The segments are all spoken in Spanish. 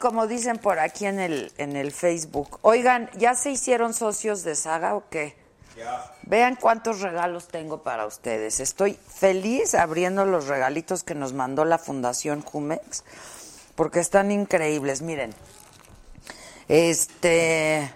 Como dicen por aquí en el, en el Facebook. Oigan, ¿ya se hicieron socios de Saga o qué? Vean cuántos regalos tengo para ustedes. Estoy feliz abriendo los regalitos que nos mandó la Fundación Jumex, porque están increíbles. Miren, este,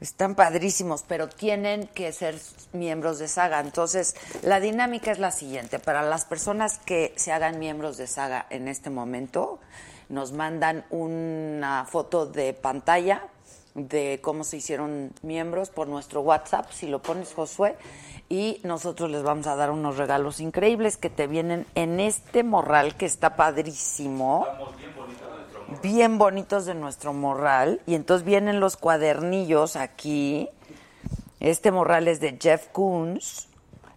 están padrísimos, pero tienen que ser miembros de Saga. Entonces, la dinámica es la siguiente. Para las personas que se hagan miembros de Saga en este momento, nos mandan una foto de pantalla de cómo se hicieron miembros por nuestro WhatsApp, si lo pones Josué, y nosotros les vamos a dar unos regalos increíbles que te vienen en este morral que está padrísimo. Bien bonitos de nuestro morral. Y entonces vienen los cuadernillos aquí. Este morral es de Jeff Koons,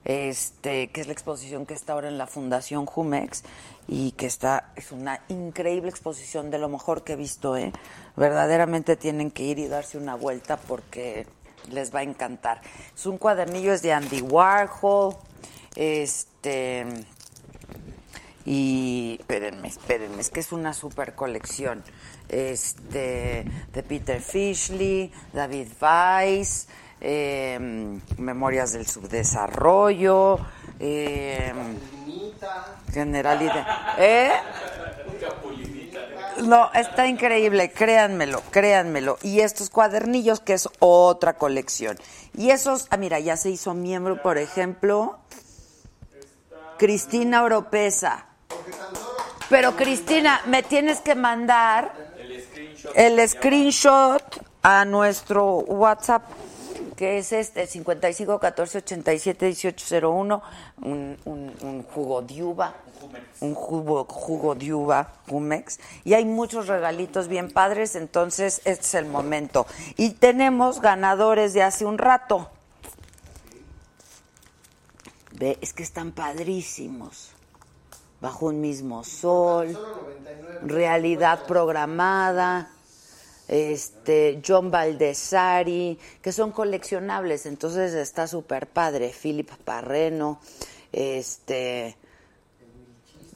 este, que es la exposición que está ahora en la Fundación Jumex y que está, es una increíble exposición de lo mejor que he visto, ¿eh? Verdaderamente tienen que ir y darse una vuelta porque les va a encantar. Es un cuadernillo, es de Andy Warhol, este, y espérenme, espérenme, es que es una super colección. Este, de Peter Fishley, David Weiss, eh, Memorias del Subdesarrollo, eh, Generalidad. ¿Eh? No, está increíble, créanmelo, créanmelo. Y estos cuadernillos, que es otra colección. Y esos, ah, mira, ya se hizo miembro, por ejemplo, Cristina Oropesa. Pero Cristina, me tienes que mandar el screenshot a nuestro WhatsApp que es este 55 14 87 18 01 un, un, un jugo de uva un jugo, jugo de uva Jumex y hay muchos regalitos bien padres entonces este es el momento. Y tenemos ganadores de hace un rato. Ve es que están padrísimos. Bajo un mismo sol realidad programada este John Baldessari, que son coleccionables, entonces está súper padre, Philip Parreno, este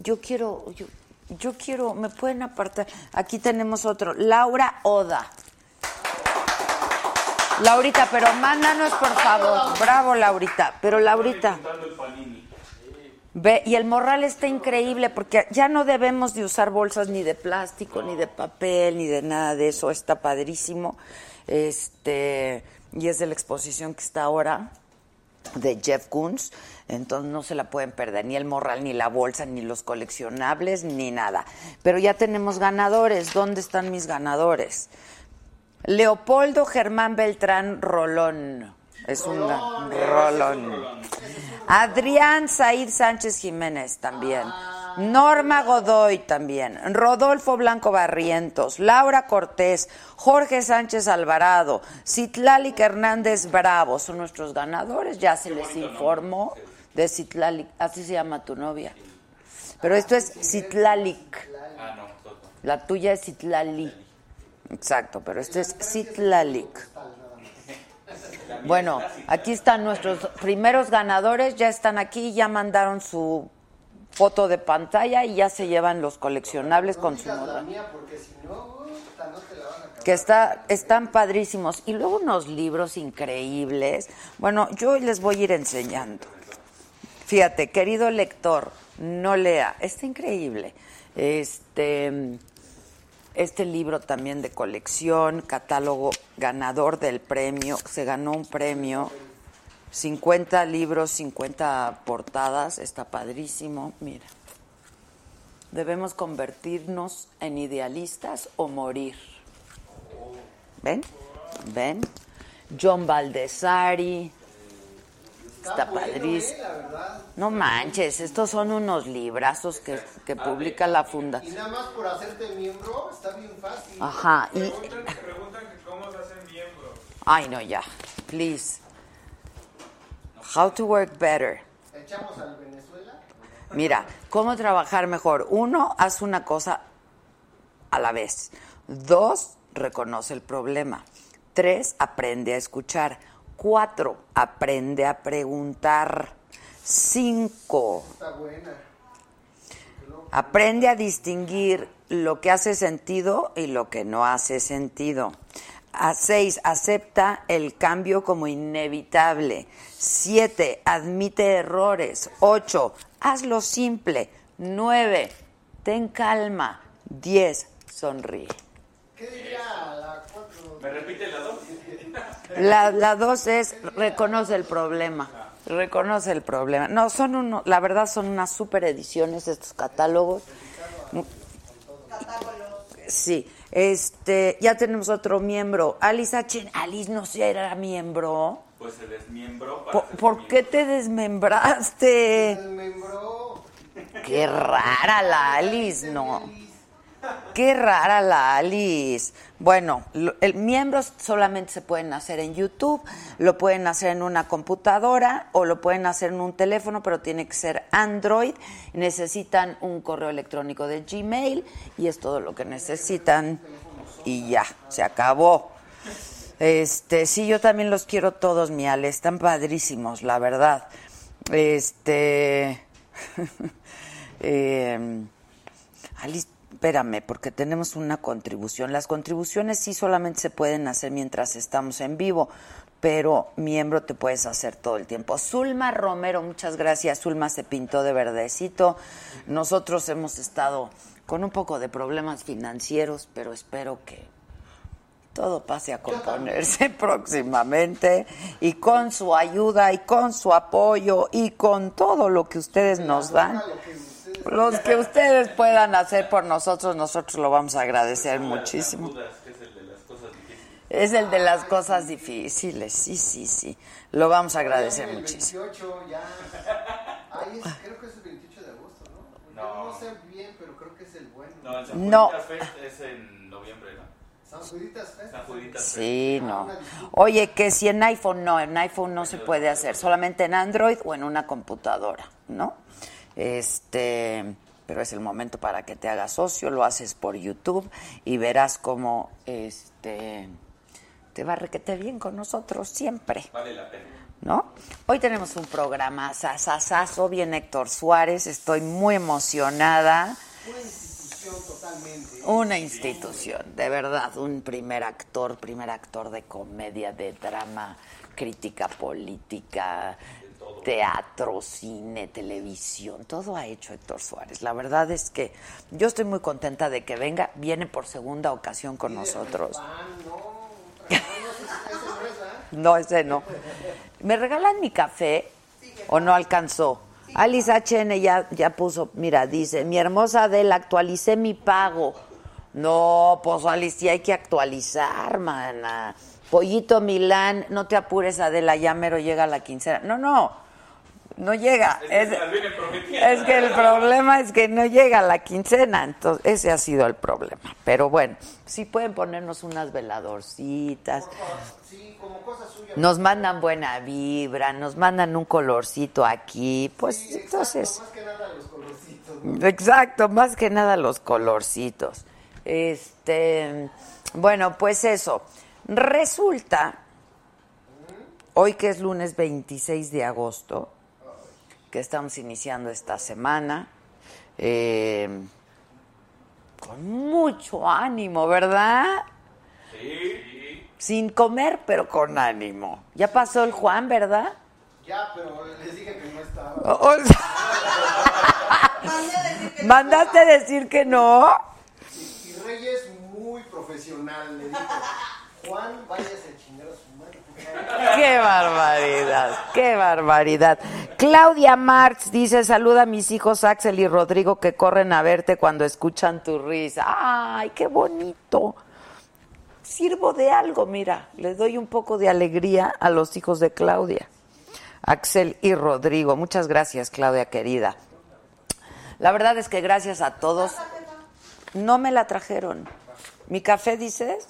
yo quiero, yo, yo quiero, me pueden apartar, aquí tenemos otro, Laura Oda. Laurita, pero mándanos por favor. Bravo, Laurita. Pero Laurita. Ve, y el morral está increíble porque ya no debemos de usar bolsas ni de plástico, ni de papel, ni de nada de eso. Está padrísimo. Este, y es de la exposición que está ahora de Jeff Koons. Entonces no se la pueden perder, ni el morral, ni la bolsa, ni los coleccionables, ni nada. Pero ya tenemos ganadores. ¿Dónde están mis ganadores? Leopoldo Germán Beltrán Rolón. Es un rolón. Adrián Said Sánchez Jiménez también. Norma Godoy también, Rodolfo Blanco Barrientos, Laura Cortés, Jorge Sánchez Alvarado, Citlalic Hernández Bravo, son nuestros ganadores, ya se les informó de Citlalic, así se llama tu novia. Pero esto es Citlalic. La tuya es Citlali. Exacto, pero esto es Citlalic. Bueno, aquí están nuestros primeros ganadores, ya están aquí, ya mandaron su foto de pantalla y ya se llevan los coleccionables con su nota. Que está, están padrísimos. Y luego unos libros increíbles. Bueno, yo les voy a ir enseñando. Fíjate, querido lector, no lea. Está increíble. Este, este libro también de colección, catálogo ganador del premio. Se ganó un premio 50 libros, 50 portadas, está padrísimo. Mira, debemos convertirnos en idealistas o morir. ¿Ven? ¿Ven? John Baldessari. Está padrísimo. No manches, estos son unos librazos que, que publica la fundación. Y nada más por hacerte miembro, está bien fácil. Ajá. Y... Preguntan que cómo se hacen miembros. Ay, no, ya. Please. How to work better. ¿Echamos al Venezuela? Mira, ¿cómo trabajar mejor? Uno, haz una cosa a la vez. Dos, reconoce el problema. Tres, aprende a escuchar. Cuatro, aprende a preguntar. Cinco, aprende a distinguir lo que hace sentido y lo que no hace sentido. A seis, acepta el cambio como inevitable. Siete, admite errores. Ocho, hazlo simple. Nueve, ten calma. Diez, sonríe. ¿Qué diría la cuatro? ¿Me repite la dos? La, la dos es reconoce el problema. Reconoce el problema. No, son uno, la verdad son unas super ediciones estos catálogos. Sí, este, ya tenemos otro miembro. Alice H. Alice no sé, era miembro. Pues se desmiembró para ¿Por, por qué te desmembraste? El miembro. Qué rara la Alice, ¿no? Qué rara la Alice. Bueno, lo- el miembros solamente se pueden hacer en YouTube, lo pueden hacer en una computadora o lo pueden hacer en un teléfono, pero tiene que ser Android. Necesitan un correo electrónico de Gmail y es todo lo que necesitan. Y ya, se acabó. Este, sí, yo también los quiero todos, mi Ale, están padrísimos, la verdad. Este, eh, Alice, espérame, porque tenemos una contribución. Las contribuciones sí solamente se pueden hacer mientras estamos en vivo, pero miembro te puedes hacer todo el tiempo. Zulma Romero, muchas gracias. Zulma se pintó de verdecito. Nosotros hemos estado con un poco de problemas financieros, pero espero que todo pase a componerse próximamente y con su ayuda y con su apoyo y con todo lo que ustedes nos dan. Los que ustedes puedan hacer por nosotros, nosotros lo vamos a agradecer muchísimo. Es el de las cosas difíciles. Es el de las cosas difíciles, sí, sí, sí. Lo vamos a agradecer el muchísimo. 28 ya. Ahí es, creo que es el 28 de agosto, ¿no? No. No sé bien, pero creo que es el bueno. No, el San No. Fest es en noviembre, ¿no? San Juditas Fest. San Juditas Fest. Sí, no. Oye, que si en iPhone no, en iPhone no se puede hacer, solamente en Android o en una computadora, ¿no? Este, pero es el momento para que te hagas socio, lo haces por YouTube y verás cómo este te va a requete bien con nosotros siempre. Vale la pena. ¿no? Hoy tenemos un programa sasasazo, bien Héctor Suárez, estoy muy emocionada. Una institución totalmente. Una institución, de verdad, un primer actor, primer actor de comedia, de drama, crítica política, teatro, cine, televisión, todo ha hecho Héctor Suárez. La verdad es que yo estoy muy contenta de que venga, viene por segunda ocasión con nosotros. No, ese no. ¿Me regalan mi café o no alcanzó? Alice HN ya, ya puso, mira, dice, mi hermosa Adela, actualicé mi pago. No, pues Alice, sí hay que actualizar, mana. Pollito Milán, no te apures, Adela, ya mero llega la quincena. No, no, no llega. Es que Es, es el problema es que no llega la quincena, entonces ese ha sido el problema. Pero bueno, sí pueden ponernos unas veladorcitas. Sí, como cosa suya. Nos mandan buena vibra, nos mandan un colorcito aquí, pues Sí, exacto, entonces... Más que nada los colorcitos. ¿no? Exacto, más que nada los colorcitos. Este, bueno, pues eso. Resulta, hoy que es lunes 26 de agosto, que estamos iniciando esta semana, eh, con mucho ánimo, ¿verdad? Sí. Sin comer, pero con ánimo. Ya pasó el Juan, ¿verdad? Ya, pero les dije que no estaba. O- sea- ¿Mandaste decir que no? Y Reyes muy profesional le dijo, Juan, váyase a chingar a su madre. por favor". Qué barbaridad, qué barbaridad. Claudia Marx dice, saluda a mis hijos Axel y Rodrigo que corren a verte cuando escuchan tu risa. Ay, qué bonito. Sirvo de algo, mira, le doy un poco de alegría a los hijos de Claudia. Axel y Rodrigo, muchas gracias, Claudia querida. La verdad es que gracias a todos. No me la trajeron. ¿Mi café dices?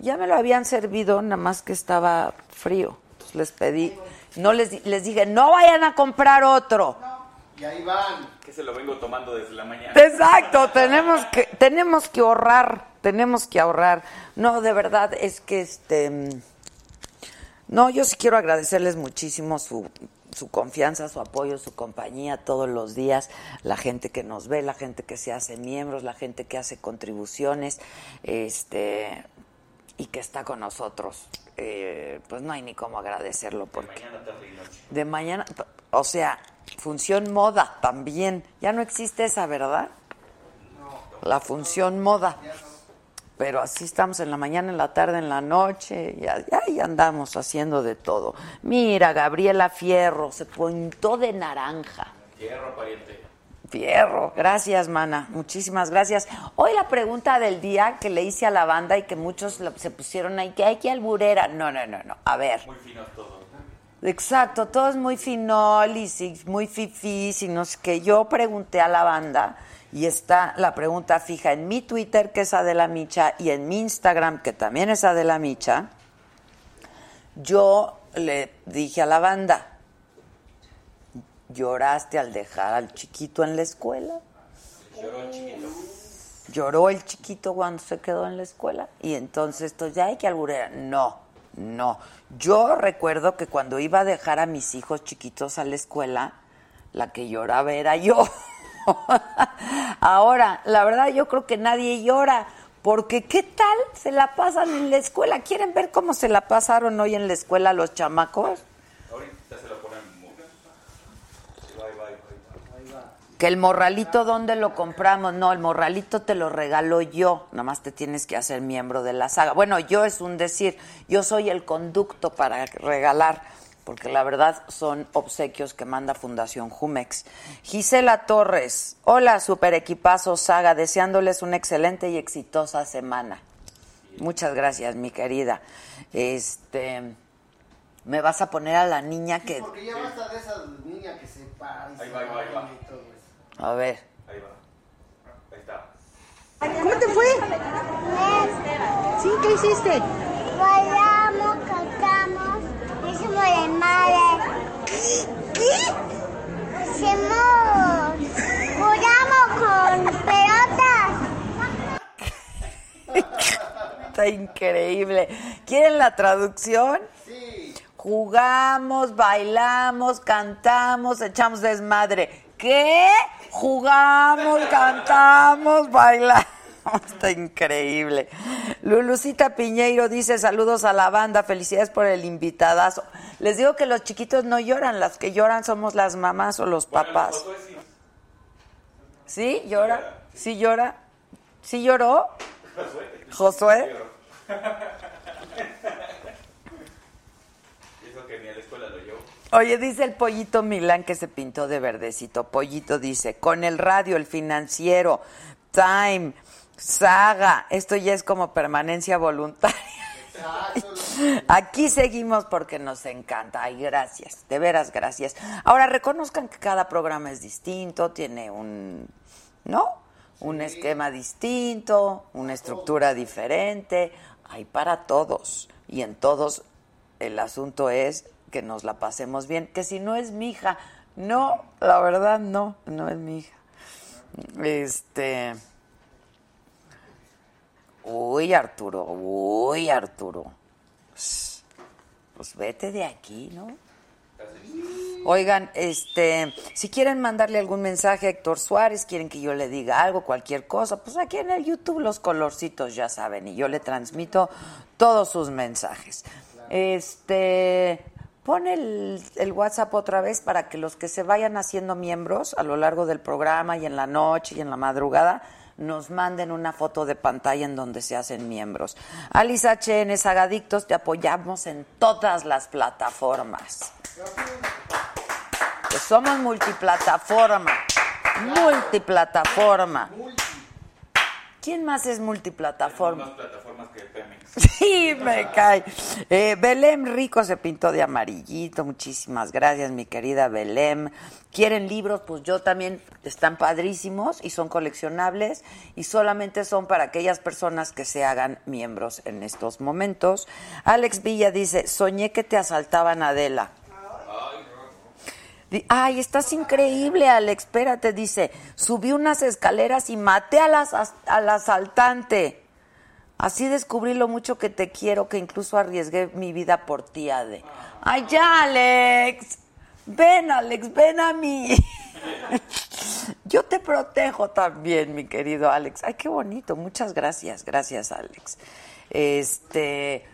Ya me lo habían servido, nada más que estaba frío. Entonces les pedí, no les, di- les dije, no vayan a comprar otro. Y ahí van. Que se lo vengo tomando desde la mañana. Exacto, tenemos que, tenemos que ahorrar, tenemos que ahorrar. No, de verdad, es que este no, yo sí quiero agradecerles muchísimo su, su confianza, su apoyo, su compañía todos los días, la gente que nos ve, la gente que se hace miembros, la gente que hace contribuciones, este y que está con nosotros. Eh, pues no hay ni cómo agradecerlo porque Mañana, tarde y noche. de mañana, o sea, función moda también. Ya no existe esa, ¿verdad? La función moda. Pero así estamos en la mañana, en la tarde, en la noche, y ahí andamos haciendo de todo. Mira, Gabriela Fierro se pintó de naranja. Hierro, pariente. Fierro, gracias, mana, muchísimas gracias. Hoy la pregunta del día que le hice a la banda y que muchos se pusieron ahí, que hay que alburera. No, no, no, no. A ver. Muy finos todos. Exacto, todo es muy finolis y muy fifís y no sé qué. Yo pregunté a la banda y está la pregunta fija en mi Twitter, que es Adela Micha, y en mi Instagram, que también es Adela Micha. Yo le dije a la banda, ¿lloraste al dejar al chiquito en la escuela? Lloró el chiquito. lloró el chiquito cuando se quedó en la escuela y entonces esto ya hay que alburera. No, no. Yo recuerdo que cuando iba a dejar a mis hijos chiquitos a la escuela, la que lloraba era yo. Ahora, la verdad yo creo que nadie llora, porque ¿qué tal se la pasan en la escuela? ¿Quieren ver cómo se la pasaron hoy en la escuela los chamacos? Ahorita se lo ponen muy. Bye, bye, bye, bye. Que el morralito, ¿dónde lo compramos? No, el morralito te lo regalo yo. Nada más te tienes que hacer miembro de la saga. Bueno, yo es un decir, yo soy el conducto para regalar, porque la verdad son obsequios que manda Fundación Jumex. Gisela Torres, hola, super equipazo saga, deseándoles una excelente y exitosa semana. Muchas gracias, mi querida. Este, me vas a poner a la niña que, Porque ya basta de esa niña que se para y Ahí se va, ahí va, ahí va. y todo. A ver. Ahí va. Ahí está. ¿Cómo te fue? ¿Sí? ¿Qué hiciste? Bailamos, cantamos, hicimos de madre. Hicimos, jugamos con pelotas. Está increíble. ¿Quieren la traducción? Sí. Jugamos, bailamos, cantamos, echamos desmadre. ¿Qué? Jugamos, cantamos, bailamos. Está increíble. Lulucita Piñeiro dice saludos a la banda, felicidades por el invitadazo. Les digo que los chiquitos no lloran, las que lloran somos las mamás o los papás. Josué sí. ¿Sí? ¿Llora? ¿Sí llora? ¿Sí lloró? Josué. Y eso que ni a la escuela lo llevo. Oye, dice el pollito Milán que se pintó de verdecito. Pollito dice, con el radio, el financiero, Time, Saga, esto ya es como permanencia voluntaria. Aquí seguimos porque nos encanta. Ay, gracias, de veras gracias. Ahora reconozcan que cada programa es distinto, tiene un, ¿no? Un esquema distinto, una estructura diferente. Hay para todos. Y en todos el asunto es que nos la pasemos bien. Que si no es mi hija, no, la verdad no, no es mi hija. Este. Uy, Arturo, uy, Arturo. Pues vete de aquí, ¿no? Oigan, este, si quieren mandarle algún mensaje a Héctor Suárez, quieren que yo le diga algo, cualquier cosa, pues aquí en el YouTube los colorcitos ya saben y yo le transmito todos sus mensajes. Este, pon el, el WhatsApp otra vez para que los que se vayan haciendo miembros a lo largo del programa y en la noche y en la madrugada nos manden una foto de pantalla en donde se hacen miembros. Alice HN Sagadictos, te apoyamos en todas las plataformas. Que somos multiplataforma. Multiplataforma. ¿Quién más es multiplataforma? Más plataformas que Pemex. Sí, me cae. Eh, Belém Rico se pintó de amarillito. Muchísimas gracias, mi querida Belém. ¿Quieren libros? Pues yo también. Están padrísimos y son coleccionables y solamente son para aquellas personas que se hagan miembros en estos momentos. Alex Villa dice, soñé que te asaltaban Adela. Ay, estás increíble, Alex. Espérate, dice. Subí unas escaleras y maté a las, al asaltante. Así descubrí lo mucho que te quiero que incluso arriesgué mi vida por ti, Ade. Ay, ya, Alex. Ven, Alex, ven a mí. Yo te protejo también, mi querido Alex. Ay, qué bonito. Muchas gracias. Gracias, Alex. Este.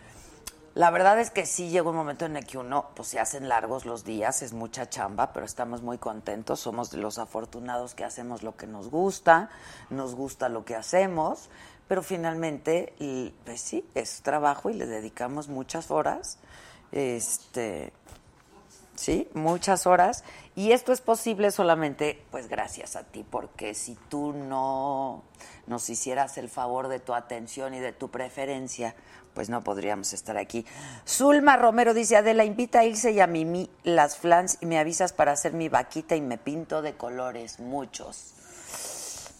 La verdad es que sí llega un momento en el que uno, pues se hacen largos los días, es mucha chamba, pero estamos muy contentos, somos de los afortunados que hacemos lo que nos gusta, nos gusta lo que hacemos, pero finalmente, pues sí, es trabajo y le dedicamos muchas horas, este, sí, muchas horas, y esto es posible solamente, pues gracias a ti, porque si tú no nos hicieras el favor de tu atención y de tu preferencia, pues no podríamos estar aquí. Zulma Romero dice, Adela, invita a Ilse y a Mimi las flans y me avisas para hacer mi vaquita y me pinto de colores, muchos.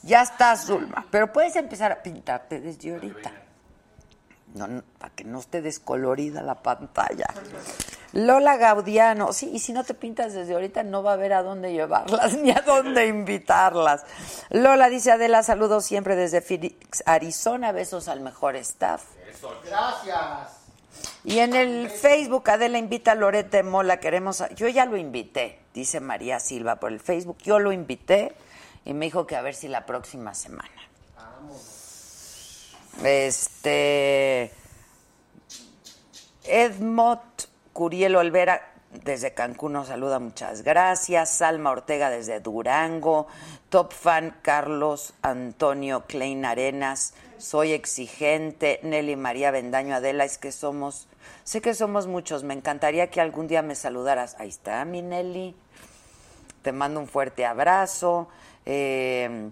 Ya está, Zulma, pero puedes empezar a pintarte desde ahorita. No, no, para que no esté descolorida la pantalla. Lola Gaudiano, sí, y si no te pintas desde ahorita no va a haber a dónde llevarlas ni a dónde invitarlas. Lola dice, Adela, saludos siempre desde Phoenix, Arizona, besos al mejor staff. Gracias. Y en el Facebook, Adela invita a Loret de Mola, queremos... a- Yo ya lo invité, dice María Silva por el Facebook, yo lo invité y me dijo que a ver si la próxima semana. Este... Edmond Curiel Olvera desde Cancún nos saluda, muchas gracias. Salma Ortega desde Durango. Top fan Carlos Antonio Klein Arenas. Soy exigente. Nelly María Bendaño Adela, es que somos, sé que somos muchos. Me encantaría que algún día me saludaras. Ahí está mi Nelly. Te mando un fuerte abrazo. Eh,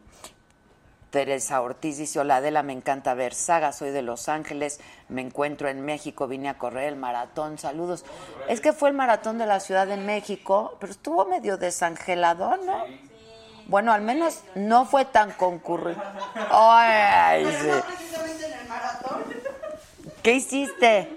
Teresa Ortiz dice, hola Adela, me encanta ver saga, soy de Los Ángeles, me encuentro en México, vine a correr el maratón, saludos. Es que fue el maratón de la Ciudad de México, pero estuvo medio desangelador, ¿no? Bueno, al menos no fue tan concurrido. Ay, sí. ¿Qué hiciste?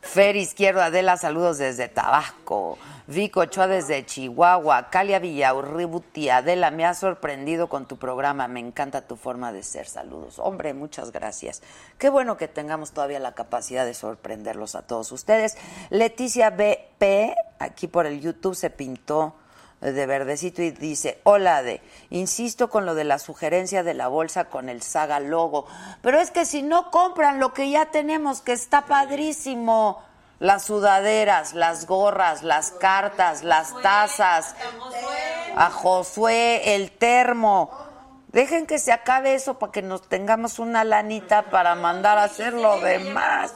Fer Izquierdo, Adela, saludos desde Tabasco. Vico Ochoa desde Chihuahua. Calia Villaurributi, Adela, me has sorprendido con tu programa. Me encanta tu forma de ser. Saludos. Hombre, muchas gracias. Qué bueno que tengamos todavía la capacidad de sorprenderlos a todos ustedes. Leticia BP, aquí por el YouTube, se pintó de verdecito y dice, hola de, insisto con lo de la sugerencia de la bolsa con el Saga logo, pero es que si no compran lo que ya tenemos, que está padrísimo, las sudaderas, las gorras, las cartas, las tazas, a Josué, el termo, dejen que se acabe eso para que nos tengamos una lanita para mandar a hacer lo demás.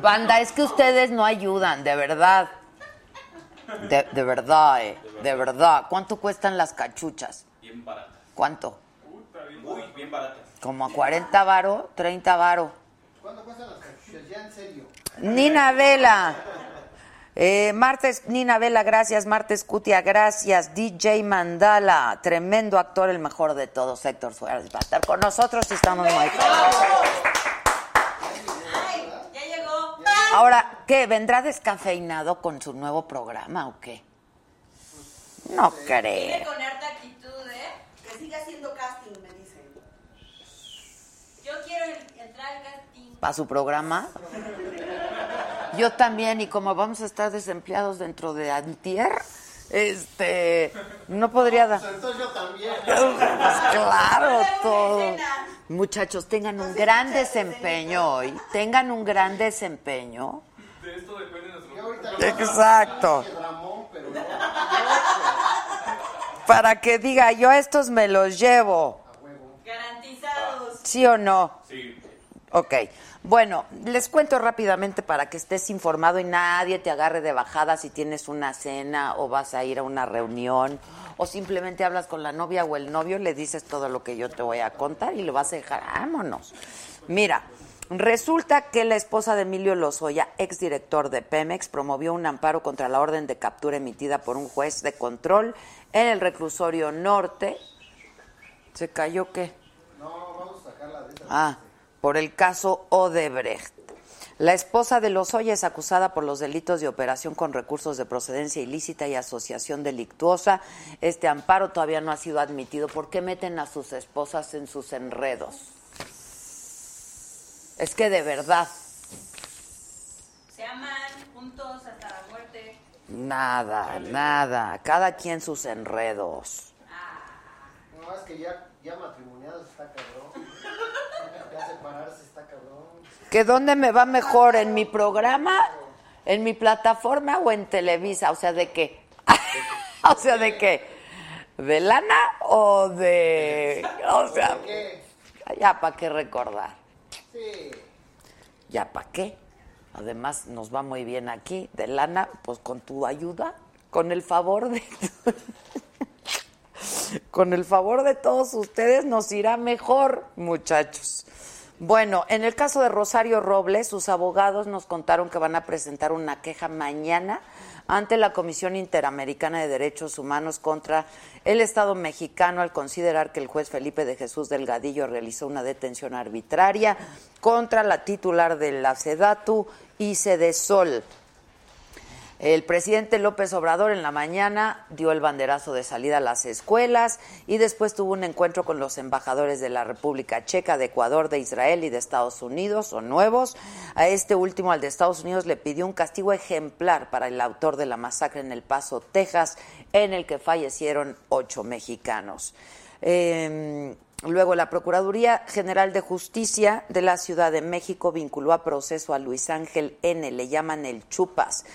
Banda, es que ustedes no ayudan, de verdad. De, de verdad, eh, de verdad. ¿Cuánto cuestan las cachuchas? Bien baratas. ¿Cuánto? Muy bien baratas. Como a 40 varo, 30 varo. ¿Cuánto cuestan las cachuchas? Ya en serio. Nina Vela. Eh, Martes, Nina Vela, gracias. Martes Cutia, gracias. DJ Mandala, tremendo actor, el mejor de todos. Héctor Suárez va a estar con nosotros y estamos muy Ya llegó. Ahora, ¿qué? ¿Vendrá descafeinado con su nuevo programa o qué? No Viene creo. con harta actitud, ¿eh? Que siga haciendo casting, me dicen. Yo quiero entrar al casting. ¿Para su programa? Yo también, y como vamos a estar desempleados dentro de Antier, este, no podría dar. Pues entonces yo también. Pues claro, todo. Muchachos, tengan un gran desempeño hoy. Tengan un gran desempeño. De esto depende nuestro. Exacto. que Ramón, pero no. Para que diga, yo a estos me los llevo. Garantizados. ¿Sí o no? Sí. Ok. Bueno, les cuento rápidamente para que estés informado y nadie te agarre de bajada si tienes una cena o vas a ir a una reunión o simplemente hablas con la novia o el novio, le dices todo lo que yo te voy a contar y lo vas a dejar. Vámonos. Mira, resulta que la esposa de Emilio Lozoya, exdirector de Pemex, promovió un amparo contra la orden de captura emitida por un juez de control en el reclusorio norte. ¿Se cayó qué? No, vamos a sacarla de esa. Ah, por el caso Odebrecht. La esposa de Lozoya es acusada por los delitos de operación con recursos de procedencia ilícita y asociación delictuosa. Este amparo todavía no ha sido admitido. ¿Por qué meten a sus esposas en sus enredos? Es que de verdad, Se aman juntos hasta la muerte. nada, nada. Cada quien sus enredos. No, es que ya, ya matrimoniados está cabrón. Está cabrón. ¿Que dónde me va mejor? ¿En mi programa? ¿En mi plataforma o en Televisa? O sea, ¿de qué? o sea, ¿de qué? ¿De lana o de...? O sea, ya para qué recordar. Sí. ¿Ya para qué? Además, nos va muy bien aquí. De lana, pues con tu ayuda, con el favor de... con el favor de todos ustedes nos irá mejor, muchachos. Bueno, en el caso de Rosario Robles, sus abogados nos contaron que van a presentar una queja mañana ante la Comisión Interamericana de Derechos Humanos contra el Estado mexicano al considerar que el juez Felipe de Jesús Delgadillo realizó una detención arbitraria contra la titular de la SEDATU, de Sol. El presidente López Obrador en la mañana dio el banderazo de salida a las escuelas y después tuvo un encuentro con los embajadores de la República Checa, de Ecuador, de Israel y de Estados Unidos, son nuevos. A este último, al de Estados Unidos, le pidió un castigo ejemplar para el autor de la masacre en El Paso, Texas, en el que fallecieron ocho mexicanos. Eh, Luego, la Procuraduría General de Justicia de la Ciudad de México vinculó a proceso a Luis Ángel N., le llaman el Chupas.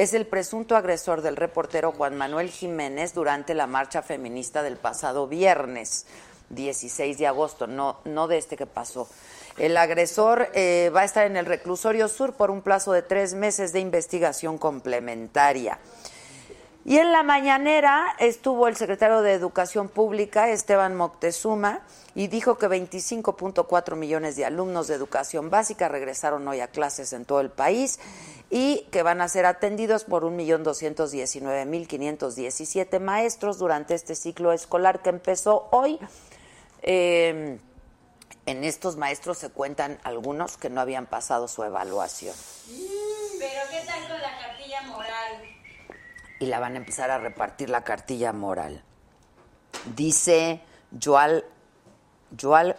Es el presunto agresor del reportero Juan Manuel Jiménez durante la marcha feminista del pasado viernes, 16 de agosto, no, no de este que pasó. El agresor eh, va a estar en el reclusorio sur por un plazo de tres meses de investigación complementaria. Y en la mañanera estuvo el secretario de Educación Pública, Esteban Moctezuma, y dijo que 25.4 millones de alumnos de educación básica regresaron hoy a clases en todo el país y que van a ser atendidos por 1.219.517 maestros durante este ciclo escolar que empezó hoy. Eh, en estos maestros se cuentan algunos que no habían pasado su evaluación Pero ¿qué tal con la cartilla moral? Y la van a empezar a repartir la cartilla moral. Dice Joal, Joal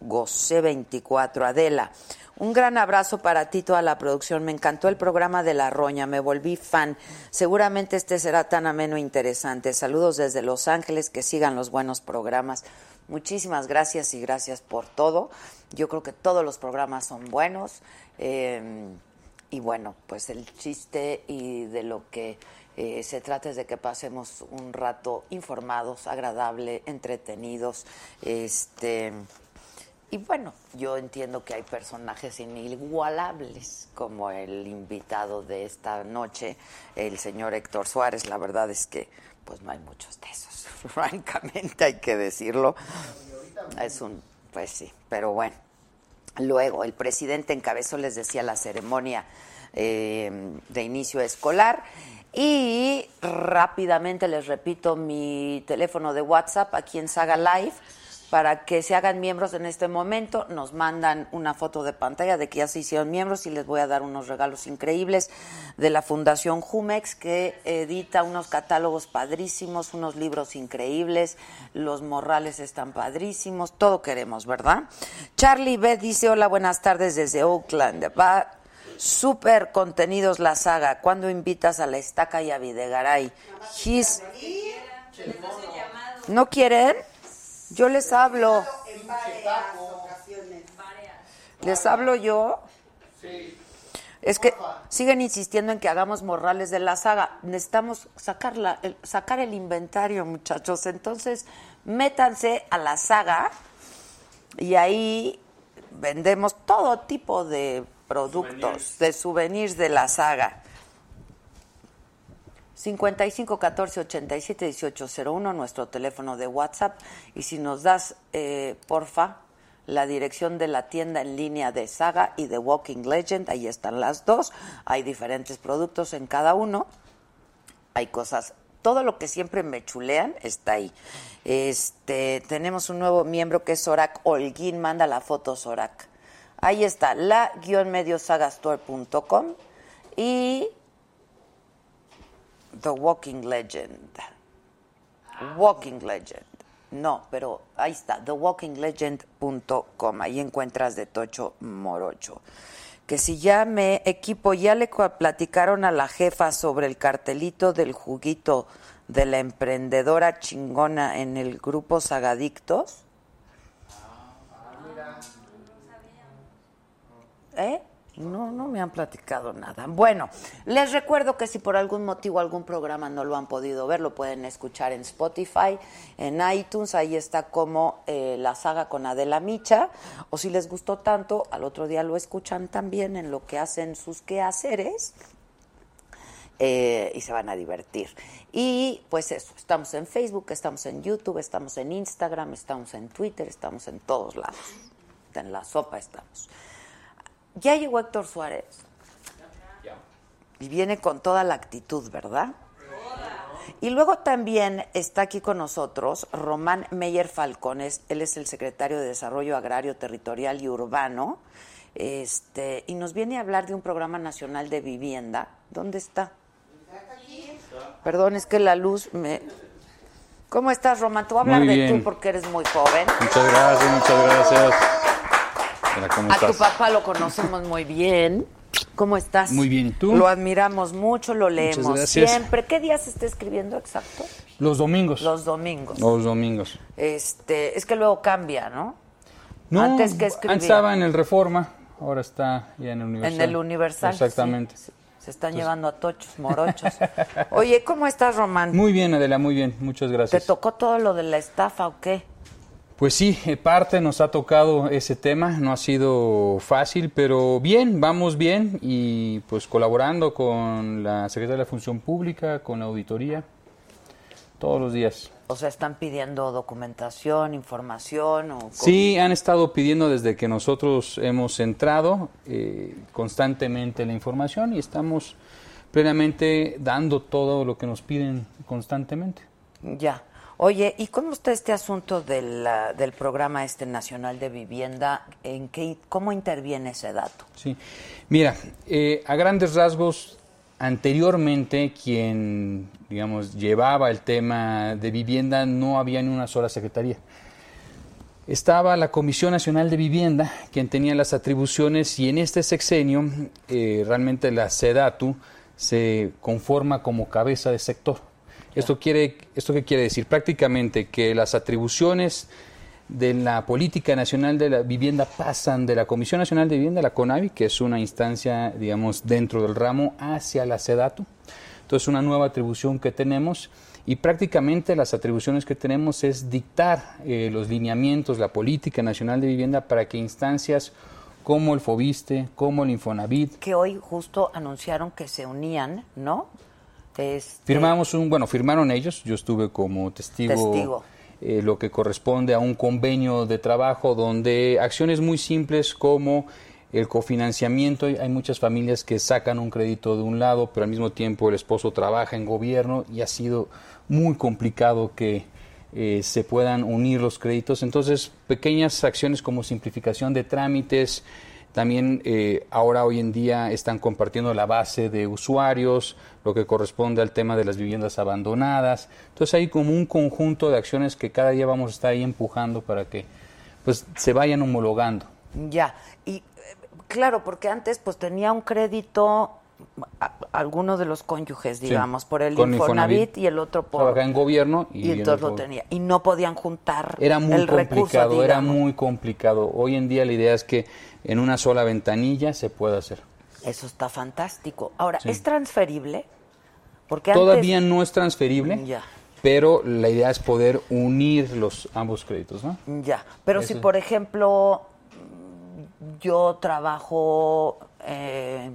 Gosé 24, Adela. Un gran abrazo para ti, toda la producción. Me encantó el programa de La Roña, me volví fan. Seguramente este será tan ameno e interesante. Saludos desde Los Ángeles, que sigan los buenos programas. Muchísimas gracias y gracias por todo. Yo creo que todos los programas son buenos. Eh, y bueno, pues el chiste y de lo que eh, se trata de que pasemos un rato informados, agradable, entretenidos, este y bueno, yo entiendo que hay personajes inigualables, como el invitado de esta noche, el señor Héctor Suárez. La verdad es que pues no hay muchos de esos, francamente hay que decirlo. Es un Pues sí, pero bueno. Luego, el presidente encabezó, les decía, la ceremonia eh, de inicio escolar. Y rápidamente les repito mi teléfono de WhatsApp aquí en Saga Live para que se hagan miembros en este momento. Nos mandan una foto de pantalla de que ya se hicieron miembros y les voy a dar unos regalos increíbles de la Fundación Jumex que edita unos catálogos padrísimos, unos libros increíbles, los morrales están padrísimos, todo queremos, ¿verdad? Charlie B dice, hola, buenas tardes desde Oakland. Va Super contenidos la saga. ¿Cuándo invitas a la estaca y a Videgaray? ¿No quieren? Yo les hablo. ¿Les hablo yo? Es que siguen insistiendo en que hagamos morrales de la saga. Necesitamos sacarla, el- sacar el inventario, muchachos. Entonces, métanse a la saga y ahí vendemos todo tipo de productos, de souvenirs de la saga. 55 14 87 18 01, nuestro teléfono de WhatsApp. Y si nos das, eh, porfa, la dirección de la tienda en línea de Saga y de Walking Legend, ahí están las dos. Hay diferentes productos en cada uno. Hay cosas, todo lo que siempre me chulean está ahí. Este, tenemos un nuevo miembro que es Sorak Holguín, manda la foto Sorak. Ahí está, la-mediosagastore.com y The Walking Legend. Walking Legend. No, pero ahí está, thewalkinglegend.com. Ahí encuentras de Tocho Morocho. Que si ya me equipo, ya le platicaron a la jefa sobre el cartelito del juguito de la emprendedora chingona en el grupo Sagadictos. ¿Eh? No, no me han platicado nada. Bueno, les recuerdo que si por algún motivo algún programa no lo han podido ver, lo pueden escuchar en Spotify, en iTunes, ahí está como eh, la saga con Adela Micha, o si les gustó tanto, al otro día lo escuchan también en lo que hacen sus quehaceres eh, y se van a divertir. Y pues eso, estamos en Facebook, estamos en YouTube, estamos en Instagram, estamos en Twitter, estamos en todos lados. En la sopa estamos. Ya llegó Héctor Suárez. Y viene con toda la actitud, ¿verdad? Y luego también está aquí con nosotros Román Meyer Falcones, él es el secretario de Desarrollo Agrario, Territorial y Urbano, este, y nos viene a hablar de un programa nacional de vivienda. ¿Dónde está? Perdón, es que la luz me... ¿Cómo estás, Román? Te voy a hablar de tú porque eres muy joven. Muchas gracias, muchas gracias. Hola, ¿cómo A tu papá lo conocemos muy bien. ¿Cómo estás? Muy bien, ¿y tú? Lo admiramos mucho, lo leemos siempre. ¿Qué día se está escribiendo exacto? Los domingos. Los domingos. Los domingos. Este, es que luego cambia, ¿no? No, Antes que escribía. Antes estaba en el Reforma, ahora está ya en el Universal. En el Universal. Exactamente. sí. Se están llevando a tochos, morochos. Oye, ¿cómo estás, Román? Muy bien, Adela, muy bien. Muchas ¿Te gracias. tocó todo lo de la estafa o qué? Pues sí, eh, parte nos ha tocado ese tema, no ha sido fácil, pero bien, vamos bien y pues colaborando con la Secretaría de la Función Pública, con la auditoría, todos los días. O sea, están pidiendo documentación, información o cómo? Sí, han estado pidiendo desde que nosotros hemos entrado eh, constantemente la información y estamos plenamente dando todo lo que nos piden constantemente. Ya. Oye, ¿y cómo está este asunto del, del programa este nacional de vivienda? ¿En qué, cómo interviene ese dato? Sí, mira, eh, a grandes rasgos, anteriormente quien, digamos, llevaba el tema de vivienda no había ni una sola secretaría. Estaba la Comisión Nacional de Vivienda, quien tenía las atribuciones, y en este sexenio eh, realmente la SEDATU se conforma como cabeza de sector. Esto, quiere, ¿Esto qué quiere decir? Prácticamente que las atribuciones de la Política Nacional de la Vivienda pasan de la Comisión Nacional de Vivienda, la CONAVI, que es una instancia, digamos, dentro del ramo, hacia la SEDATU. Entonces, una nueva atribución que tenemos y prácticamente las atribuciones que tenemos es dictar eh, los lineamientos, la Política Nacional de Vivienda para que instancias como el FOBISTE, como el Infonavit, Que hoy justo anunciaron que se unían, ¿no? Este, Firmamos un, bueno, firmaron ellos, yo estuve como testigo, Testigo. eh, lo que corresponde a un convenio de trabajo donde acciones muy simples como el cofinanciamiento, hay muchas familias que sacan un crédito de un lado, pero al mismo tiempo el esposo trabaja en gobierno y ha sido muy complicado que eh, se puedan unir los créditos. Entonces, pequeñas acciones como simplificación de trámites, también eh, ahora hoy en día están compartiendo la base de usuarios, lo que corresponde al tema de las viviendas abandonadas. Entonces hay como un conjunto de acciones que cada día vamos a estar ahí empujando para que pues se vayan homologando. Ya, y eh, claro, porque antes pues tenía un crédito a- alguno de los cónyuges, digamos, por el Infonavit, Infonavit. y el otro por Trabajaba en gobierno y, y en entonces lo tenía y no podían juntar Era muy el recurso, complicado, era muy complicado. Hoy en día la idea es que en una sola ventanilla se pueda hacer. Eso está fantástico. Ahora, Sí. ¿es transferible? Porque Todavía antes... no es transferible, Ya. pero la idea es poder unir los ambos créditos, ¿no? Ya, pero si por ejemplo yo trabajo eh,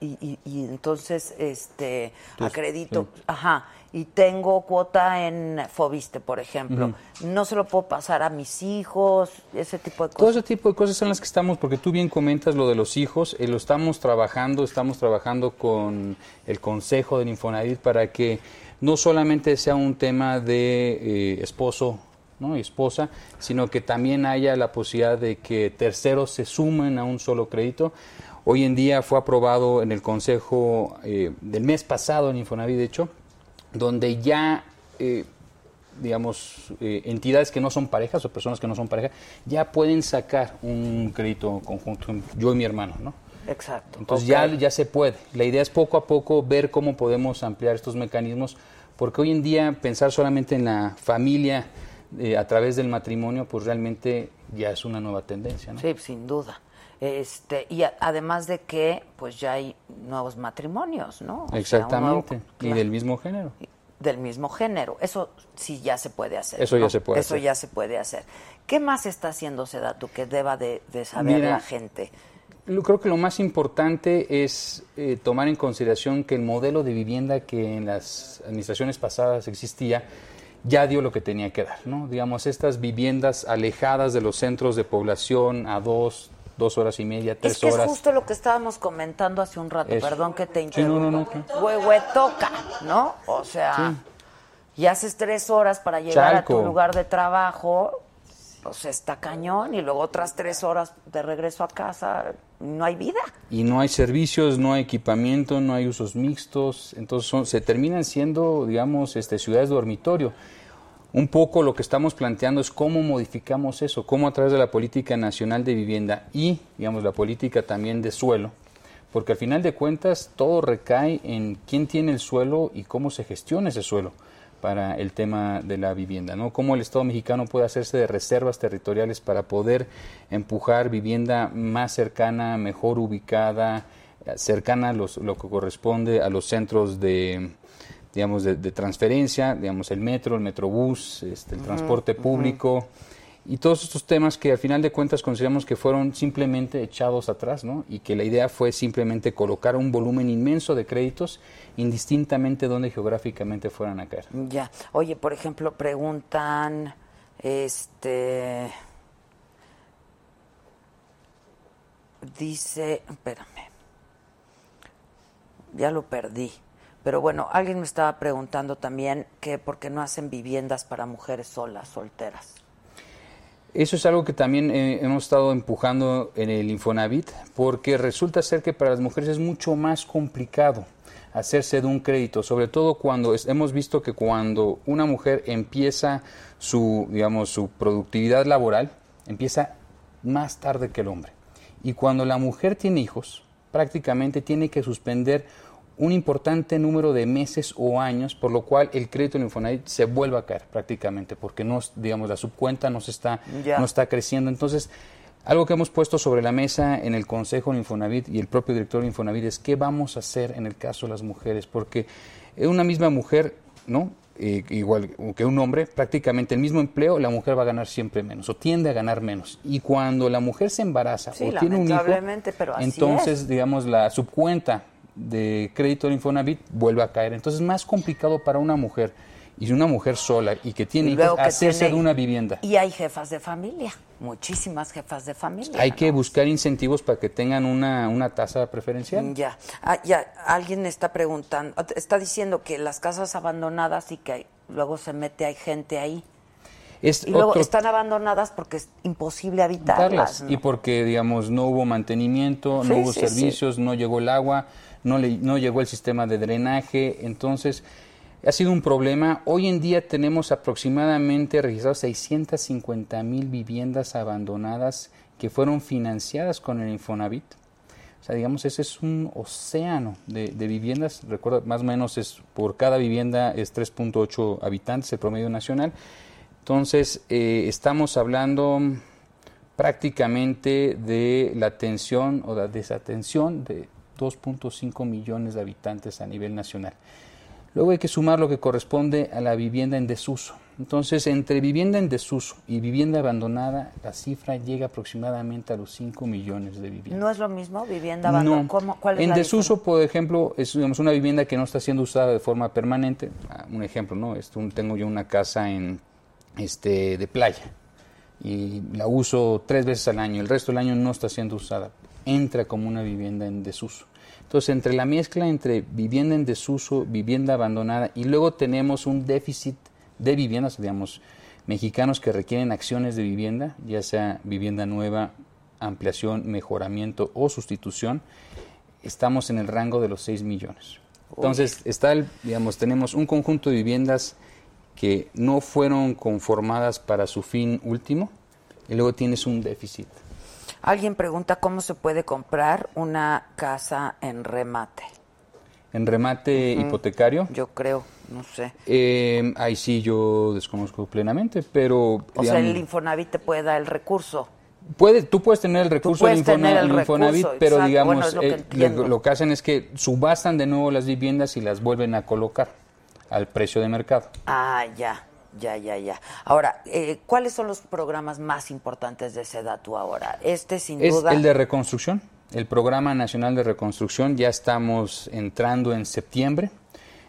y, y- y- entonces este acredito, sí. ajá, y tengo cuota en Fobiste, por ejemplo, no se lo puedo pasar a mis hijos, ese tipo de Todo cosas. ese tipo de cosas son las que estamos, porque tú bien comentas lo de los hijos, eh, lo estamos trabajando, estamos trabajando con el Consejo del Infonavit para que no solamente sea un tema de eh, esposo ¿no? y esposa, sino que también haya la posibilidad de que terceros se sumen a un solo crédito. Hoy en día fue aprobado en el Consejo eh, del mes pasado en Infonavit, de hecho, donde ya eh, digamos, eh, entidades que no son parejas o personas que no son pareja, ya pueden sacar un crédito conjunto, yo y mi hermano, ¿no? Exacto. Entonces ya, ya se puede. La idea es poco a poco ver cómo podemos ampliar estos mecanismos, porque hoy en día pensar solamente en la familia eh, a través del matrimonio, pues realmente ya es una nueva tendencia, ¿no? Sí, sin duda. Este, y a- además de que pues ya hay nuevos matrimonios, ¿no? O sea, un Exactamente, y del mismo género. del mismo género. Eso sí ya se puede hacer. Eso ya se puede Eso hacer. ya se puede hacer. ¿Qué más está haciendo Sedatu que deba de, de saber Mira, la gente? Creo que lo más importante es eh, tomar en consideración que el modelo de vivienda que en las administraciones pasadas existía ya dio lo que tenía que dar, ¿no? Digamos, estas viviendas alejadas de los centros de población a dos, dos horas y media, tres Es que horas. es justo lo que estábamos comentando hace un rato, Es- perdón que te Sí, no, no, interrumpa. no, Huehuetoca, ¿no? O sea, y haces tres horas para llegar a tu lugar de trabajo, pues está cañón, y luego otras tres horas de regreso a casa, no hay vida. y no hay servicios, no hay equipamiento, no hay usos mixtos, entonces son- se terminan siendo, digamos, este, ciudades dormitorio. Un poco lo que estamos planteando es cómo modificamos eso, cómo a través de la política nacional de vivienda y, digamos, la política también de suelo, porque al final de cuentas todo recae en quién tiene el suelo y cómo se gestiona ese suelo para el tema de la vivienda, ¿no? Cómo el Estado mexicano puede hacerse de reservas territoriales para poder empujar vivienda más cercana, mejor ubicada, cercana a los, lo que corresponde a los centros de, digamos, de, de transferencia, digamos, el metro, el metrobús, este, el transporte público y todos estos temas que al final de cuentas consideramos que fueron simplemente echados atrás, ¿no? Y que la idea fue simplemente colocar un volumen inmenso de créditos indistintamente donde geográficamente fueran a caer. Ya. Oye, por ejemplo, preguntan, este, dice, espérame, ya lo perdí. Pero bueno, alguien me estaba preguntando también que por qué no hacen viviendas para mujeres solas, solteras. Eso es algo que también eh, hemos estado empujando en el Infonavit, porque resulta ser que para las mujeres es mucho más complicado hacerse de un crédito, sobre todo cuando hemos visto que cuando una mujer empieza su, digamos, su productividad laboral, empieza más tarde que el hombre. Y cuando la mujer tiene hijos, prácticamente tiene que suspender un importante número de meses o años, por lo cual el crédito en Infonavit se vuelve a caer prácticamente, porque no, digamos, la subcuenta no se está, no está creciendo. Entonces, algo que hemos puesto sobre la mesa en el Consejo de Infonavit y el propio director de Infonavit es qué vamos a hacer en el caso de las mujeres, porque una misma mujer, ¿no? Eh, igual que un hombre, prácticamente el mismo empleo, la mujer va a ganar siempre menos o tiende a ganar menos. Y cuando la mujer se embaraza Sí, o tiene un hijo, pero así entonces, es. digamos, la subcuenta de crédito de Infonavit vuelve a caer. Entonces es más complicado para una mujer y una mujer sola y que tiene hijos, que hacerse tiene- de una vivienda. Y hay jefas de familia, muchísimas jefas de familia. Hay que ¿no? buscar incentivos para que tengan una, una tasa preferencial. Ya, Ah, ya, alguien está preguntando, está diciendo que las casas abandonadas y que hay- luego se mete, hay gente ahí. Es Y luego otro- están abandonadas porque es imposible habitarlas. ¿no? Y porque, digamos, no hubo mantenimiento, Sí, no hubo sí, sí. servicios, no llegó el agua, no, le- no llegó el sistema de drenaje. Entonces, ha sido un problema. Hoy en día tenemos aproximadamente registrados 650 mil viviendas abandonadas que fueron financiadas con el Infonavit. O sea, digamos, ese es un océano de, de viviendas. Recuerda, más o menos es por cada vivienda es 3.8 habitantes el promedio nacional. Entonces, eh, estamos hablando prácticamente de la atención o la desatención de 2.5 millones de habitantes a nivel nacional. Luego hay que sumar lo que corresponde a la vivienda en desuso. Entonces, entre vivienda en desuso y vivienda abandonada, la cifra llega aproximadamente a los 5 millones de viviendas. ¿No es lo mismo vivienda abandonada? No. ¿Cómo- ¿Cuál es en la desuso, por ejemplo, es digamos, una vivienda que no está siendo usada de forma permanente. Ah, Un ejemplo, ¿no? Esto, tengo yo una casa en este de playa y la uso tres veces al año. El resto del año no está siendo usada. Entra como una vivienda en desuso. Entonces, entre la mezcla entre vivienda en desuso, vivienda abandonada y luego tenemos un déficit de viviendas, digamos, mexicanos que requieren acciones de vivienda, ya sea vivienda nueva, ampliación, mejoramiento o sustitución, estamos en el rango de los 6 millones. Entonces, está el, digamos, tenemos un conjunto de viviendas que no fueron conformadas para su fin último y luego tienes un déficit. Alguien pregunta cómo se puede comprar una casa en remate. En remate hipotecario, Yo creo, no sé. eh, ahí sí yo desconozco plenamente, pero O sea, el Infonavit te puede dar el recurso. Puede, tú puedes tener el recurso del Infonavit, recurso, pero exacto. digamos, Bueno, es lo que eh, lo que hacen es que subastan de nuevo las viviendas y las vuelven a colocar al precio de mercado. Ah, ya, ya, ya, ya. Ahora, eh, ¿cuáles son los programas más importantes de Sedatu ahora? Este, sin Es duda. el de reconstrucción, el Programa Nacional de Reconstrucción. Ya estamos entrando en septiembre,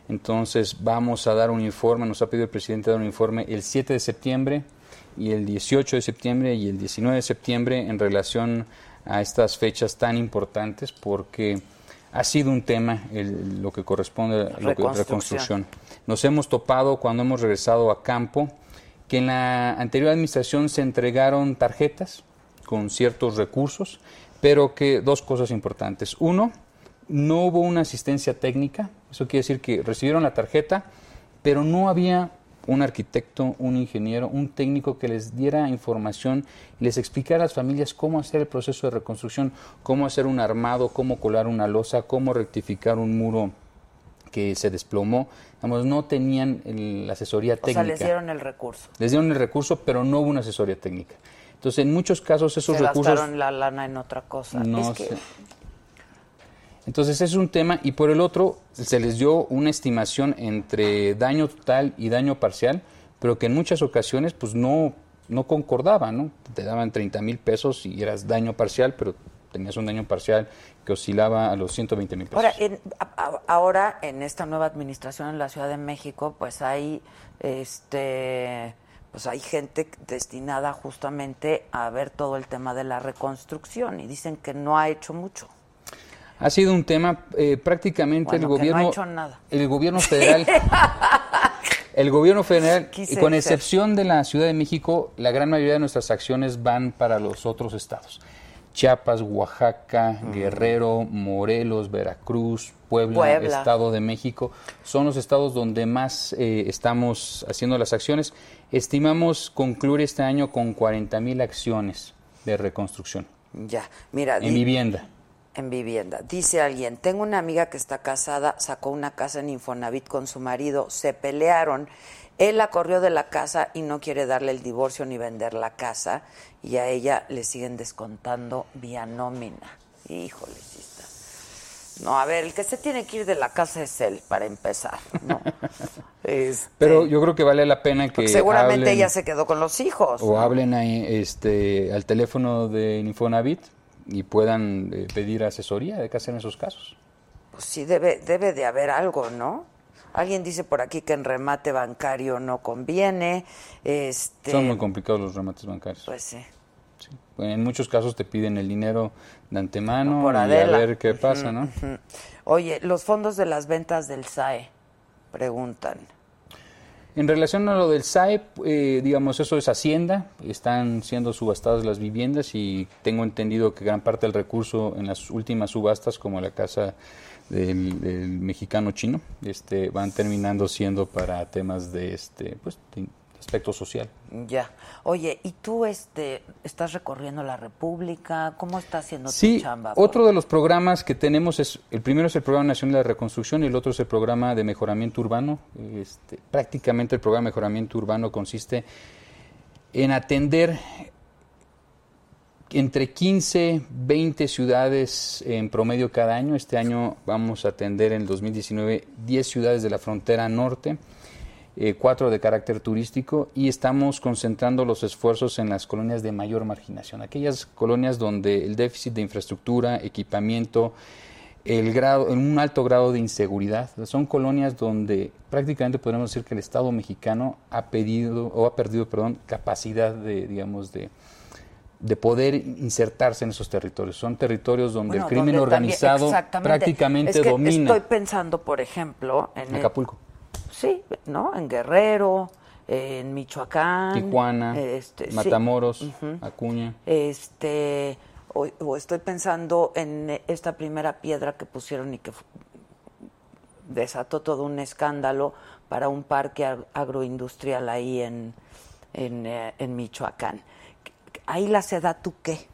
entonces vamos a dar un informe, nos ha pedido el presidente dar un informe el 7 de septiembre y el 18 de septiembre y el 19 de septiembre en relación a estas fechas tan importantes porque ha sido un tema el- lo que corresponde a Reconstrucción. reconstrucción. Nos hemos topado cuando hemos regresado a campo que en la anterior administración se entregaron tarjetas con ciertos recursos, pero que dos cosas importantes. Uno, no hubo una asistencia técnica, eso quiere decir que recibieron la tarjeta, pero no había un arquitecto, un ingeniero, un técnico que les diera información y les explicara a las familias cómo hacer el proceso de reconstrucción, cómo hacer un armado, cómo colar una losa, cómo rectificar un muro que se desplomó. Digamos, no tenían el- la asesoría o sea, técnica. les dieron el recurso. Les dieron el recurso, pero no hubo una asesoría técnica. Entonces, en muchos casos esos Se recursos gastaron la lana en otra cosa. no es que, se- Entonces, es un tema y por el otro se les dio una estimación entre daño total y daño parcial, pero que en muchas ocasiones pues no no concordaba, ¿no? Te daban 30 mil pesos y eras daño parcial, pero tenías un daño parcial que oscilaba a los 120 mil pesos. Ahora en, a- ahora, en esta nueva administración en la Ciudad de México, pues hay este pues hay gente destinada justamente a ver todo el tema de la reconstrucción y dicen que no ha hecho mucho. Ha sido un tema eh, prácticamente Bueno, el que no ha gobierno hecho nada. el gobierno federal el gobierno federal y con excepción de la Ciudad de México la gran mayoría de nuestras acciones van para los otros estados Chiapas, Oaxaca, Guerrero, Morelos, Veracruz, Puebla, Puebla. Estado de México son los estados donde más eh, estamos haciendo las acciones. Estimamos concluir este año con 40 mil acciones de reconstrucción Ya, mira, en vivienda. En vivienda. Dice alguien, tengo una amiga que está casada, sacó una casa en Infonavit con su marido, se pelearon, él la corrió de la casa y no quiere darle el divorcio ni vender la casa y a ella le siguen descontando vía nómina. Híjole, está. No, a ver, el que se tiene que ir de la casa es él, para empezar. ¿no? Este, Pero yo creo que vale la pena que seguramente hablen- ella se quedó con los hijos. o ¿no? hablen ahí, este, al teléfono de Infonavit y puedan eh, pedir asesoría de qué hacer en esos casos. Pues sí, debe, debe de haber algo, ¿no? Alguien dice por aquí que en remate bancario no conviene. Este, Son muy complicados los remates bancarios. Pues sí. Sí. En muchos casos te piden el dinero de antemano Por y a ver qué pasa, ¿no? Oye, los fondos de las ventas del SAE, preguntan. En relación a lo del SAE, eh, digamos, eso es Hacienda, están siendo subastadas las viviendas y tengo entendido que gran parte del recurso en las últimas subastas, como la casa del, del mexicano chino, este, van terminando siendo para temas de este, pues, de aspecto social. Ya. Oye, ¿y tú este estás recorriendo la República? ¿Cómo está haciendo Sí, tu chamba? otro de los programas que tenemos es, el primero es el Programa Nacional de Reconstrucción y el otro es el Programa de Mejoramiento Urbano. Este, prácticamente el Programa de Mejoramiento Urbano consiste en atender entre 15, 20 ciudades en promedio cada año. Este año vamos a atender en el 2019 10 ciudades de la frontera norte, eh, cuatro de carácter turístico y estamos concentrando los esfuerzos en las colonias de mayor marginación, aquellas colonias donde el déficit de infraestructura, equipamiento, el grado, en un alto grado de inseguridad. Son colonias donde prácticamente podemos decir que el Estado mexicano ha pedido o ha perdido, perdón, capacidad de, digamos, de, de poder insertarse en esos territorios. Son territorios donde Bueno, el crimen donde también- organizado exactamente. prácticamente Es que domina. Estoy pensando, por ejemplo, en el- Acapulco. Sí, ¿no? En Guerrero, en Michoacán, Tijuana, este, sí. Matamoros. Acuña. Este, o, o estoy pensando en esta primera piedra que pusieron y que desató todo un escándalo para un parque ag- agroindustrial ahí en, en, eh, en Michoacán. Ahí la seda, ¿tú qué?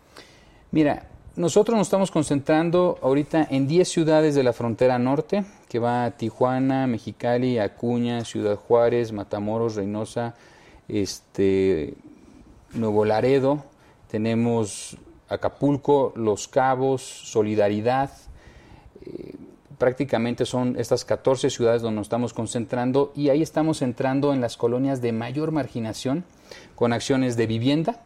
Mira, nosotros nos estamos concentrando ahorita en 10 ciudades de la frontera norte, que va a Tijuana, Mexicali, Acuña, Ciudad Juárez, Matamoros, Reynosa, este, Nuevo Laredo, tenemos Acapulco, Los Cabos, Solidaridad, eh, prácticamente son estas 14 ciudades donde nos estamos concentrando y ahí estamos entrando en las colonias de mayor marginación con acciones de vivienda,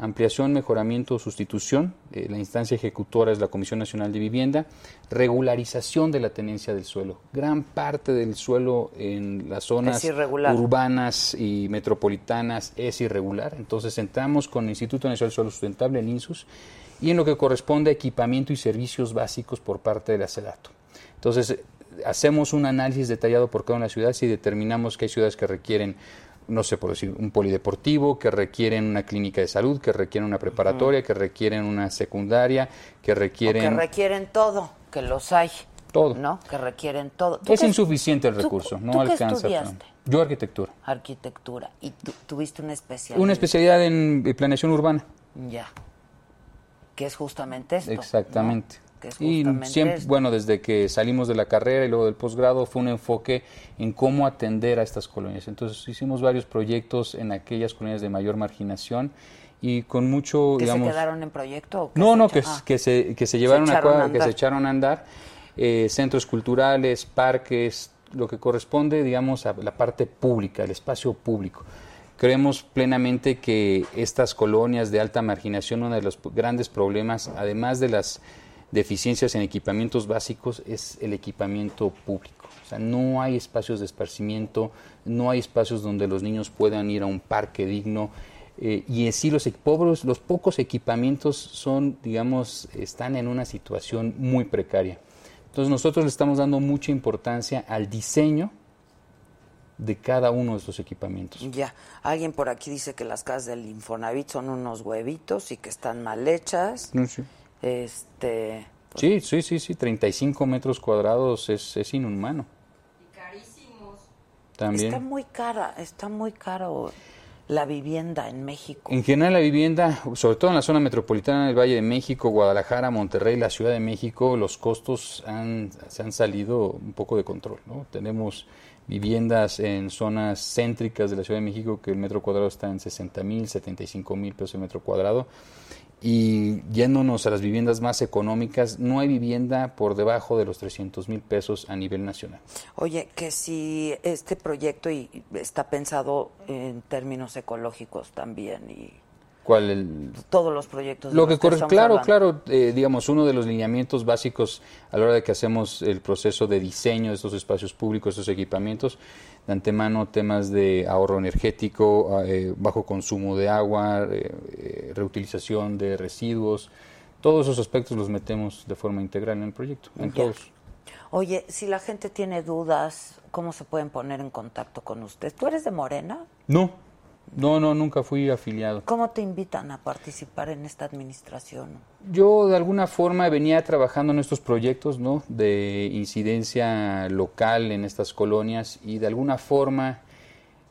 ampliación, mejoramiento o sustitución. eh, la instancia ejecutora es la Comisión Nacional de Vivienda. Regularización de la tenencia del suelo. Gran parte del suelo en las zonas urbanas y metropolitanas es irregular. Entonces entramos con el Instituto Nacional del Suelo Sustentable, el INSUS, y en lo que corresponde a equipamiento y servicios básicos por parte de la SEDATO. Entonces, hacemos un análisis detallado por cada una de las ciudades y determinamos que hay ciudades que requieren, no sé por decir, un polideportivo, que requieren una clínica de salud, que requieren una preparatoria, que requieren una secundaria, que O requieren... que requieren todo, que los hay. Todo. ¿No? Que requieren todo. ¿Tú es qué- insuficiente el tú- recurso, no tú qué alcanza. estudiaste? Yo arquitectura. Arquitectura. ¿Y tú tuviste una especialidad? Una especialidad en planeación urbana. Ya. Que es justamente esto. Exactamente. ¿no? Que es Y justamente siempre, esto. bueno, desde que salimos de la carrera y luego del posgrado fue un enfoque en cómo atender a estas colonias. Entonces hicimos varios proyectos en aquellas colonias de mayor marginación y con mucho, ¿Que digamos... se quedaron en proyecto? o que No, no, que, ah. que, se, que se llevaron a echaron cabo, a que se echaron a andar, eh, centros culturales, parques, lo que corresponde, digamos, a la parte pública, el espacio público. Creemos plenamente que estas colonias de alta marginación, uno de los grandes problemas, además de las deficiencias en equipamientos básicos, es el equipamiento público. O sea, no hay espacios de esparcimiento, no hay espacios donde los niños puedan ir a un parque digno. eh, y en sí los, pobres, los pocos equipamientos son, digamos, están en una situación muy precaria. Entonces nosotros le estamos dando mucha importancia al diseño de cada uno de estos equipamientos. Ya. Alguien por aquí dice que las casas del Infonavit son unos huevitos y que están mal hechas. No, sí. Este. Sí, sí, sí, sí, 35 metros cuadrados es, es inhumano. También. Está muy cara, está muy caro la vivienda en México. En general la vivienda, sobre todo en la zona metropolitana del Valle de México, Guadalajara, Monterrey, la Ciudad de México, los costos han, se han salido un poco de control. ¿no? Tenemos viviendas en zonas céntricas de la Ciudad de México que el metro cuadrado está en 60 mil, 75 mil pesos el metro cuadrado. Y yéndonos a las viviendas más económicas, no hay vivienda por debajo de los 300 mil pesos a nivel nacional. Oye, que si este proyecto y está pensado en términos ecológicos también y ¿Cuál el, todos los proyectos. de Lo los que corre, estamos claro, hablando. claro, eh, digamos, uno de los lineamientos básicos a la hora de que hacemos el proceso de diseño de estos espacios públicos, estos equipamientos, de antemano temas de ahorro energético, eh, bajo consumo de agua, eh, eh, reutilización de residuos, todos esos aspectos los metemos de forma integral en el proyecto, en todos. Oye, si la gente tiene dudas, ¿cómo se pueden poner en contacto con usted? ¿Tú eres de Morena? No, no, no, nunca fui afiliado. ¿Cómo te invitan a participar en esta administración? Yo de alguna forma venía trabajando en estos proyectos ¿no? de incidencia local en estas colonias y de alguna forma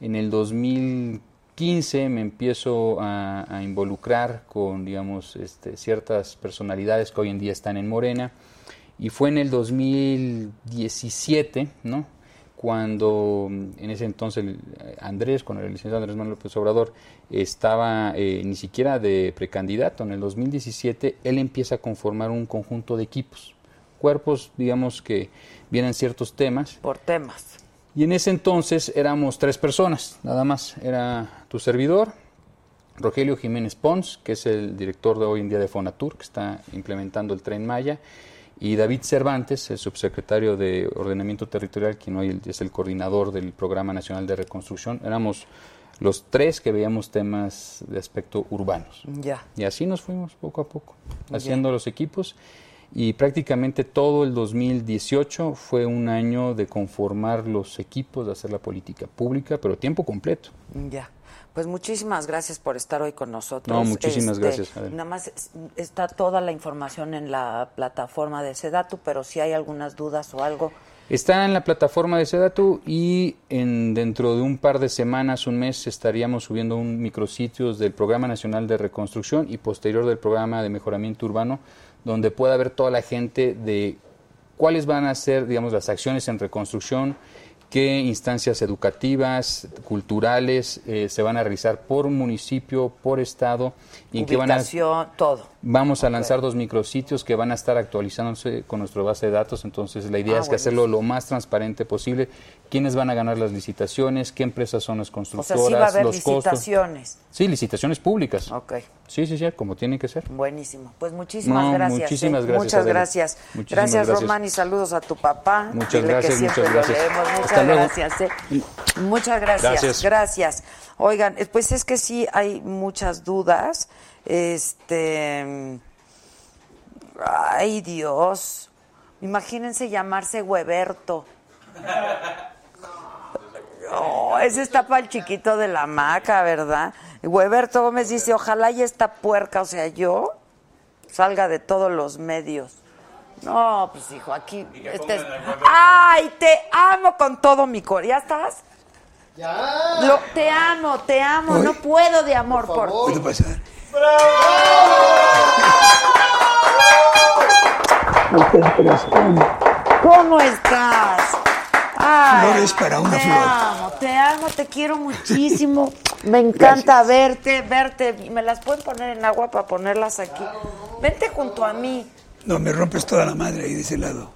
en el 2015 me empiezo a, a involucrar con digamos este, ciertas personalidades que hoy en día están en Morena y fue en el 2017 ¿no? Cuando mm, en ese entonces eh, Andrés, con el licenciado Andrés Manuel López Obrador, estaba eh, ni siquiera de precandidato. En el 2017 él empieza a conformar un conjunto de equipos, cuerpos, digamos, que vienen ciertos temas. Por temas. Y en ese entonces éramos tres personas, nada más. Era tu servidor, Rogelio Jiménez Pons, que es el director de hoy en día de Fonatur, que está implementando el Tren Maya, y David Cervantes, el subsecretario de Ordenamiento Territorial, quien hoy es el coordinador del Programa Nacional de Reconstrucción. Éramos los tres que veíamos temas de aspecto urbanos. Ya. Y así nos fuimos poco a poco, haciendo los equipos. Y prácticamente todo el 2018 fue un año de conformar los equipos, de hacer la política pública, pero tiempo completo. Ya. Pues muchísimas gracias por estar hoy con nosotros. No, muchísimas gracias, Adela. Nada más es- está toda la información en la plataforma de Sedatu, pero si hay algunas dudas o algo, Está en la plataforma de Sedatu y en, dentro de un par de semanas, un mes, estaríamos subiendo un micrositios del Programa Nacional de Reconstrucción y posterior del Programa de Mejoramiento Urbano, donde pueda ver toda la gente de cuáles van a ser, digamos, las acciones en reconstrucción, qué instancias educativas, culturales eh, se van a realizar por municipio, por estado, y en qué van a ubicación, todo. Vamos a lanzar dos micrositios que van a estar actualizándose con nuestra base de datos, entonces la idea Ah, es que hacerlo lo más transparente posible. ¿Quiénes van a ganar las licitaciones? ¿Qué empresas son las O sea, constructoras? sí va a haber los costos. licitaciones. Sí, licitaciones públicas. Ok. Sí, sí, sí, como tiene que ser. Buenísimo. Pues muchísimas No, gracias. muchísimas ¿eh? gracias, Muchas Adela. gracias. Muchísimas gracias, gracias. Román, y saludos a tu papá. Muchas Dile que gracias, siempre muchas gracias. Muchas Hasta gracias. ¿eh? Muchas gracias. Gracias. Gracias. Oigan, eh, pues es que sí hay muchas dudas. Este. Ay, Dios. Imagínense llamarse Hueberto. Oh, ese está para el chiquito de la maca, ¿verdad? Hueberto Gómez dice, ojalá y esta puerca, o sea, yo, salga de todos los medios. No, pues hijo, aquí... este es- ¡Ay, te amo con todo mi corazón! ¿Ya estás? Ya. Lo- te amo, te amo, no puedo de amor por, favor. ti. ¿Puedo pasar? Gracias. ¿Cómo estás? Ay, Flores para una te flor. amo, te amo, te quiero muchísimo. Me encanta verte, verte. ¿Me las pueden poner en agua para ponerlas aquí? Vente junto a mí. No, me rompes toda la madre ahí de ese lado.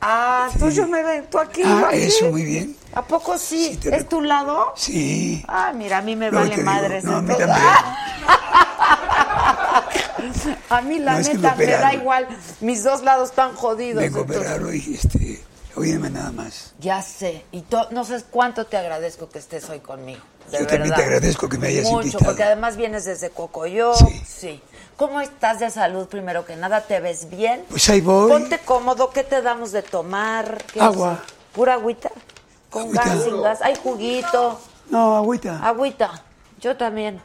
Ah, tú yo me ven, tú aquí. Ah, aquí. eso, muy bien. ¿A poco sí? Sí, ¿Es tu lado? Sí. Ah, mira, a mí me No, vale madres. no, a mí entonces. a mí la No, me neta me da igual. Mis dos lados están jodidos. Entonces- operar hoy, este, óyeme nada más. Ya sé, y no sé cuánto te agradezco que estés hoy conmigo. De Yo también verdad. te agradezco que me hayas Mucho, invitado. porque además vienes desde Cocoyo. Sí. sí. ¿Cómo estás de salud primero que nada? ¿Te ves bien? Pues ahí voy. Ponte cómodo, ¿qué te damos de tomar? ¿Qué Agua. es? ¿Pura agüita? ¿Con Agüita. gas, sin gas? ¿Hay juguito? No, agüita. Agüita. Yo también.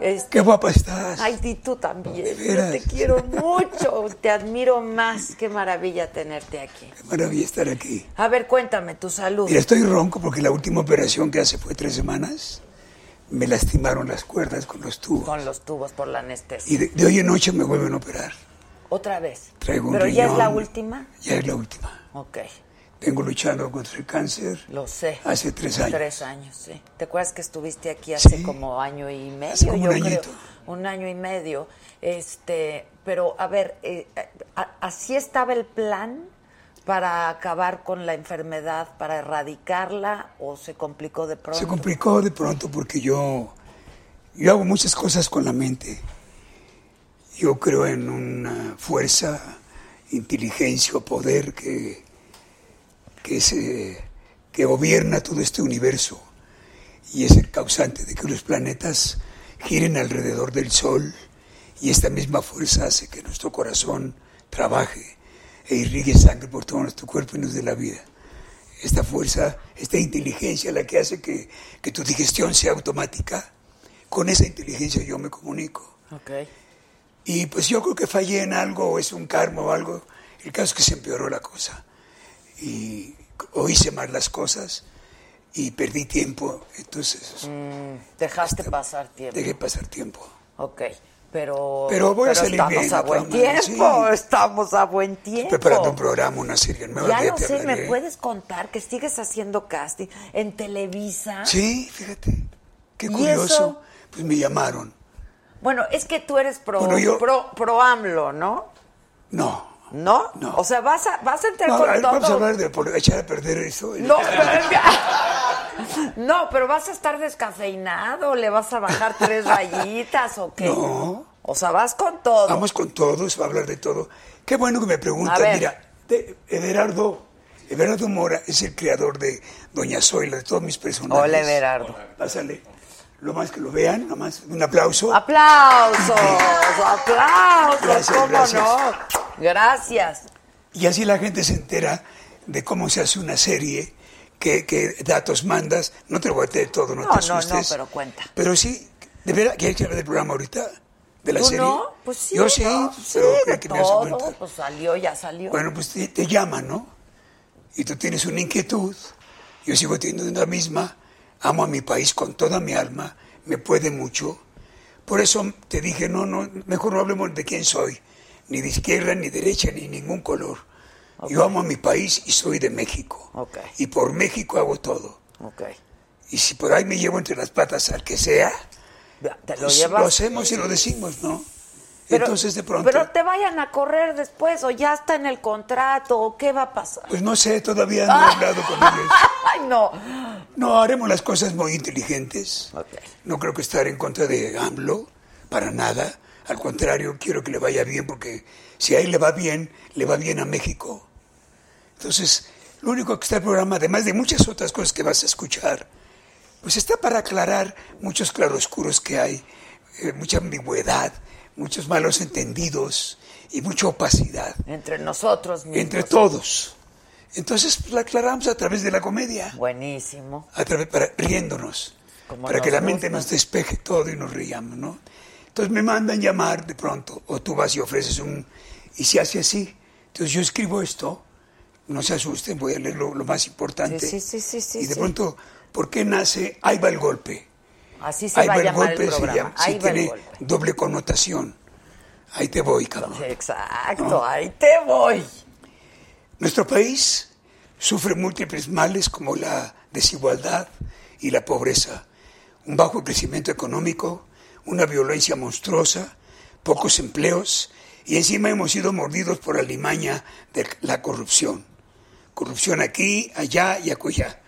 Este, Qué guapa estás. Ay, y tú también. De Yo te quiero mucho. Te admiro más. Qué maravilla tenerte aquí. Qué maravilla estar aquí. A ver, cuéntame tu salud. Mira, estoy ronco porque la última operación que hace fue tres semanas. Me lastimaron las cuerdas con los tubos. Con los tubos por la anestesia. Y de, de hoy en noche me vuelven a operar. Otra vez. Traigo un Pero ya es la última. Ya es la última. Ok, Vengo luchando contra el cáncer. lo sé. Hace tres años. Tres años, sí. ¿Te acuerdas que estuviste aquí hace Sí. como año y medio? Hace como yo un creo. Un año y medio. Este, pero a ver, eh, ¿así estaba el plan para acabar con la enfermedad, para erradicarla o se complicó de pronto? Se complicó de pronto porque yo Yo hago muchas cosas con la mente. Yo creo en una fuerza, inteligencia o poder que, que, se, que gobierna todo este universo y es el causante de que los planetas giren alrededor del Sol y esta misma fuerza hace que nuestro corazón trabaje e irrigue sangre por todo nuestro cuerpo y nos dé la vida. Esta fuerza, esta inteligencia, la que hace que, que tu digestión sea automática, con esa inteligencia yo me comunico. Y pues yo creo que fallé en algo, o es un karma o algo. El caso es que se empeoró la cosa. Y o hice mal las cosas y perdí tiempo. Entonces Mm, dejaste pasar tiempo. dejé pasar tiempo. Ok. Pero, Pero voy a salir estamos bien, a buen tiempo, sí. estamos a buen tiempo. Preparando un programa, una serie nueva. Ya te sé, ¿me puedes contar que sigues haciendo casting en Televisa? Sí, fíjate. Qué ¿Y curioso. eso? Pues me llamaron. Bueno, es que tú eres pro, Bueno, yo- pro, pro AMLO, ¿no? No. ¿No? No. O sea, vas a, vas a entrar No, con todo. vamos a hablar de por echar a perder esto. No, pero, no, pero vas a estar descafeinado, le vas a bajar tres rayitas o qué. No. O sea, vas con todo. Vamos con todos, va a hablar de todo. Qué bueno que me preguntan. Mira, de- Everardo, Everardo Mora es el creador de Doña Zoila, de todos mis personajes. Hola, Everardo. Pásale. Lo más que lo vean, nada más. Un aplauso. ¡Aplausos! ¡Aplausos! Gracias, ¿Cómo gracias. no? Gracias. Y así la gente se entera de cómo se hace una serie, qué, qué datos mandas. No te lo voy a tener todo, no, No, te no, no, asustes. pero cuenta. Pero sí, ¿de verdad quieres que hable del programa ahorita? ¿De la ¿Tú serie? no? Pues sí. Yo sí, ¿no? pero sí, creo que me hace todo. Pues salió, ya salió. Bueno, pues te, te llaman, ¿no? Y tú tienes una inquietud. Yo sigo teniendo la misma. Amo a mi país con toda mi alma. Me puede mucho. Por eso te dije, no, no, mejor no hablemos de quién soy. Ni de izquierda, ni derecha, ni ningún color. Yo amo a mi país y soy de México. Y por México hago todo. Y si por ahí me llevo entre las patas al que sea, Te lo pues lo hacemos y lo decimos, ¿no? Pero- Entonces de pronto... Pero te vayan a correr después, o ya está en el contrato, o qué va a pasar. Pues no sé, todavía no he hablado con ellos. Ay, no. No, haremos las cosas muy inteligentes. No creo que estar en contra de AMLO, para nada. Al contrario, quiero que le vaya bien, porque si a él le va bien, le va bien a México. Entonces, lo único que está el programa, además de muchas otras cosas que vas a escuchar, pues está para aclarar muchos claroscuros que hay, eh, mucha ambigüedad, muchos malos entendidos y mucha opacidad Entre nosotros mismos. entre todos. Entonces, pues, la aclaramos a través de la comedia Buenísimo. a través, para, riéndonos, Como para que la mente gusta. nos despeje todo y nos riamos, ¿no? Entonces me mandan llamar de pronto, o tú vas y ofreces un... Y se hace así. Entonces yo escribo esto, no se asusten, voy a leer lo, lo más importante. Sí, sí, sí, y de sí. pronto, ¿por qué nace Ahí va el golpe? Así se Ahí va a va el llamar golpe, el se sí, Ahí va el tiene golpe. doble connotación. Ahí te voy, cabrón. Exacto, ahí te voy. Nuestro país sufre múltiples males como la desigualdad y la pobreza, un bajo crecimiento económico, una violencia monstruosa, pocos empleos y encima hemos sido mordidos por la limaña de la corrupción. Corrupción aquí, allá y acullá.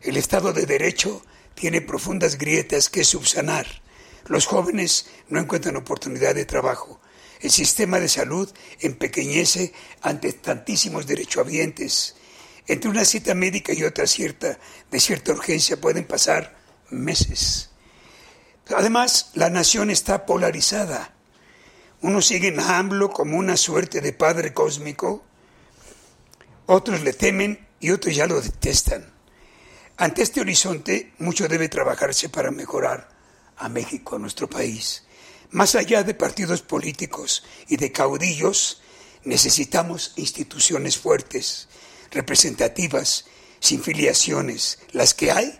El Estado de Derecho tiene profundas grietas que subsanar. Los jóvenes no encuentran oportunidad de trabajo. El sistema de salud empequeñece ante tantísimos derechohabientes. Entre una cita médica y otra cierta, de cierta urgencia pueden pasar meses. Además, la nación está polarizada. Unos siguen a AMLO como una suerte de padre cósmico, otros le temen y otros ya lo detestan. Ante este horizonte, mucho debe trabajarse para mejorar a México, a nuestro país. Más allá de partidos políticos y de caudillos, necesitamos instituciones fuertes, representativas, sin filiaciones. Las que hay,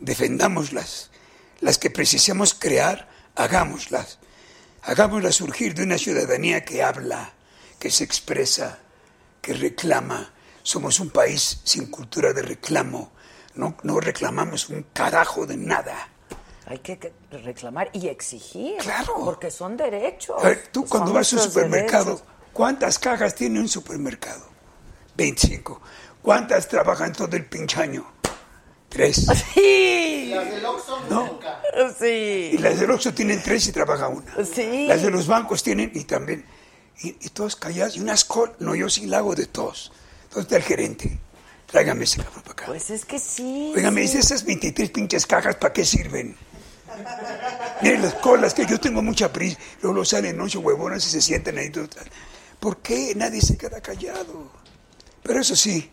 defendámoslas. Las que precisamos crear, hagámoslas. Hagámoslas surgir de una ciudadanía que habla, que se expresa, que reclama. Somos un país sin cultura de reclamo. No, no reclamamos un carajo de nada. Hay que reclamar y exigir. Claro. Porque son derechos. A ver, tú Son cuando vas a un supermercado, derechos. ¿cuántas cajas tiene un supermercado? 25. ¿Cuántas trabajan todo el pinche año? Tres. Sí. Las del Oxxo No. Sí. Y las del Oxxo tienen tres y trabaja una. Sí. Las de los bancos tienen y también. Y, y todos callados. Y unas col. No, yo sí la hago de todos. ¿Dónde está el gerente? Tráigame ese cabrón para acá. Pues es que sí. Oiga, me sí. dice, esas 23 pinches cajas, ¿para qué sirven? Miren las colas, que yo tengo mucha prisa. Luego salen ocho huevonas y se sientan ahí. ¿Por qué nadie se queda callado? Pero eso sí,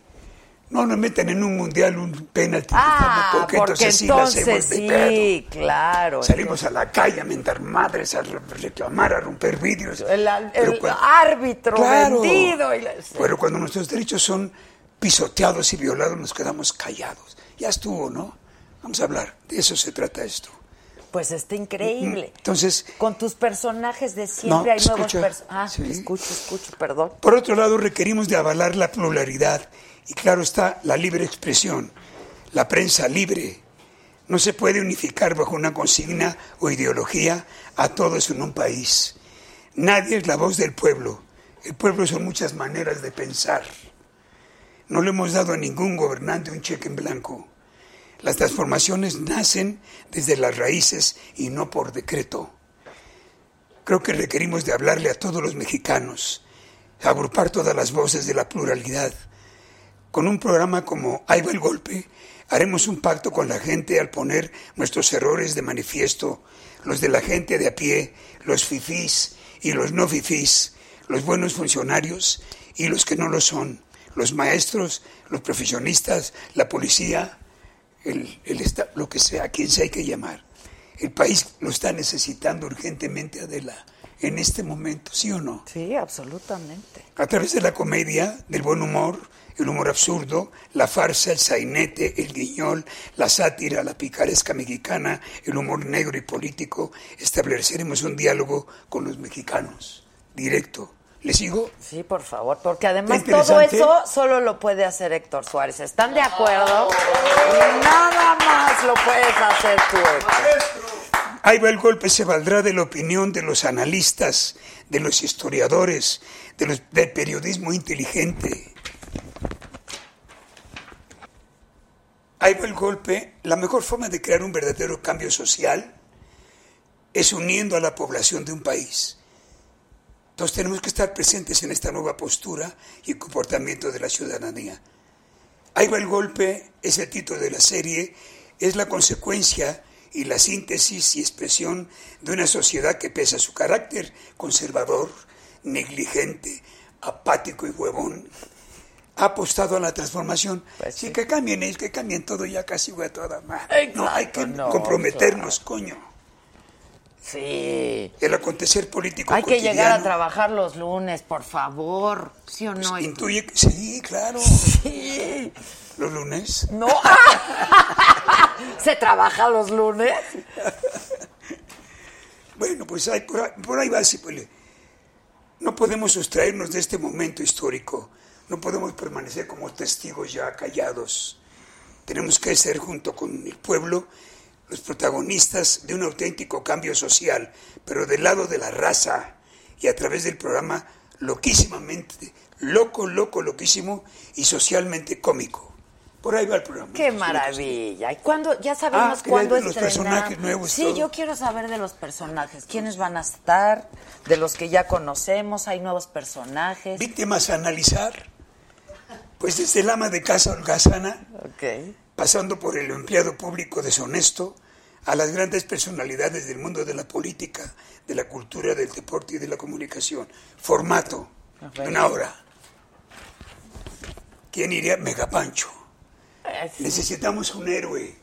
no nos meten en un mundial un penalti. Ah, porque, porque entonces sí entonces sí, claro. Salimos a la calle a mentar madres, a re- reclamar, a romper vidrios. El, el cuando- árbitro Claro. vendido. y la- Pero cuando nuestros derechos son pisoteados y violados, nos quedamos callados. Ya estuvo, ¿no? Vamos a hablar. De eso se trata esto. Pues está increíble. Entonces, Con tus personajes de siempre No, hay nuevos personajes. Ah, Sí. escucho, escucho, perdón. por otro lado, requerimos de avalar la pluralidad y claro está la libre expresión, la prensa libre. No se puede unificar bajo una consigna o ideología a todos en un país. Nadie es la voz del pueblo. El pueblo son muchas maneras de pensar. No le hemos dado a ningún gobernante un cheque en blanco. Las transformaciones nacen desde las raíces y no por decreto. Creo que requerimos de hablarle a todos los mexicanos, agrupar todas las voces de la pluralidad. Con un programa como Ahí va el golpe, haremos un pacto con la gente al poner nuestros errores de manifiesto, los de la gente de a pie, los fifís y los no fifís, los buenos funcionarios y los que no lo son, los maestros, los profesionistas, la policía, el, el lo que sea, a quien sea hay que llamar. El país lo está necesitando urgentemente, Adela, en este momento, ¿sí o no? Sí, absolutamente. A través de la comedia, del buen humor, el humor absurdo, la farsa, el sainete, el guiñol, la sátira, la picaresca mexicana, el humor negro y político, estableceremos un diálogo con los mexicanos, directo. ¿Le sigo? Sí, por favor, porque además todo eso solo lo puede hacer Héctor Suárez. ¿Están de acuerdo? Y nada más lo puedes hacer tú, Héctor. Ahí va el golpe, se valdrá de la opinión de los analistas, de los historiadores, de los, del periodismo inteligente. Ahí va el golpe, la mejor forma de crear un verdadero cambio social es uniendo a la población de un país. Entonces tenemos que estar presentes en esta nueva postura y comportamiento de la ciudadanía. Ahí va el golpe, es el título de la serie, es la consecuencia y la síntesis y expresión de una sociedad que pese a su carácter conservador, negligente, apático y huevón, ha apostado a la transformación. Pues sí. sí. que cambien, es que cambien todo ya casi a toda madre. No, hay que no, comprometernos, coño. Sí. El acontecer político Hay que llegar a trabajar los lunes, por favor. ¿Sí o no? Intuye que sí, claro. Sí. Los lunes. No. ¿Se trabaja los lunes? Bueno, pues hay- por, ahí, por ahí va, sí, pues, No podemos sustraernos de este momento histórico. No podemos permanecer como testigos ya callados. Tenemos que ser junto con el pueblo los protagonistas de un auténtico cambio social, pero del lado de la raza y a través del programa loquísimamente, loco, loco, loquísimo y socialmente cómico. Por ahí va el programa. Qué maravilla. ¿Y cuándo? Ya sabemos Ah, cuándo ver los personajes nuevos Sí, todo. yo quiero saber de los personajes. ¿Quiénes van a estar? De los que ya conocemos, hay nuevos personajes. Víctimas a analizar, pues desde el ama de casa holgazana, Ok. pasando por el empleado público deshonesto, a las grandes personalidades del mundo de la política, de la cultura, del deporte y de la comunicación. Formato una hora. ¿Quién iría? Megapancho. Necesitamos un héroe.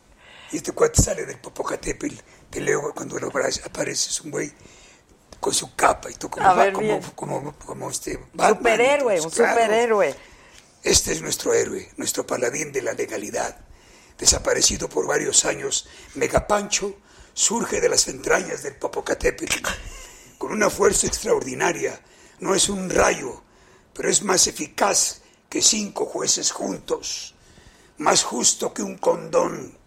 Y este cuate sale del Popocatépetl, que luego cuando lo aparece aparece es un güey con su capa y todo como, va- ver, como, como, como este Batman, Superhéroe, un superhéroe. Este es nuestro héroe, nuestro paladín de la legalidad. Desaparecido por varios años, Megapancho surge de las entrañas del Popocatépetl con una fuerza extraordinaria. No es un rayo, pero es más eficaz que cinco jueces juntos, más justo que un condón.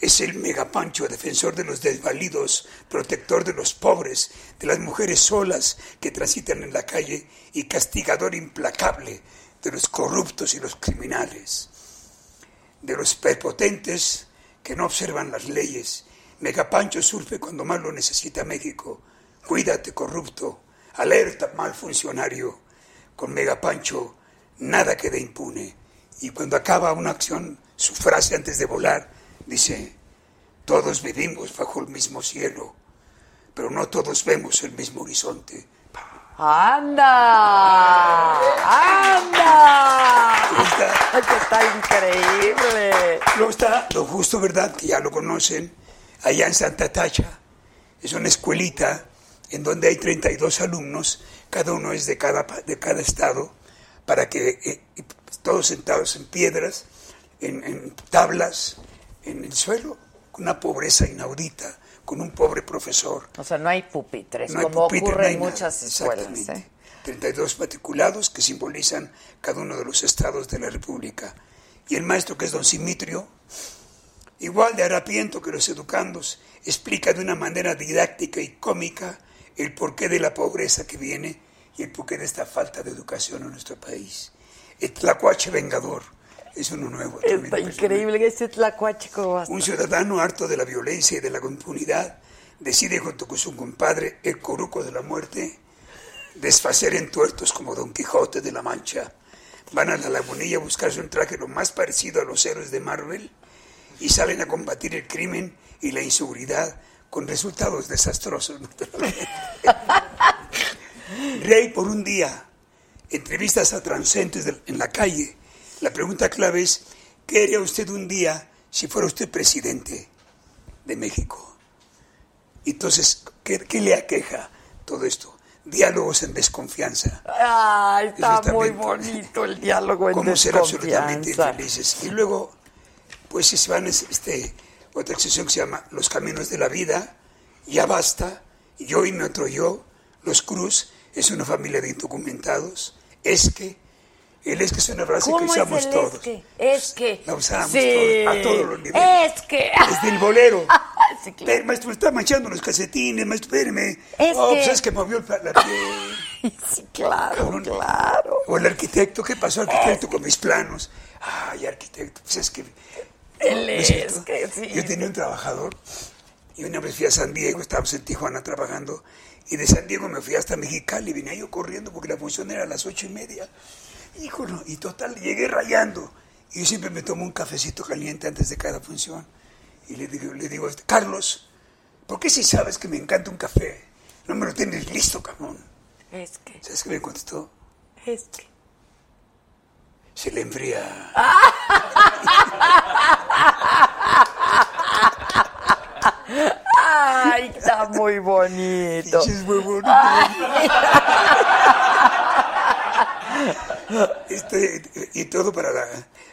Es el megapancho, defensor de los desvalidos, protector de los pobres, de las mujeres solas que transitan en la calle y castigador implacable de los corruptos y los criminales, de los prepotentes que no observan las leyes, Megapancho surfe cuando más lo necesita México. Cuídate, corrupto. Alerta, mal funcionario. Con Megapancho nada queda impune. Y cuando acaba una acción, su frase antes de volar dice, todos vivimos bajo el mismo cielo, pero no todos vemos el mismo horizonte. ¡Anda! ¡Anda! Que está increíble. Luego está lo justo, ¿verdad? Que ya lo conocen, allá en Santa Tacha. Es una escuelita en donde hay 32 alumnos, cada uno es de cada, de cada estado, para que eh, todos sentados en piedras, en, en tablas, en el suelo, una pobreza inaudita, con un pobre profesor. O sea, no hay pupitres, No hay como pupitre, ocurre no hay en nada, muchas escuelas. ¿eh? 32 matriculados que simbolizan cada uno de los estados de la República. Y el maestro, que es don Simitrio, igual de harapiento que los educandos, explica de una manera didáctica y cómica el porqué de la pobreza que viene y el porqué de esta falta de educación en nuestro país. El tlacuache vengador es uno nuevo. también Está de increíble que este tlacuache un ciudadano harto de la violencia y de la impunidad decide junto con su compadre, el coruco de la muerte, desfacer en tuertos como Don Quijote de la Mancha. Van a la lagunilla a buscarse un traje lo más parecido a los héroes de Marvel y salen a combatir el crimen y la inseguridad con resultados desastrosos. naturalmente. Rey por un día, entrevistas a transeúntes de- en la calle. La pregunta clave es, ¿qué haría usted un día si fuera usted presidente de México? Entonces, ¿qué, qué le aqueja todo esto? Diálogos en desconfianza. Ay, está muy bonito el diálogo en Cómo ser absolutamente desconfianza. infelices. Y luego, pues se van este, otra sección que se llama Los Caminos de la Vida, Ya Basta, Yo y mi otro yo, Los Cruz, es una familia de indocumentados, Es que, el es que es una frase que ¿Cómo es usamos el todos. es que? Es que. La usamos Sí. todos, a todos los niveles. Es que. Desde el bolero. Sí, claro. Pero, maestro, está manchando los calcetines, maestro, espéreme. Es oh, que- pues es que movió el- la piel. Sí, claro, Cabrón. claro. O el arquitecto, ¿qué pasó arquitecto con mis planos? Ay, arquitecto, pues es que... El ¿No es es cierto? que sí. Yo tenía un trabajador y una vez fui a San Diego, estábamos en Tijuana trabajando, y de San Diego me fui hasta Mexicali, venía yo corriendo porque la función era a las ocho y media. Hijo, no, y total, llegué rayando. Y yo siempre me tomo un cafecito caliente antes de cada función. Y le digo, le digo, Carlos, ¿por qué si sabes que me encanta un café? No me lo tienes listo, cabrón. Es que. ¿Sabes qué me contestó? Es que. Se le enfría. Ay, está muy bonito. Pinches huevones. Este, y todo para la...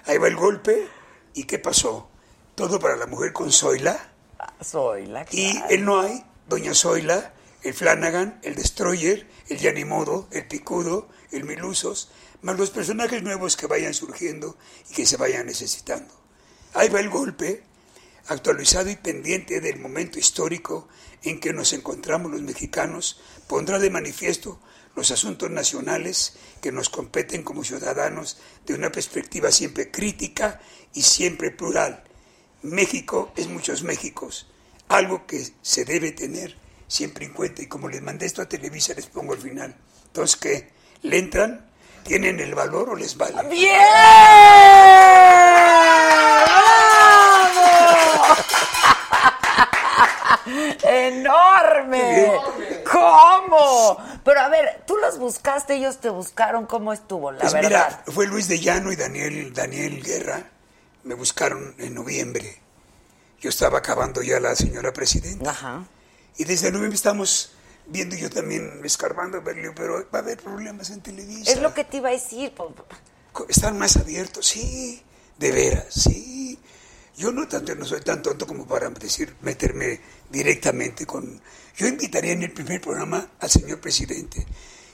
Ahí va el golpe. ¿Y qué pasó? Todo para la mujer con Zoila. Soy la Y él no hay, Doña Zoila, el Flanagan, el Destroyer, el Yanimodo, el Picudo, el Milusos, más los personajes nuevos que vayan surgiendo y que se vayan necesitando. Ahí va el golpe, actualizado y pendiente del momento histórico en que nos encontramos los mexicanos, pondrá de manifiesto los asuntos nacionales que nos competen como ciudadanos de una perspectiva siempre crítica y siempre plural. México es muchos Méxicos, algo que se debe tener siempre en cuenta. Y como les mandé esto a Televisa, les pongo al final. Entonces, ¿qué? ¿Le entran? ¿Tienen el valor o les vale? ¡Bien! ¡Bravo! ¡Enorme! ¿Cómo? Pero a ver, tú los buscaste, ellos te buscaron, ¿cómo estuvo? La Pues verdad. mira, fue Luis de Llano y Daniel, Daniel Guerra. Me buscaron en noviembre. Yo estaba acabando ya la señora presidenta. Ajá. Y desde noviembre estamos viendo yo también escarbando, pero va a haber problemas en Televisa. Es lo que te iba a decir. Están más abiertos, sí, de veras, sí. Yo no tanto, no soy tan tonto como para decir, meterme directamente con... Yo invitaría en el primer programa al señor presidente.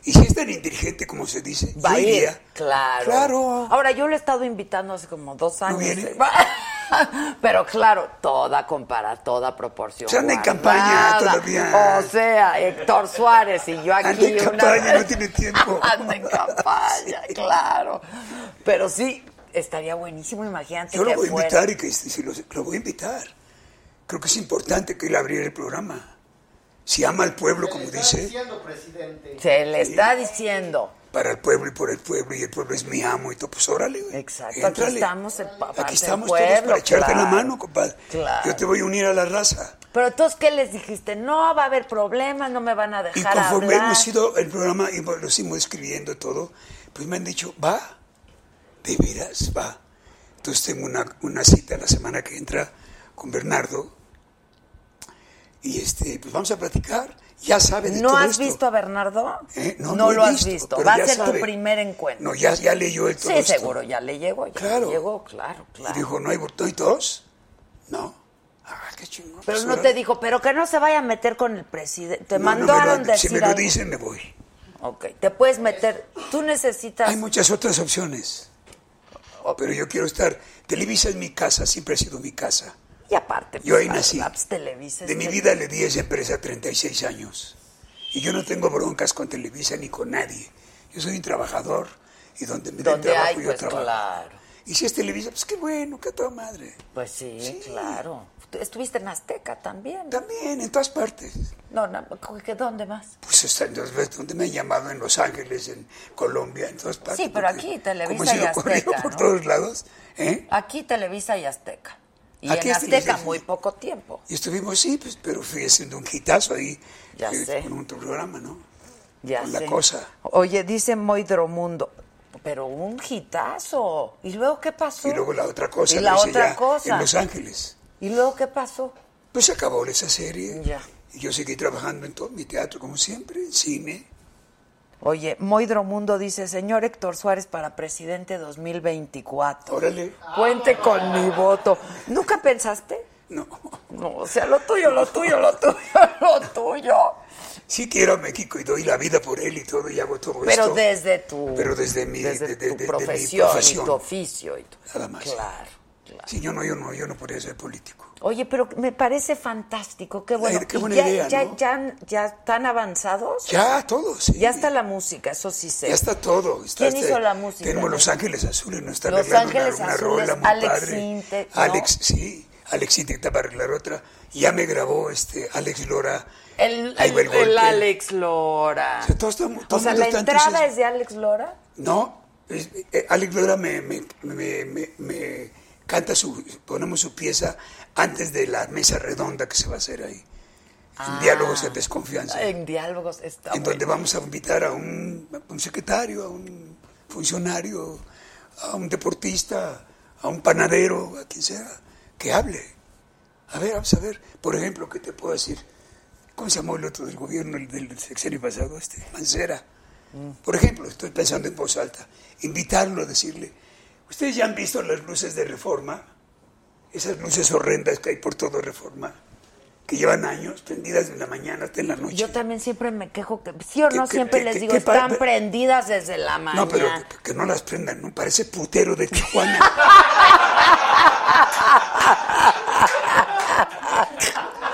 Y si es tan inteligente como se dice, Va a ir, claro. Claro. Ahora, yo lo he estado invitando hace como dos años. viene? ¿eh? Pero claro, toda compara, toda proporción. Se anda en campaña todavía. O sea, Héctor Suárez y yo aquí. Anda en campaña, no tiene tiempo. Anda en campaña, claro. Pero sí, estaría buenísimo, imagínate Yo lo voy a fuera. invitar y que si lo, lo voy a invitar. creo que es importante que él abriera el programa. Si ama al pueblo, como Se le está dice, diciendo, presidente. Se le está diciendo. para el pueblo y por el pueblo, y el pueblo es mi amo y todo, pues órale, güey. Exacto, aquí estamos parte Aquí estamos todos para echarte la mano, compadre. Claro. Yo te voy a unir a la raza. Pero entonces, ¿qué les dijiste? No va a haber problemas, no me van a Y dejar conforme hablar. hemos ido el programa y lo hemos escribiendo todo, pues me han dicho, va, de veras, va. Entonces tengo una, una cita la semana que entra con Bernardo y este, pues vamos a platicar. Ya sabe de ¿No todo has esto. visto a Bernardo? ¿Eh? No, No, no lo has visto, Va a ser sabe. tu primer encuentro. No, ya, ya leyó él todo sí, esto. seguro, ya le llegó. Ya Claro. le llegó, claro, Y claro. dijo, ¿no hay, ¿no hay tos? No. Ah, qué chingón. Pero pues, no te dijo, pero que no se vaya a meter con el presidente. Te No, no mandaron lo- decir Si me lo dicen, me voy. Ok, te puedes meter. Tú necesitas. Hay muchas otras opciones. Pero yo quiero estar. Televisa es mi casa, siempre ha sido mi casa. Y aparte, Yo ahí pues, nací. Labs Televisa es De mi vida le di a esa empresa 36 años. Y yo no tengo broncas con Televisa ni con nadie. Yo soy un trabajador y donde me den trabajo hay, yo pues trabajo. claro. Y si es Televisa, pues qué bueno, qué toda madre. Pues sí, claro. Estuviste en Azteca también. También, en todas partes. No, no, ¿qué, ¿dónde más? Pues está en dos veces donde me han llamado en Los Ángeles, en Colombia, en todas partes. Sí, pero aquí, Televisa y Azteca, por ¿no? todos lados, ¿eh? Aquí Televisa y Azteca. Y Aquí en Azteca muy poco tiempo. Y estuvimos, sí, pues, pero fui haciendo un hitazo ahí. Ya eh, sé. Con un programa, ¿no? Ya Con sé. la cosa. Oye, dice Moidromundo, pero un hitazo. ¿Y luego qué pasó? Y luego la otra cosa, Y la otra ya cosa. en Los Ángeles. ¿Y luego qué pasó? Pues se acabó esa serie. Ya. Y yo seguí trabajando en todo mi teatro, como siempre, en cine. Oye, Moidromundo dice, señor Héctor Suárez para presidente 2024. Órale. Cuente con mi voto. ¿Nunca pensaste? No. No, o sea, lo tuyo, lo tuyo, lo tuyo, lo tuyo. Sí quiero a México y doy la vida por él y todo, y hago todo Pero esto. desde tu, Pero desde mi, desde de- de- tu de- de mi profesión, profesión. y tu oficio. Y tu- Nada más. Claro, claro. Sí, yo no, yo no, yo no podría ser político. Oye, pero me parece fantástico, qué bueno. Qué ¿Y buena ya, idea, ya, ¿no? ya, ya están avanzados? Ya, todo, sí. Ya está la música, eso sí sé. Ya está todo. Está ¿Quién este- hizo la música? Tenemos Los Ángeles Azules, nos está Los arreglando una- Ángeles una, Azules, rola muy Alex padre. Sinte, ¿no? Alex, sí, Alex para arreglar otra. Ya me grabó este Alex Lora. El, el- el el Alex Lora. O sea, todo está- todo o sea, la entrada es de Alex Lora. No, es- eh, Alex Lora me, me, me- me- me canta su, ponemos su pieza antes de la mesa redonda que se va a hacer ahí. En diálogos de desconfianza. En diálogos está en donde vamos a invitar a un, a un secretario, a un funcionario, a un deportista, a un panadero, a quien sea, que hable. A ver, vamos a ver. Por ejemplo, ¿qué te puedo decir? ¿Cómo se llamó el otro del gobierno, el del sexenio pasado, este? Mancera. Por ejemplo, estoy pensando en voz alta. Invitarlo a decirle, ¿ustedes ya han visto las luces de reforma? Esas luces horrendas que hay por todo reforma, que llevan años prendidas de la mañana hasta en la noche. Yo también siempre me quejo que, sí o ¿Qué- no, siempre les digo, están prendidas desde la mañana. No, pero que, no las prendan, ¿no? Parece putero de Tijuana.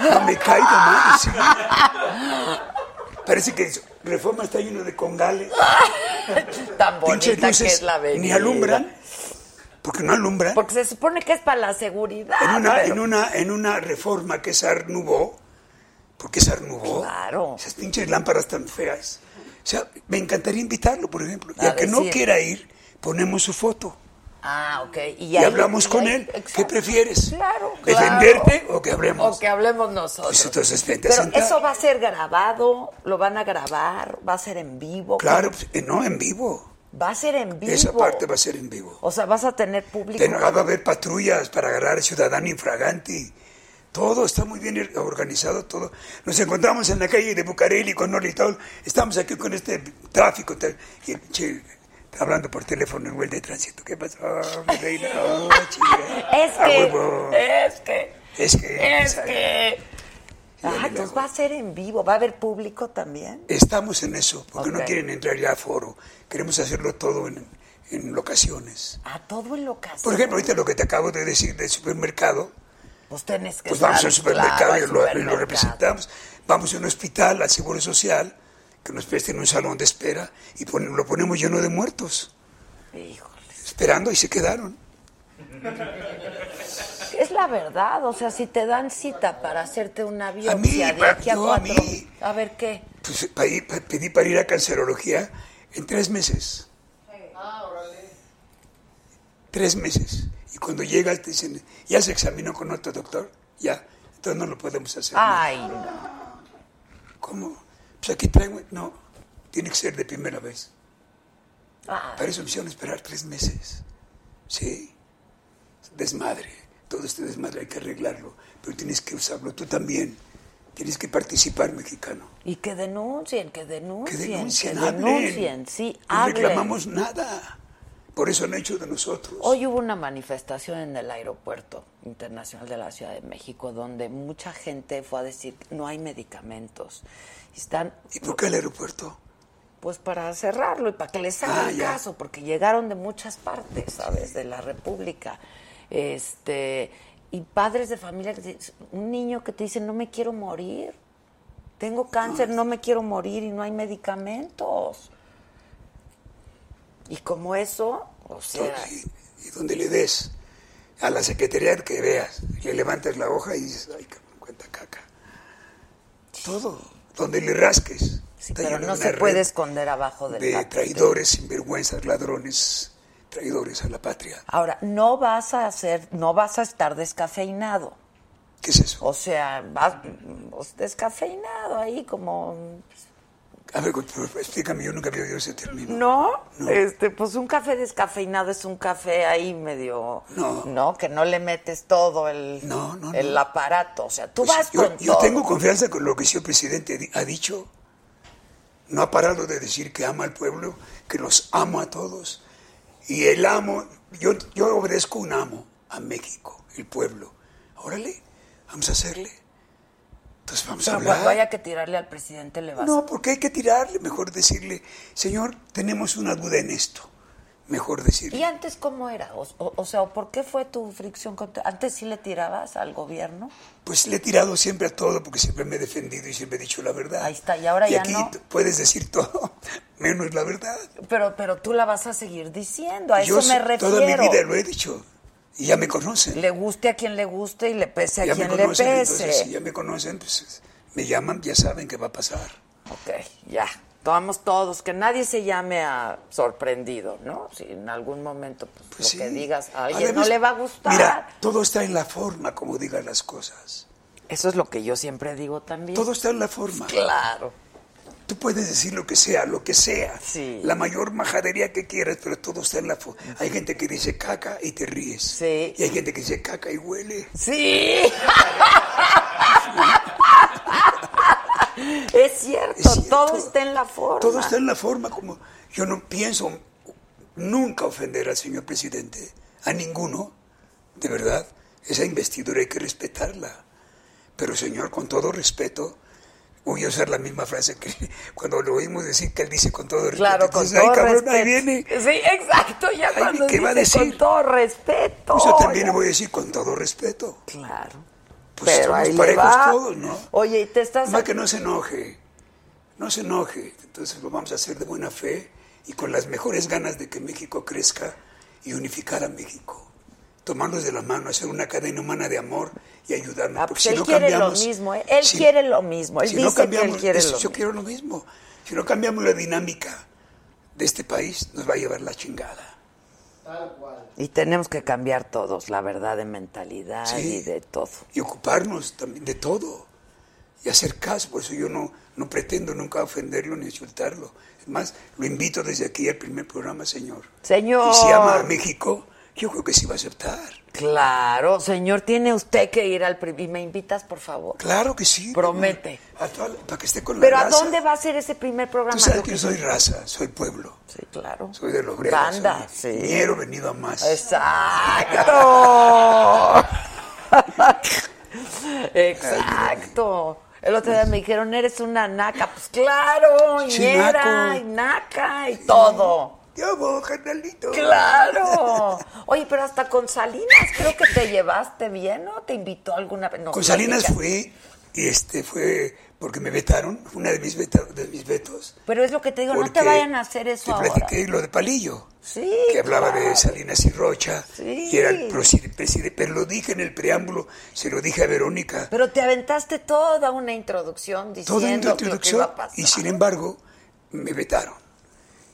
no me caigo mal, sí. Parece que Reforma está lleno de congales. Tan bonita que es la avenida. ni alumbran, porque no alumbran. Porque se supone que es para la seguridad. En una, pero- en una, en una reforma que es Nouveau, porque es Nouveau, Claro. esas pinches lámparas tan feas. O sea, me encantaría invitarlo, por ejemplo. Y A que no quiera ir, ponemos su foto. Ah, ok. Y, Y ahí- hablamos y con ahí- él. ¿Qué exacto. prefieres? Claro, claro. ¿Defenderte o que hablemos? O que hablemos nosotros. Pues entonces vente a Pero sentar. eso va a ser grabado, lo van a grabar, va a ser en vivo. Claro, pues, eh, no, en vivo. Va a ser en vivo. Esa parte va a ser en vivo. O sea, vas a tener público. Va a haber patrullas para agarrar ciudadano infraganti. Todo está muy bien organizado, todo. Nos encontramos en la calle de Bucareli con Norlitol. Estamos aquí con este tráfico. Y che, hablando por teléfono en el de tránsito. ¿Qué pasó, mi reina? Oh. Es que, huevo. es que, Es que. es que. Ah, entonces va a ser en vivo, va a haber público también. Estamos en eso, porque Ok. no quieren entrar ya a foro. Queremos hacerlo todo en, en locaciones. A todo en locación. Por ejemplo, ahorita lo que te acabo de decir del supermercado, Pues tenés que pues vamos estar, al supermercado claro, y lo, lo representamos. Vamos a un hospital, al Seguro Social, que nos presten un salón de espera y pon- lo ponemos lleno de muertos, Híjoles. esperando y se quedaron. Es la verdad, o sea, si te dan cita para hacerte una biopsia mí, de pa- aquí a mí. a ver qué. Pues, pa- pedí para ir a cancerología en tres meses. Tres meses. Y cuando llegas te dicen, ya se examinó con otro doctor, ya, entonces no lo podemos hacer. Ay, no. ¿Cómo? Pues aquí traigo, no, tiene que ser de primera vez. Ah, Para eso me hicieron esperar tres meses. Sí, desmadre, todo este desmadre hay que arreglarlo, pero tienes que usarlo tú también. Tienes que participar, mexicano. y que denuncien, que denuncien, Que denuncien, que hablen. denuncien, sí, No hablen. reclamamos nada. Por eso han hecho de nosotros. Hoy hubo una manifestación en el aeropuerto internacional de la Ciudad de México donde mucha gente fue a decir no hay medicamentos. Y Están ¿Y por qué el aeropuerto? pues para cerrarlo y para que les hagan Ah, ya. caso, porque llegaron de muchas partes, ¿sabes? De la República. Este, y padres de familia, un niño que te dice, no me quiero morir, tengo cáncer, no me quiero morir y no hay medicamentos. Y como eso, o sea, Y donde le des a la secretaría que veas, le levantas la hoja y dices, ay, cabrón, cuenta caca. Todo. Donde le rasques. sí, pero no se puede esconder abajo del de traidores, sinvergüenzas, ladrones, traidores a la patria. Ahora, no vas a hacer, no vas a estar descafeinado. ¿Qué es eso? O sea, vas pues, descafeinado ahí como A ver, explícame, yo nunca había oído ese término. No, este, pues un café descafeinado es un café ahí medio, No. que no le metes todo el, No, no, el no. aparato, o sea, tú Pues vas yo, con yo todo. tengo confianza con lo que el señor presidente ha dicho. No ha parado de decir que ama al pueblo, que los amo a todos. Y el amo, yo, yo obedezco un amo a México, el pueblo. Órale, vamos a hacerle. Entonces vamos a hablar. vaya que tirarle al presidente le. No, porque hay que tirarle, mejor decirle, señor, tenemos una duda en esto. Mejor decirle. ¿Y antes cómo era? O, o- o sea, ¿por qué fue tu fricción? con- ¿Antes sí le tirabas al gobierno? Pues le he tirado siempre a todo porque siempre me he defendido y siempre he dicho la verdad. Ahí está, y ahora ya aquí no. puedes decir todo, menos la verdad. Pero, pero tú la vas a seguir diciendo, a Yo eso me refiero. toda mi vida lo he dicho y ya me conocen. Le guste a quien le guste y le pese a ya quien le conocen, pese. entonces si ya me conocen, pues me llaman, ya saben qué va a pasar. Ok, ya. Tomamos todos, que nadie se llame a sorprendido, ¿no? Si en algún momento pues, Pues lo sí. que digas a alguien Además, no le va a gustar. Mira, todo está en la forma como digas las cosas. Eso es lo que yo siempre digo también. Todo está en la forma. Claro. Tú puedes decir lo que sea, lo que sea. Sí. La mayor majadería que quieras, pero todo está en la forma. Hay gente que dice caca y te ríes. Sí. Y hay gente que dice caca y huele. Sí. es, cierto, Es cierto. todo está en la forma. Todo está en la forma como... Yo no pienso nunca ofender al señor presidente, a ninguno, de verdad. Esa investidura hay que respetarla. Pero señor, con todo respeto, voy a usar la misma frase que cuando lo oímos decir que él dice con todo respeto. Claro, con Entonces, todo ay, cabrón, respeto. ahí viene. Sí, exacto, ya Ay, cuando ¿qué va a dice con todo respeto. Pues yo también le voy a decir con todo respeto. Claro. Pues Pero ahí le parejos va. todos, ¿no? Oye, y te estás... Más que no se enoje, no se enoje. Entonces lo vamos a hacer de buena fe y con las mejores ganas de que México crezca y unificar a México. Tomarnos de la mano, hacer una cadena humana de amor y ayudarnos. Ah, porque pues si él no quiere cambiamos, lo mismo, ¿eh? Él si- quiere lo mismo. Él si dice no cambiamos, que él quiere eso, lo yo mismo. quiero lo mismo. Si no cambiamos la dinámica de este país, nos va a llevar la chingada. Tal cual. Y tenemos que cambiar todos, la verdad, de mentalidad Sí. y de todo. y ocuparnos también de todo y hacer caso. Por eso yo no, no pretendo nunca ofenderlo ni insultarlo. Es más, lo invito desde aquí al primer programa, señor. Señor. Y si ama a México, yo creo que sí va a aceptar. Claro, señor, tiene usted que ir al... ¿Y me invitas, por favor? Claro que sí. Promete. A toda la- para que esté con ¿Pero la a raza. dónde va a ser ese primer programa? Tú sabes que yo soy raza, soy pueblo. Sí, claro. Soy del obrero. Banda, soy sí. ñero venido a más. Exacto. Exacto. El otro día me dijeron, eres una naca. Pues claro, ñera, naco. y naca y todo. Ya vos, carnalito. Claro. Oye, pero hasta con Salinas creo que te llevaste bien, ¿no? ¿Te invitó alguna vez? Nos Con Salinas fui, y este fue porque me vetaron, una de mis, veta- de mis vetos. Pero es lo que te digo, no te vayan a hacer eso Te ahora. platiqué lo de Palillo. Sí, que hablaba claro. de Salinas y Rocha, Sí. y era el presidente, pero lo dije en el preámbulo, se lo dije a Verónica, Pero te aventaste toda una introducción diciendo toda una lo que introducción, iba a pasar. y sin embargo, me vetaron.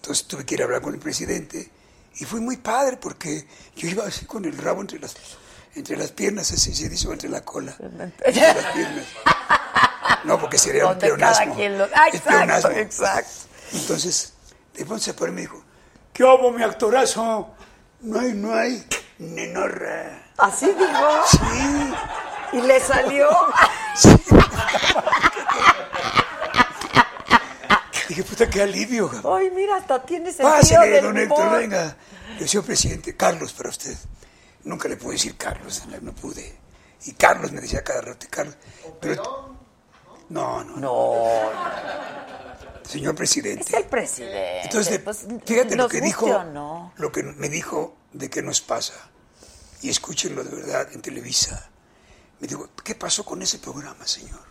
Entonces tuve que ir a hablar con el presidente, y fue muy padre, porque yo iba así con el rabo entre las, entre las piernas, así se dice, entre la cola, entre las piernas. No, porque sería un pleonasmo. lo- Ah, exacto, pleonasmo. exacto. Entonces, de pronto se paró y me dijo, ¿qué hago, mi actorazo? No hay, no hay, nenorra. ¿Así dijo? Sí. Y le salió. Dije, puta, qué alivio. Ay, mira, hasta tiene sentido Pásale, del don Héctor, humor. venga. Le decía, presidente, Carlos para usted. Nunca le pude decir Carlos, no pude. Y Carlos me decía cada rato, Carlos. Pero, no, no, No, señor presidente. es el presidente. Entonces, pues, fíjate lo que dijo, no. lo que me dijo de qué nos pasa. Y escúchenlo de verdad en Televisa. Me dijo, ¿qué pasó con ese programa, señor?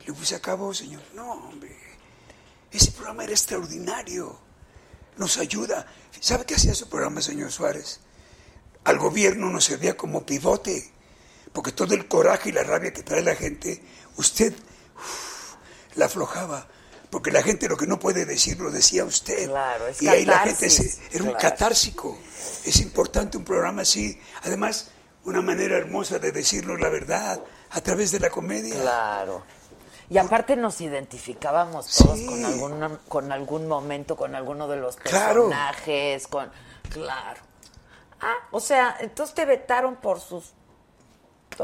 Le digo, pues se acabó, señor. No, hombre. Ese programa era extraordinario. Nos ayuda. ¿Sabe qué hacía su programa, señor Suárez? Al gobierno nos servía como pivote. Porque todo el coraje y la rabia que trae la gente, usted uf, la aflojaba. Porque la gente lo que no puede decir lo decía usted. Claro, es y ahí la gente se- era un catársico. Es importante un programa así. Además, una manera hermosa de decirnos la verdad a través de la comedia. Claro. Y aparte nos identificábamos todos Sí. con, algún, con algún momento, con alguno de los Claro. personajes, con... Claro. Ah, o sea, entonces te vetaron por sus...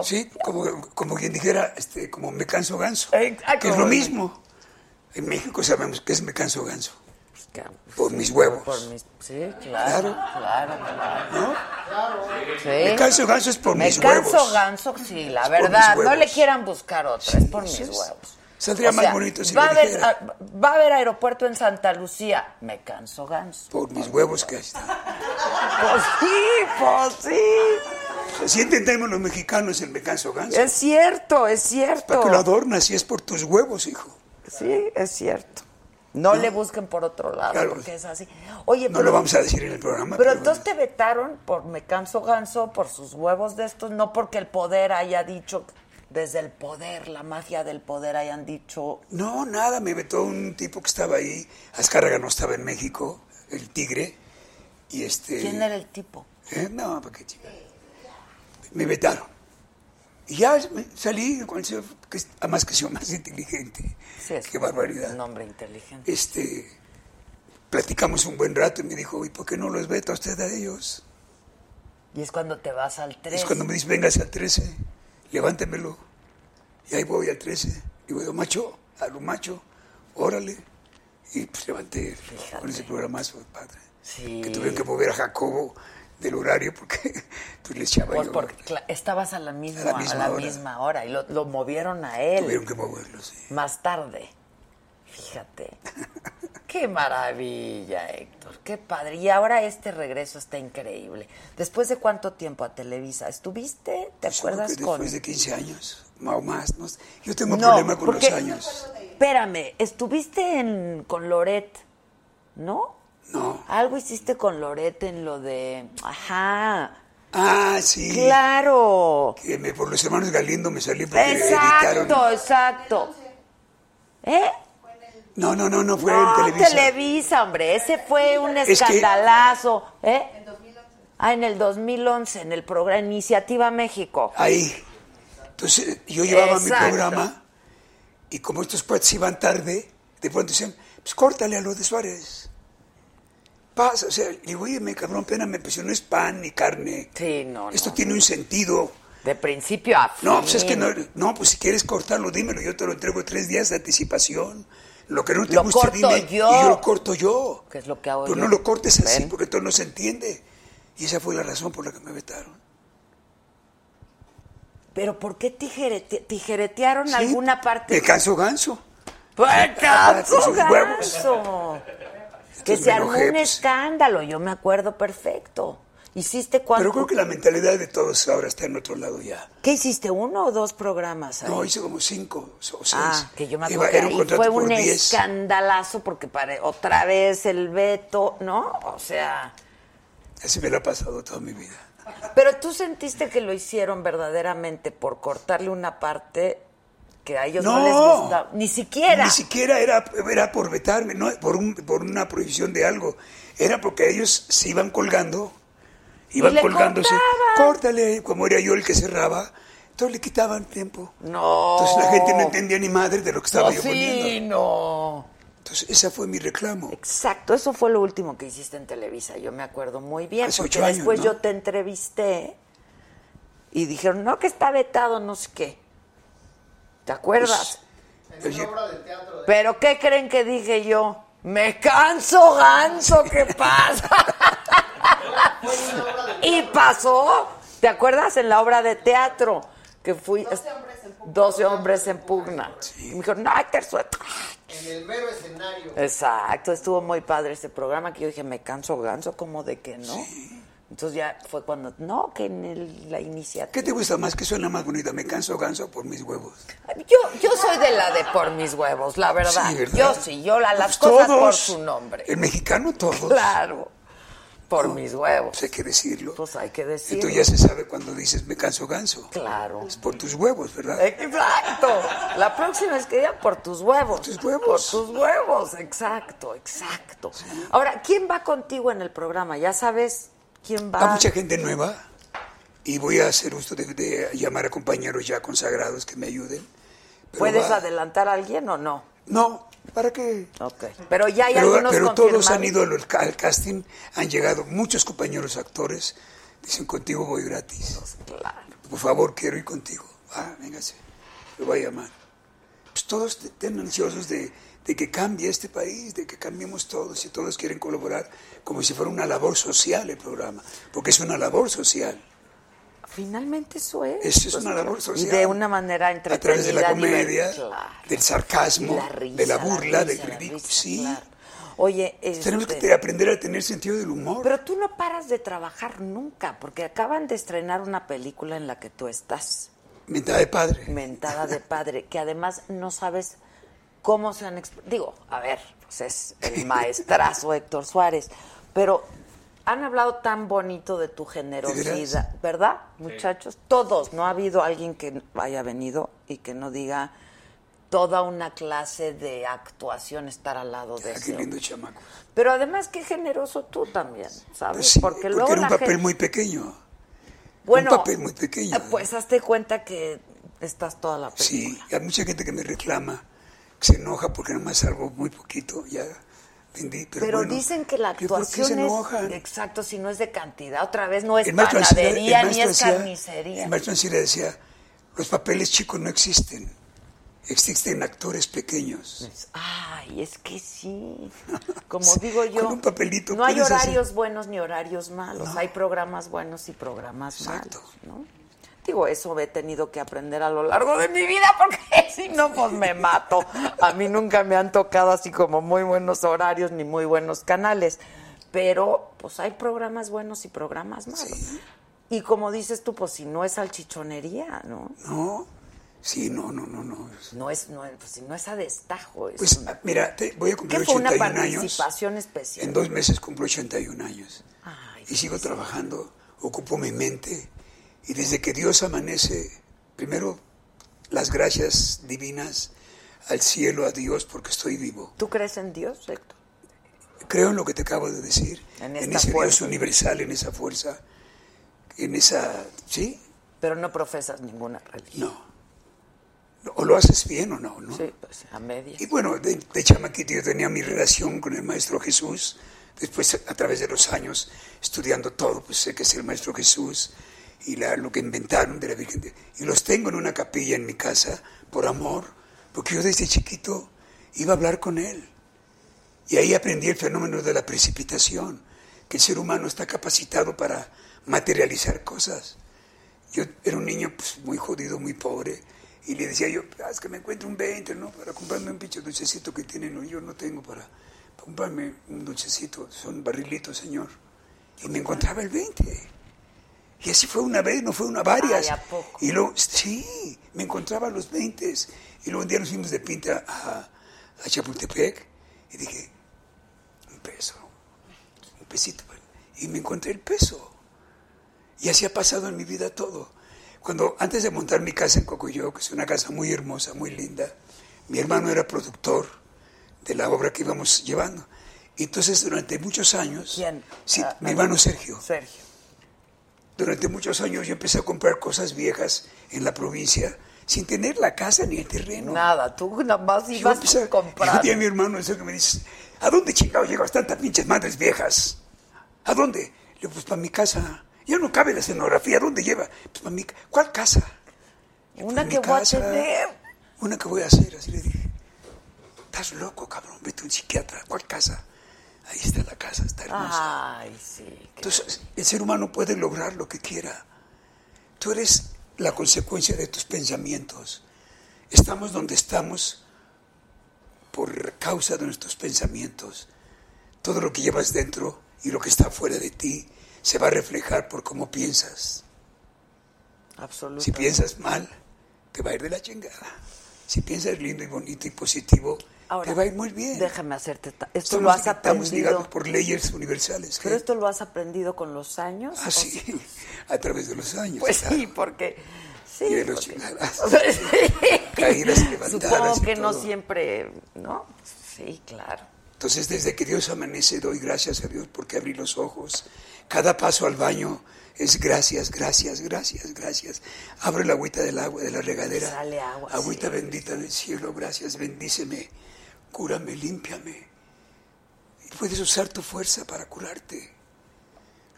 Sí, como, como quien dijera, este, como me canso ganso. Que es lo mismo. En México sabemos que es me canso ganso. Por mis huevos. Por mis... Sí, claro, claro, claro. ¿No? Sí. Me canso ganso es por Me mis canso huevos. ganso, sí, la verdad. No le quieran buscar otra, es por mis huevos. Saldría O más bonito si va lo a, haber, va a haber aeropuerto en Santa Lucía. Me canso ganso. Por mis huevos que está. Pues sí, pues sí. Así entendemos los mexicanos el me canso ganso. Es cierto, es cierto. Para que lo adornas si es por tus huevos, hijo. Sí, es cierto. No, le busquen por otro lado, Claro. porque es así. Oye, No pero, lo vamos a decir en el programa. pero entonces te vetaron por me canso ganso, por sus huevos de estos, no porque el poder haya dicho, desde el poder, la mafia del poder hayan dicho, No, nada, me vetó un tipo que estaba ahí. Azcárraga no estaba en México, el tigre. Y este. ¿quién era el tipo? ¿Eh? No, ¿para qué chica? Me vetaron. Y ya salí con el señor, que además que soy más inteligente. Sí, es qué barbaridad. Un hombre inteligente. Este, platicamos un buen rato y me dijo, ¿y por qué no los veta usted a ellos? Y es cuando te vas al 3. Es cuando me dice, véngase al 13, levántemelo. Y ahí voy al 13. Digo, yo, macho, a lo macho, órale. Y pues levanté con ese programazo, padre. Sí. Que tuvieron que mover a Jacobo del horario porque pues le echaba Pues yo. porque estabas a la misma, A la misma a la hora. misma hora y lo, lo movieron a él. Tuvieron que moverlo, sí. Más tarde. Fíjate. Qué maravilla, Héctor. Qué padre. Y ahora este regreso está increíble. ¿Después de cuánto tiempo a Televisa? ¿Estuviste? ¿Te Pues acuerdas que con...? Después de 15 años, o más. No sé. Yo tengo No, problema con porque- los años. Espérame, estuviste en, con Loret, ¿no? No. Algo hiciste con Loret en lo de... Ajá. Ah, sí. Claro. Que me- por los hermanos Galindo me salí porque Exacto, editaron. exacto. ¿Eh? No, no, no, no fue No, en Televisa. Televisa, hombre. Ese fue un Es que- escandalazo. ¿Eh? Ah, en el 2011, en el programa Iniciativa México. Ahí. Entonces yo llevaba mi Exacto. programa y como estos cuates iban tarde, de pronto decían, pues córtale a lo de Suárez. Pasa, o sea, le digo, oye, me cabrón, pena, me pues no es pan ni carne. Sí, no, Esto no. tiene un sentido. De principio a fin. No, pues es que no, no, pues si quieres cortarlo, dímelo, yo te lo entrego tres días de anticipación. Lo que no te Lo guste, corto dime, yo. y yo lo corto yo. Que es lo que hago Pero yo. no lo cortes así, ¿Ven? porque todo no se entiende. Y esa fue la razón por la que me vetaron. Pero ¿por qué tijerete- tijeretearon Sí, alguna parte? Me canso ganso. ¡Pues canso, sus huevos. ganso! Que se armó un escándalo, yo me acuerdo perfecto. ¿Hiciste cuánto? Pero creo que la mentalidad de todos ahora está en otro lado ya. ¿Qué hiciste? ¿Uno o dos programas ahí? No, hice como cinco o seis. Ah, que yo me Iba- acuerdo que un fue un 10. escandalazo porque pare, otra vez el veto, ¿no? O sea, Así me lo ha pasado toda mi vida. pero tú sentiste que lo hicieron verdaderamente por cortarle una parte que a ellos no, les gustaba, ni siquiera. Ni siquiera era, era por vetarme, no por, un, por una prohibición de algo. Era porque ellos se iban colgando, iban colgándose. Córtale, como era yo el que cerraba. Entonces le quitaban tiempo. No. Entonces la gente no entendía ni madre de lo que estaba No, yo sí, poniendo. no. Entonces ese fue mi reclamo. Exacto, eso fue lo último que hiciste en Televisa, yo me acuerdo muy bien, Hace porque ocho años, después ¿no? yo te entrevisté y dijeron, no, que está vetado, no sé qué. ¿Te acuerdas? Pues, En una obra de teatro de Pero ¿qué creen que dije yo? Me canso ganso, ¿qué pasa? y pasó, ¿te acuerdas? En la obra de teatro que fui... 12 hombres en pugna. 12 hombres en pugna. Y me dijeron, no, terzo. En el mero escenario. Exacto, estuvo muy padre ese programa que yo dije, me canso ganso, como de que no. Entonces ya fue cuando, no, que en el- la iniciativa. ¿Qué te gusta más? ¿Qué suena más bonita? ¿Me canso ganso por mis huevos? Yo, yo soy de la de por mis huevos, la verdad. Sí, ¿verdad? Yo sí, yo la, las Pues cosas todos. por su nombre. El mexicano todos. Claro, por mis huevos. Pues hay que decirlo. Pues hay que decirlo. Entonces ya se sabe cuando dices me canso ganso. Claro. Es por tus huevos, ¿verdad? Exacto. La próxima es que diga por tus huevos. tus huevos. Por tus huevos, exacto, exacto. Ahora, ¿quién va contigo en el programa? ¿Ya sabes quién va? Mucha gente nueva y voy a hacer uso de, de llamar a compañeros ya consagrados que me ayuden. Pero ¿Puedes va- adelantar a alguien o no? No, ¿para qué? Ok. Pero ya hay Pero, algunos pero todos han ido al, al casting, han llegado muchos compañeros actores, dicen contigo voy gratis. Claro. Por favor, quiero ir contigo. Ah, véngase, lo voy a llamar. Pues todos estén ansiosos de, de que cambie este país, de que cambiemos todos y todos quieren colaborar como si fuera una labor social el programa, porque es una labor social. Finalmente eso es. Eso es Pues, una labor Y social. de una manera A entretenida. través de la comedia. Claro. del sarcasmo, Y la risa, de la burla, risa, del ridículo. Sí, claro. Oye, tenemos que aprender a tener sentido del humor. pero tú no paras de trabajar nunca, porque acaban de estrenar una película en la que tú estás, Mentada de padre. mentada de padre, que además no sabes cómo se han... Digo, a ver, pues es el maestrazo Héctor Suárez, pero han hablado tan bonito de tu generosidad, ¿verdad, muchachos? Todos, no ha habido alguien que haya venido y que no diga toda una clase de actuación estar al lado de Ah, ese qué lindo chamaco. Pero además, qué generoso tú también, ¿sabes? Pues sí, porque porque, luego era un papel gente- muy pequeño. bueno, un papel muy pequeño. Pues hazte cuenta que estás toda la película. Sí, hay mucha gente que me reclama, se enoja porque nomás salgo muy poquito, ya vendí. Pero, Pero, bueno, dicen que la ¿que por qué se actuación es exacto, si no es de cantidad, otra vez no es El el panadería ni es Ancira- carnicería. El maestro Ancira decía, los papeles chicos no existen, existen actores pequeños. Ay, es que sí. Como digo yo, Con un papelito no hay hacer- horarios buenos ni horarios malos. Hay programas buenos y programas Exacto. malos, ¿no? Digo, eso he tenido que aprender a lo largo de mi vida porque si no, pues me mato. A mí nunca me han tocado así como muy buenos horarios ni muy buenos canales. Pero, pues hay programas buenos y programas malos. Y como dices tú, pues si no es salchichonería, ¿no? No, sí, no, no, no, no. No es, no, pues, si no es a destajo. Es Pues una- mira, te- voy a ¿Qué cumplir fue una 81 años. participación especial? En dos meses cumplo 81 años. Ay, y sigo trabajando, ocupo mi mente. Y desde que Dios amanece, primero las gracias divinas al cielo, a Dios, porque estoy vivo. ¿Tú crees en Dios, Héctor? Creo en lo que te acabo de decir, En en, ese fuerza. Dios universal, en esa fuerza, en esa... ¿Sí? Pero no profesas ninguna religión. No. O lo haces bien o no, ¿no? Sí, pues a medias. Y bueno, de, de chamaquito yo tenía mi relación con el Maestro Jesús. Después, a través de los años, estudiando todo, pues sé que es el Maestro Jesús y la- lo que inventaron de la Virgen. de- y los tengo en una capilla en mi casa por amor, porque yo desde chiquito iba a hablar con él. Y ahí aprendí el fenómeno de la precipitación, que el ser humano está capacitado para materializar cosas. Yo era un niño pues, muy jodido, muy pobre, y le decía yo, "Ah, es que me encuentro un 20, ¿no? Para comprarme un pinche dulcecito que tienen, yo no tengo para, para comprarme un dulcecito, son barrilitos, señor. y me encontraba el 20. Y así fue una vez, no fue una varias. Ay, ¿a poco? Y luego, sí, me encontraba los 20. Y luego un día nos fuimos de pinta a, a Chapultepec y dije, un peso, un pesito. Y me encontré el peso. Y así ha pasado en mi vida todo. Cuando antes de montar mi casa en Cocoyo, que es una casa muy hermosa, muy linda, mi hermano era productor de la obra que íbamos llevando. Entonces durante muchos años, ¿Quién? sí, Ah, mi ah, hermano Sergio, Sergio. Durante muchos años yo empecé a comprar cosas viejas en la provincia sin tener la casa ni el terreno. Nada, tú nada más Yo ibas empecé a comprar. Y un día mi hermano ese que me dice, ¿a dónde chingado llegas tantas pinches madres viejas? ¿A dónde? Le digo, pues para mi casa. Ya no cabe la escenografía, ¿a dónde lleva? Pues para mi ¿Cuál casa? Una "Pues, que voy a casa". tener. Una que voy a hacer, así le dije. Estás loco, cabrón, vete a un psiquiatra. ¿Cuál casa? Ahí está la casa, está hermosa. Ay, sí. Entonces, el ser humano puede lograr lo que quiera. Tú eres la consecuencia de tus pensamientos. Estamos donde estamos por causa de nuestros pensamientos. Todo lo que llevas dentro y lo que está fuera de ti se va a reflejar por cómo piensas. Absolutamente. Si piensas mal, te va a ir de la chingada. Si piensas lindo y bonito y positivo, Ahora, te va a ir muy bien. Déjame hacerte. Esto lo has estamos aprendido. ligados por leyes universales. Pero ¿qué? esto lo has aprendido con los años. Ah, ¿o sí, a través de los años. Pues claro. sí, porque. Sí, Y de los porque-. Caídas levantadas Supongo que no siempre. ¿No? Sí, claro. Entonces, desde que Dios amanece, doy gracias a Dios porque abrí los ojos. Cada paso al baño es gracias, gracias, gracias, gracias. Abre la agüita del agua, de la regadera. Sale agua, Agüita sí. bendita del cielo, gracias, bendíceme, cúrame, límpiame. Y puedes usar tu fuerza para curarte.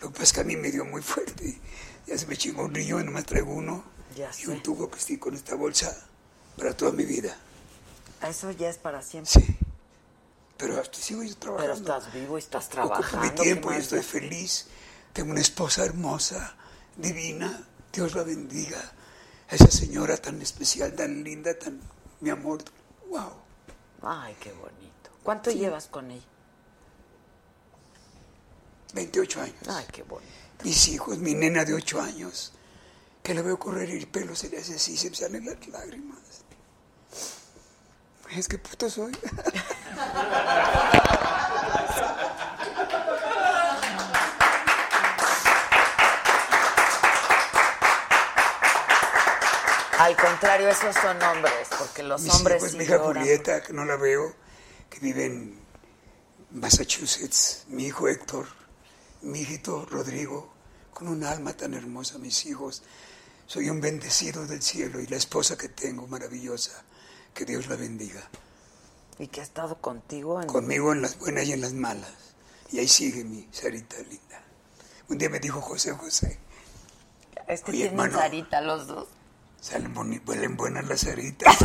Lo que pasa es que a mí me dio muy fuerte. Ya se me chingó un riñón, nomás traigo uno. Ya y sé. un tubo que estoy con esta bolsa para toda mi vida. Eso ya es para siempre. Sí. Pero hasta sigo yo trabajando. Pero estás vivo y estás Ocupo trabajando. mi ¿qué tiempo y estoy feliz. Tengo una esposa hermosa, divina. Dios la bendiga. A esa señora tan especial, tan linda, tan mi amor. Wow. Ay, qué bonito. ¿Cuánto llevas con ella? 28 años. Ay, qué bonito. Mis hijos, mi nena de 8 años, que la veo correr y el pelo se le hace así, se me salen las lágrimas. Es que puto soy. Al contrario, esos son hombres, porque los Mis hombres hijos, sí mi hija lloran. Julieta, que no la veo, que vive en Massachusetts, mi hijo Héctor, mi hijito Rodrigo, con un alma tan hermosa, mis hijos. Soy un bendecido del cielo y la esposa que tengo, maravillosa, que Dios la bendiga. Y que ha estado contigo en... Conmigo en las buenas y en las malas. Y ahí sigue mi Sarita linda. Un día me dijo José José, Es que Oye, tienen hermano. Sarita los dos. Salen boni- huelen buenas las Saritas.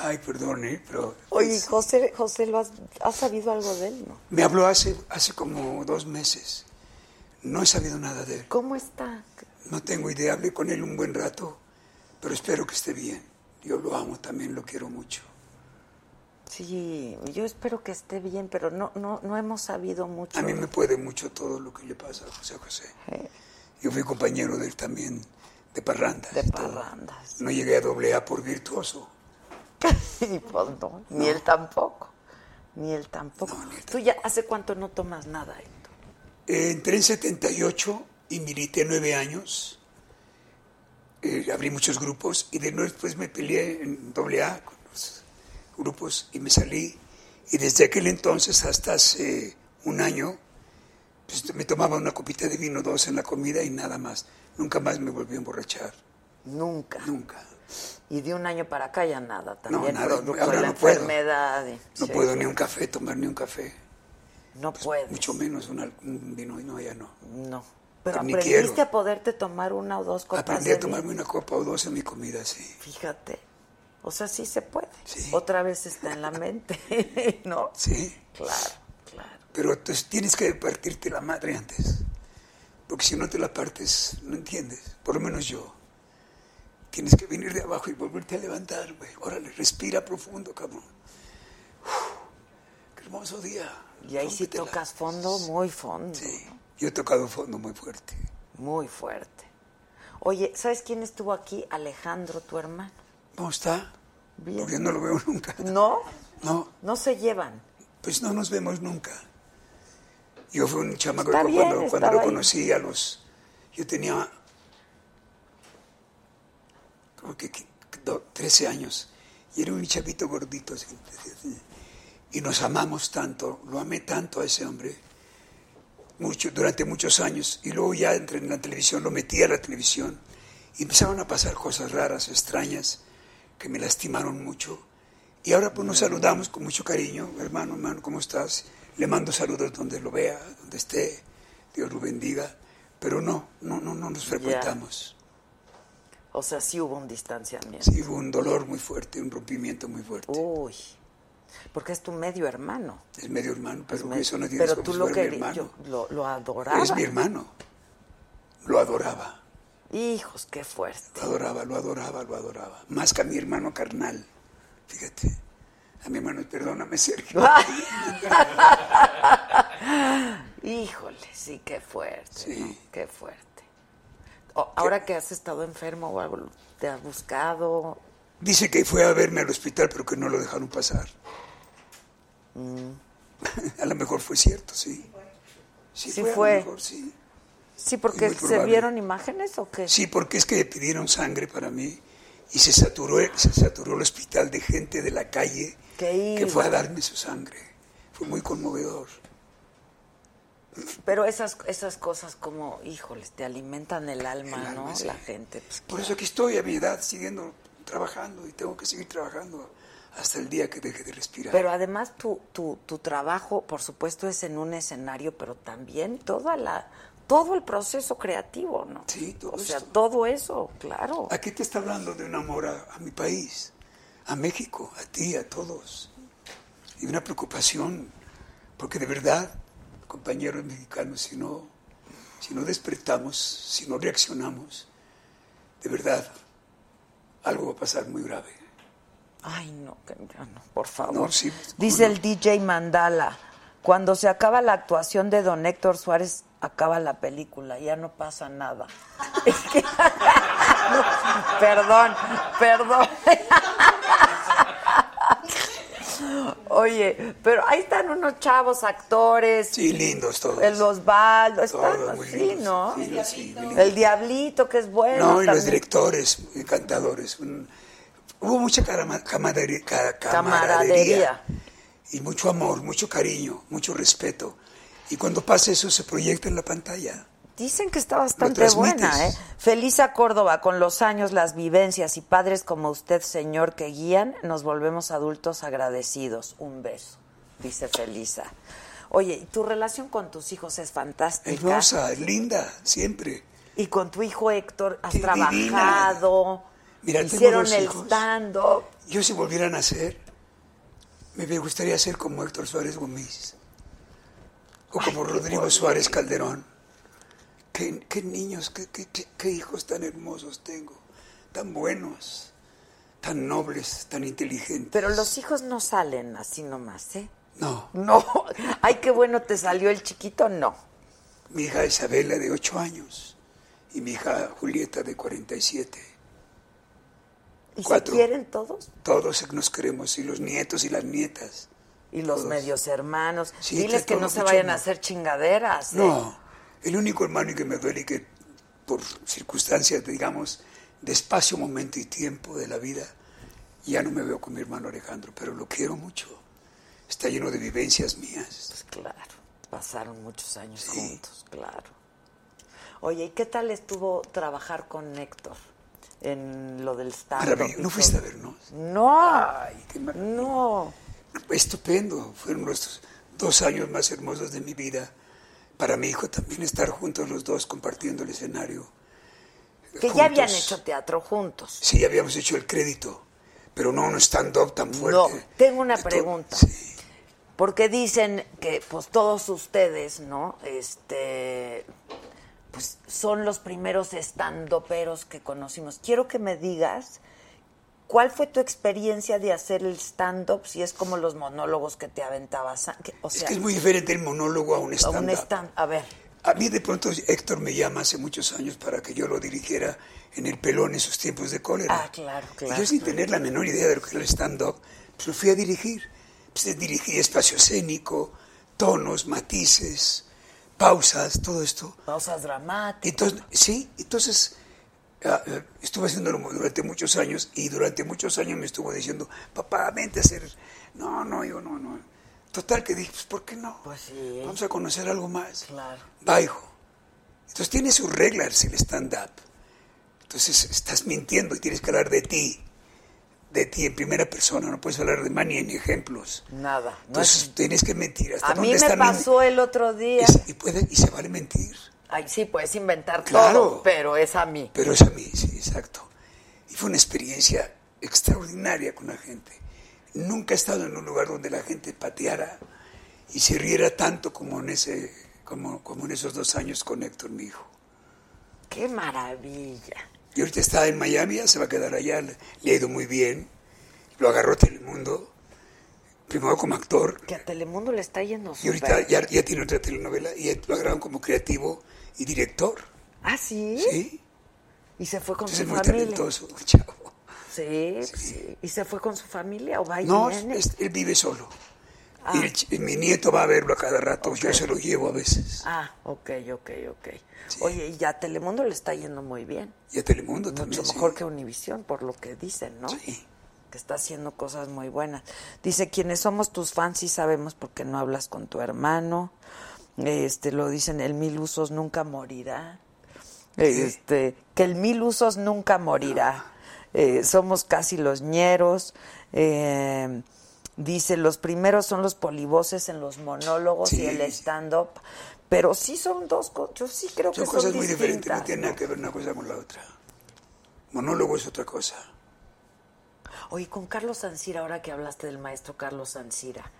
Ay, perdón, ¿eh? pero Oye, José, José, ¿lo has, has sabido algo de él, no? me habló hace, hace como dos meses. No he sabido nada de él. ¿Cómo está? No tengo idea. Hablé con él un buen rato, pero espero que esté bien. Yo lo amo también, lo quiero mucho. Sí, yo espero que esté bien, pero no, no, no hemos sabido mucho. A mí me puede mucho todo lo que le pasa a José José. Yo fui compañero de él también, de parrandas. de todo. parrandas. No llegué a doble A por virtuoso. y pues no, ni él tampoco. Ni él tampoco. No, ni él ¿Tú ya hace cuánto no tomas nada, Héctor? Eh, entré en 78 y milité nueve años. Eh, abrí muchos grupos y de nuevo después me peleé en doble A grupos y me salí. Y desde aquel entonces hasta hace un año, pues, me tomaba una copita de vino, dos en la comida y nada más. Nunca más me volví a emborrachar. Nunca. Nunca. Y de un año para acá ya nada, también nada, producto ahora de la no puedo. enfermedad. y- No sí, puedo ni un café, tomar ni un café. No puedes. Mucho menos un, un vino, no, ya no. No. Pero Ni aprendiste quiero. a poderte tomar una o dos copas Aprendí a tomarme una copa o dos en mi comida, sí. vino. Fíjate. O sea, sí se puede. Sí. Otra vez está en la mente, ¿no? Sí. Claro, claro. Pero entonces tienes que partirte la madre antes. Porque si no te la partes, no entiendes. Por lo menos yo. Tienes que venir de abajo y volverte a levantar, güey. Órale, respira profundo, cabrón. Uf, qué hermoso día. Y ahí sí tocas fondo, muy fondo. Sí, yo he tocado fondo muy fuerte. Muy fuerte. Oye, ¿sabes quién estuvo aquí? Alejandro, tu hermano. ¿Cómo está? Bien. Porque no lo veo nunca. ¿No? No, No se llevan. pues no nos vemos nunca. Yo fui un chamaco bien, cuando, cuando lo ahí. conocí a los... Yo tenía como que qui- do- 13 años y era un chavito gordito así, así. y nos amamos tanto, lo amé tanto a ese hombre mucho, durante muchos años y luego ya entré en la televisión, lo metí a la televisión y empezaron a pasar cosas raras, extrañas que me lastimaron mucho y ahora pues nos saludamos con mucho cariño, hermano, hermano, ¿cómo estás? Le mando saludos donde lo vea, donde esté, Dios lo bendiga, pero no, no, no, no nos frecuentamos. O sea, sí hubo un distanciamiento. Sí, hubo un dolor muy fuerte, un rompimiento muy fuerte. Uy. Porque es tu medio hermano. Es medio hermano, pero Es eso no tiene Pero tú lo mi querías, hermano. yo lo, lo adoraba. Es mi hermano. Lo adoraba, Hijos, qué fuerte. lo adoraba, lo adoraba, lo adoraba. Más que a mi hermano carnal. Fíjate. A mi hermano, perdóname, Sergio. Híjole, sí, qué fuerte. Sí. ¿no? Qué fuerte. O- ahora que has estado enfermo o algo, te has buscado. Dice que fue a verme al hospital, pero que no lo dejaron pasar. Mm. a lo mejor fue cierto, sí. Sí, Sí fue, fue. A lo mejor, sí. Sí, porque se vieron imágenes o qué? Sí, porque es que pidieron sangre para mí y se saturó, se saturó el hospital de gente de la calle Que fue a darme su sangre. Fue muy conmovedor. Pero esas, esas cosas como, híjoles, te alimentan el alma, El alma, ¿no? sí. La gente. pues, Por eso aquí estoy a mi edad siguiendo trabajando y tengo que seguir trabajando hasta el día que deje de respirar. Pero además tu, tu, tu trabajo, por supuesto, es en un escenario, pero también toda la, todo el proceso creativo, ¿no? Sí, todo O sea, esto. todo eso, claro. Aquí te está hablando de un amor a, a mi país, a México, a ti, a todos. Y una preocupación, porque de verdad, compañeros mexicanos, si no, si no despertamos, si no reaccionamos, de verdad, algo va a pasar muy grave. Ay, no, que no, por favor. No, sí, Dice ¿cómo el DJ Mandala, cuando se acaba la actuación de don Héctor Suárez, acaba la película, ya no pasa nada. Es que- No, perdón, perdón. Oye, pero ahí están unos chavos actores. Sí, lindos todos. El Osvaldo, están Todos muy así, lindos. ¿no? Sí, sí, muy lindos. El Diablito, que es bueno. No, y los directores, encantadores. Un- hubo mucha carama- camaderi- ca- Camaradería. Y mucho amor, mucho cariño, mucho respeto. Y cuando pasa eso se proyecta en la pantalla. Dicen que está bastante buena, ¿eh? Felisa Córdoba, con los años, las vivencias y padres como usted, señor, que guían, nos volvemos adultos agradecidos. Un beso, dice Felisa. Oye, y tu relación con tus hijos es fantástica. Hermosa, linda, siempre. Y con tu hijo Héctor has Qué trabajado. Mira, hicieron el stand-up. Yo si volviera a nacer, me gustaría ser como Héctor Suárez Gómez. O como Rodrigo Suárez Calderón. Qué, qué niños, qué- qué hijos tan hermosos tengo. Tan buenos, tan nobles, tan inteligentes. Pero los hijos no salen así nomás, ¿eh? No, No. Ay, qué bueno te salió el chiquito, no. mi hija Isabela de 8 años y mi hija Julieta de 47. ¿Y Cuatro. se quieren todos? Todos nos queremos, y los nietos y las nietas. Y los Todos. medios hermanos. Sí, Diles que no se vayan a hacer chingaderas. ¿eh? No, el único hermano que me duele y que por circunstancias, digamos, de espacio, momento y tiempo de la vida, ya no me veo con mi hermano Alejandro, pero lo quiero mucho. Está lleno de vivencias mías. Pues claro, pasaron muchos años Sí. juntos, claro. Oye, ¿y qué tal estuvo trabajar con Héctor en lo del stand Maravilloso. ¿No fuiste a vernos? No, Ay, qué no. Estupendo. Fueron los dos años más hermosos de mi vida. Para mi hijo también estar juntos los dos compartiendo el escenario. Que ya habían hecho teatro juntos. Sí, habíamos hecho el crédito, pero no un stand-up tan fuerte. No, tengo una pregunta. Sí. Porque dicen que pues todos ustedes, ¿no? Este pues son los primeros estandoperos que conocimos. Quiero que me digas ¿Cuál fue tu experiencia de hacer el stand-up? Si es como los monólogos que te aventabas. que- O sea, es que es muy diferente el monólogo a un a un stand-up. stand A ver, A mí de pronto Héctor me llama hace muchos años para que yo lo dirigiera en el pelón en sus tiempos de cólera. Ah, claro, Y claro. yo sin tener la menor idea de lo que era el stand-up, pues lo fui a dirigir. Pues dirigí espacio escénico, tonos, matices, pausas, todo esto. pausas dramáticas. Entonces, sí, entonces eh, estuve haciéndolo durante muchos años y durante muchos años me estuvo diciendo, papá, vente a hacer... No, no, yo no, no. Total que dije, pues ¿por qué no? Pues sí. Vamos a conocer algo más. Claro. Va, hijo. Entonces tiene sus reglas el stand-up. Entonces estás mintiendo y tienes que hablar de ti. De ti en primera persona. No puedes hablar de Manny en ejemplos. Nada. No Entonces es- tienes que mentir. ¿Hasta a mí me mi- pasó el otro día. Es- y, puede, y se vale mentir. Ay, sí, puedes inventar Claro. todo, pero es a mí. Pero es a mí, sí, exacto. Y fue una experiencia extraordinaria con la gente. Nunca he estado en un lugar donde la gente pateara y se riera tanto como en, ese, como, como en esos dos años con Héctor, mi hijo. ¡Qué maravilla! Y ahorita está en Miami, ya se va a quedar allá, le, le ha ido muy bien. Lo agarró Telemundo, primero como actor, Que a Telemundo le está yendo y ahorita ya, ya tiene otra telenovela y lo agarraron como creativo y director. ¿Ah, sí? Sí, Y se fue con Entonces su es muy familia. talentoso, chavo. Sí, sí. ¿Y se fue con su familia o va y No, viene? es- él vive solo. Ah. Y el ch- mi nieto va a verlo a cada rato, yo se lo llevo a veces. Ah, ok, ok, ok. Oye, y ya a Telemundo le está yendo muy bien. Y a Telemundo también. Mucho sí. mejor que Univisión, por lo que dicen, ¿no? Sí. Que está haciendo cosas muy buenas. Dice, quienes somos tus fans sí sabemos por qué no hablas con tu hermano. Este, lo dicen, el mil usos nunca morirá. Este, que el mil usos nunca morirá. Eh, somos casi los ñeros. Eh, dice, los primeros son los polivoces en los monólogos y el stand-up. Pero sí son dos cosas, yo sí creo Son que cosas son muy diferentes, no tiene nada que ver una cosa con la otra. Monólogo es otra cosa. Oye, con Carlos Sancira, ahora que hablaste del maestro Carlos Sancira,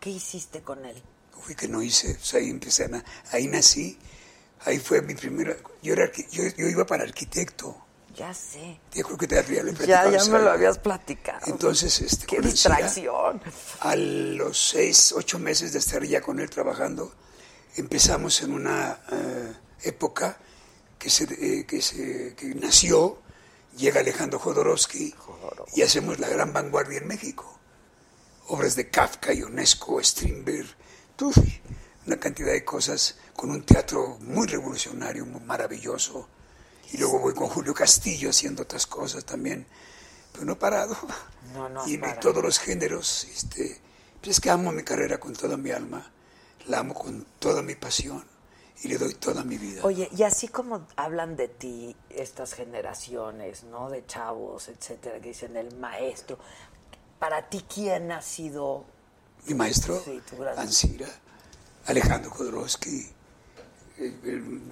¿qué hiciste con él? Uy, que no hice, ahí empecé, ahí nací, ahí fue mi primera, yo, era, yo, yo iba para arquitecto, Ya sé. yo creo que te había Ya, platicado ya esa- me lo habías platicado. Entonces, este, Qué distracción. A los seis, ocho meses de estar ya con él trabajando, empezamos en una eh, época que, se, eh, que, se, que nació, llega Alejandro Jodorowsky y hacemos la gran vanguardia en México. Obras de Kafka, Ionesco, Strindberg, una cantidad de cosas con un teatro muy revolucionario, muy maravilloso. Y luego voy con Julio Castillo haciendo otras cosas también, pero no he parado. No, no y todos los géneros, este, pues es que amo mi carrera con toda mi alma, la amo con toda mi pasión y le doy toda mi vida. Oye, y así como hablan de ti estas generaciones, ¿no? De chavos, etcétera, que dicen el maestro. Para ti, ¿quién ha sido? mi maestro, Sí, Ansira, Alejandro Jodorowsky, eh,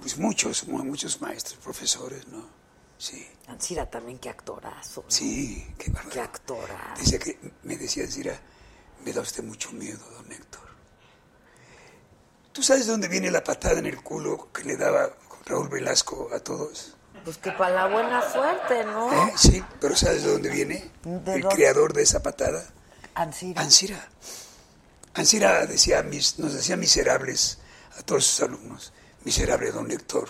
pues muchos, mu- muchos maestros, profesores, ¿no? Sí, Ancira también, qué actorazo. ¿no? sí, qué bárbaro. Qué actorazo. Decía que, me decía Ansira, me da usted mucho miedo, don Héctor. ¿Tú sabes de dónde viene la patada en el culo que le daba Raúl Velasco a todos? Pues que para la buena suerte, ¿no? ¿Eh? Sí, pero ¿sabes de dónde viene? ¿De el dónde? creador de esa patada. Ancira. Ansira. Ansira decía, mis- nos decía miserables a todos sus alumnos. Miserable don Héctor.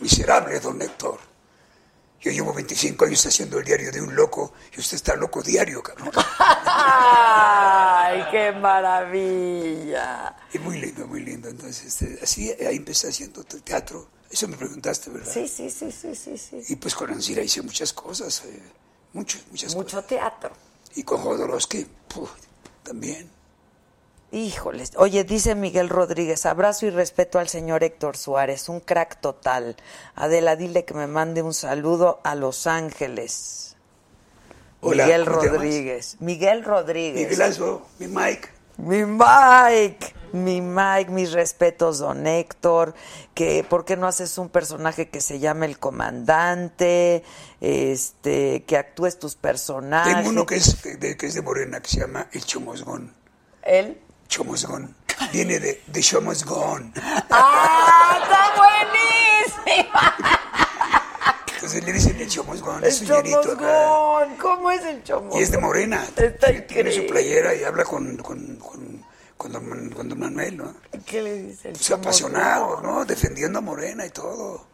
Miserable don Héctor. Yo llevo 25 años haciendo el diario de un loco y usted está loco diario, cabrón. ¡Ay, qué maravilla! Y muy lindo, muy lindo. Entonces, este, así, ahí empecé haciendo te- teatro. Eso me preguntaste, ¿verdad? Sí, sí, sí, sí, sí, sí. Y pues con Ansira hice muchas cosas, eh, muchas, muchas Mucho cosas. teatro. Y con Jodorowsky, puf, también. Híjoles. Oye, dice Miguel Rodríguez, abrazo y respeto al señor Héctor Suárez, un crack total. Adela, dile que me mande un saludo a Los Ángeles. Hola, Miguel. Rodríguez. Miguel Rodríguez. Miguelazo, mi Mike. Mi Mike, mi Mike, mis respetos, don Héctor, que ¿por qué no haces un personaje que se llame el comandante? Este, que actúes tus personajes. Tengo uno que es de, que es de Morena, que se llama El Chomosgón. Él. Chomosgón. Viene de, de Chomosgón. ¡Ah, está buenísima! Entonces le dicen el chomosgón, es chomosgón. ¿Cómo es el chomosgón? Y es de Morena. Está Tiene- Tiene su playera y habla con, con, con, con don, Man- con don Manuel, ¿no? ¿Qué le dice el Pues chomosgón? apasionado, ¿no? Defendiendo a Morena y todo.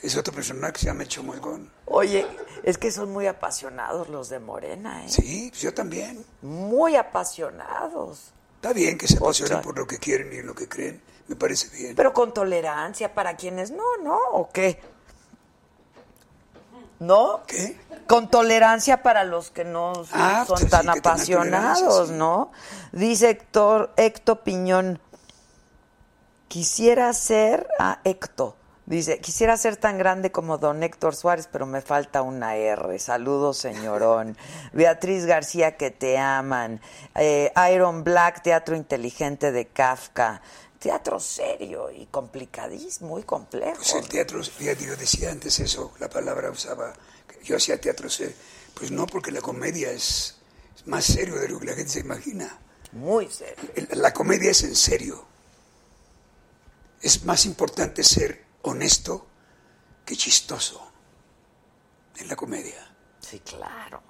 Es otro personaje que se llama el chomosgón. Oye, es que son muy apasionados los de Morena, ¿eh? Sí, pues yo también. Muy apasionados. Está bien que se apasionen por lo que quieren y en lo que creen. Me parece bien. Pero con tolerancia para quienes no, ¿no? ¿O qué? ¿No? ¿Qué? Con tolerancia para los que no son, Ah, son pues tan apasionados. ¿no? Dice Héctor, Héctor Piñón, quisiera ser, ah, Héctor, dice, quisiera ser tan grande como don Héctor Suárez, pero me falta una R. Saludos, señorón. Beatriz García, que te aman. Eh, Iron Black, teatro inteligente de Kafka. Teatro serio y complicadísimo, muy complejo. Pues el teatro, fíjate, yo decía antes eso, la palabra usaba, yo hacía teatro serio. Pues no, porque la comedia es, es más serio de lo que la gente se imagina. Muy serio. La comedia es en serio. Es más importante ser honesto que chistoso en la comedia. Sí, claro.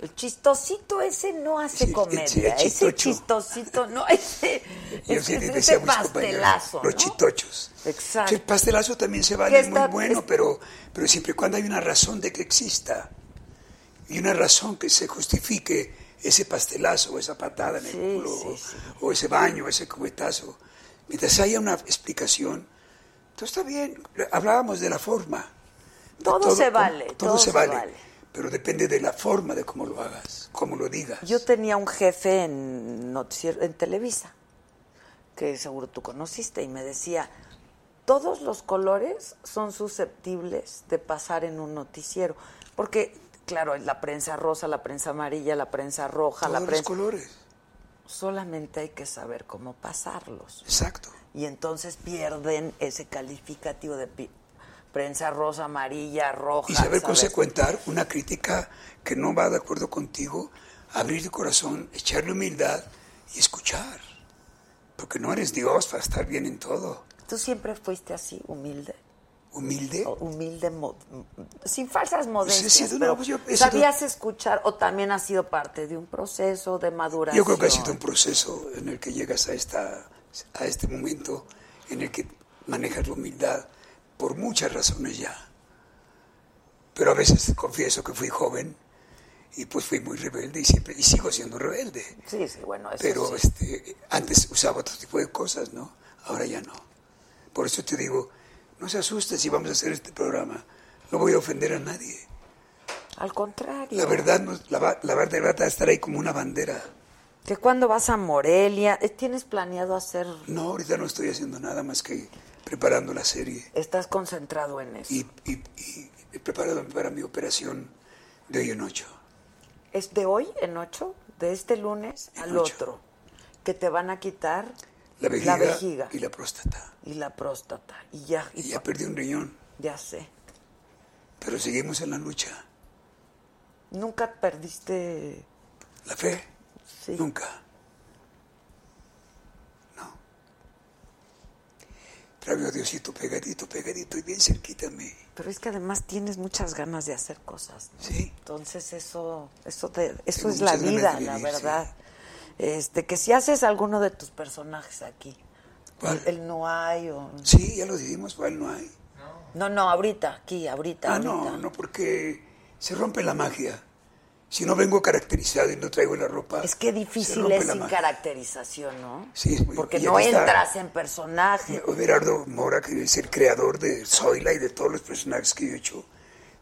El chistosito ese no hace Sí, comedia. sí, el ese chistosito, no, ese, ese, ese compañeros, pastelazo. los ¿no? chitochos. Exacto. Sí, el pastelazo también se vale, es muy bueno, es- pero, pero siempre y cuando hay una razón de que exista. Y una razón que se justifique ese pastelazo o esa patada en el culo o- o ese baño, ese cubetazo. Mientras haya una explicación, todo está bien. Hablábamos de la forma. De Todo se vale, todo se se vale. vale. Pero depende de la forma de cómo lo hagas, cómo lo digas. Yo tenía un jefe en, noticiero- en Televisa, que seguro tú conociste, y me decía, todos los colores son susceptibles de pasar en un noticiero, porque, claro, la prensa rosa, la prensa amarilla, la prensa roja, Todos la los prensa... colores. Solamente hay que saber cómo pasarlos. Exacto. Y entonces pierden ese calificativo de pi- prensa rosa, amarilla, roja. Y saber ¿sabes? consecuentar una crítica que no va de acuerdo contigo, abrir el corazón, echarle humildad y escuchar. Porque no eres Dios para estar bien en todo. Tú siempre fuiste así, humilde. Humilde. O humilde, sin falsas modestias. sido- no, pero pues yo ¿Sabías escuchar o también ha sido parte de un proceso de maduración? Yo creo que ha sido un proceso en el que llegas a, esta, a este momento en el que manejas la humildad por muchas razones ya. Pero a veces confieso que fui joven y pues fui muy rebelde y siempre y sigo siendo rebelde. Sí, sí, bueno, eso Pero sí. este, antes usaba otro tipo de cosas, ¿no? Ahora ya no. Por eso te digo, no se asuste si vamos a hacer este programa. No voy a ofender a nadie. Al contrario. La verdad, la, la verdad va a estar ahí como una bandera. Que cuando vas a Morelia, eh, ¿tienes planeado hacer, No, ahorita no estoy haciendo nada más que preparando la serie estás concentrado en eso? y, y, y he preparado para mi operación de hoy en ocho. ¿Es de hoy en ocho? ¿De este lunes En al ocho. otro? Que te van a quitar La vejiga, vejiga y la próstata. y la próstata. Y ya, y Y ya perdí un riñón, ya sé. pero seguimos en la lucha. ¿Nunca perdiste...? ¿La fe? Sí. Nunca. No. Traigo a Diosito pegadito, pegadito y bien cerquita a mí. Pero es que además tienes muchas ganas de hacer cosas. ¿no? Sí. Entonces eso, eso, te- eso Tengo es la vida, la verdad. Este, que si haces alguno de tus personajes aquí, ¿Cuál? el, el no hay o... Sí, ya lo dijimos, ¿cuál no hay? No, no, ahorita, aquí, ahorita, Ah, ahorita. no, no, porque se rompe la magia. Si no vengo caracterizado y no traigo la ropa. Es que difícil es sin caracterización, ¿no? Sí, es muy- Porque no entras en personaje. Everardo Mora, que es el creador de Zoila y de todos los personajes que yo he hecho,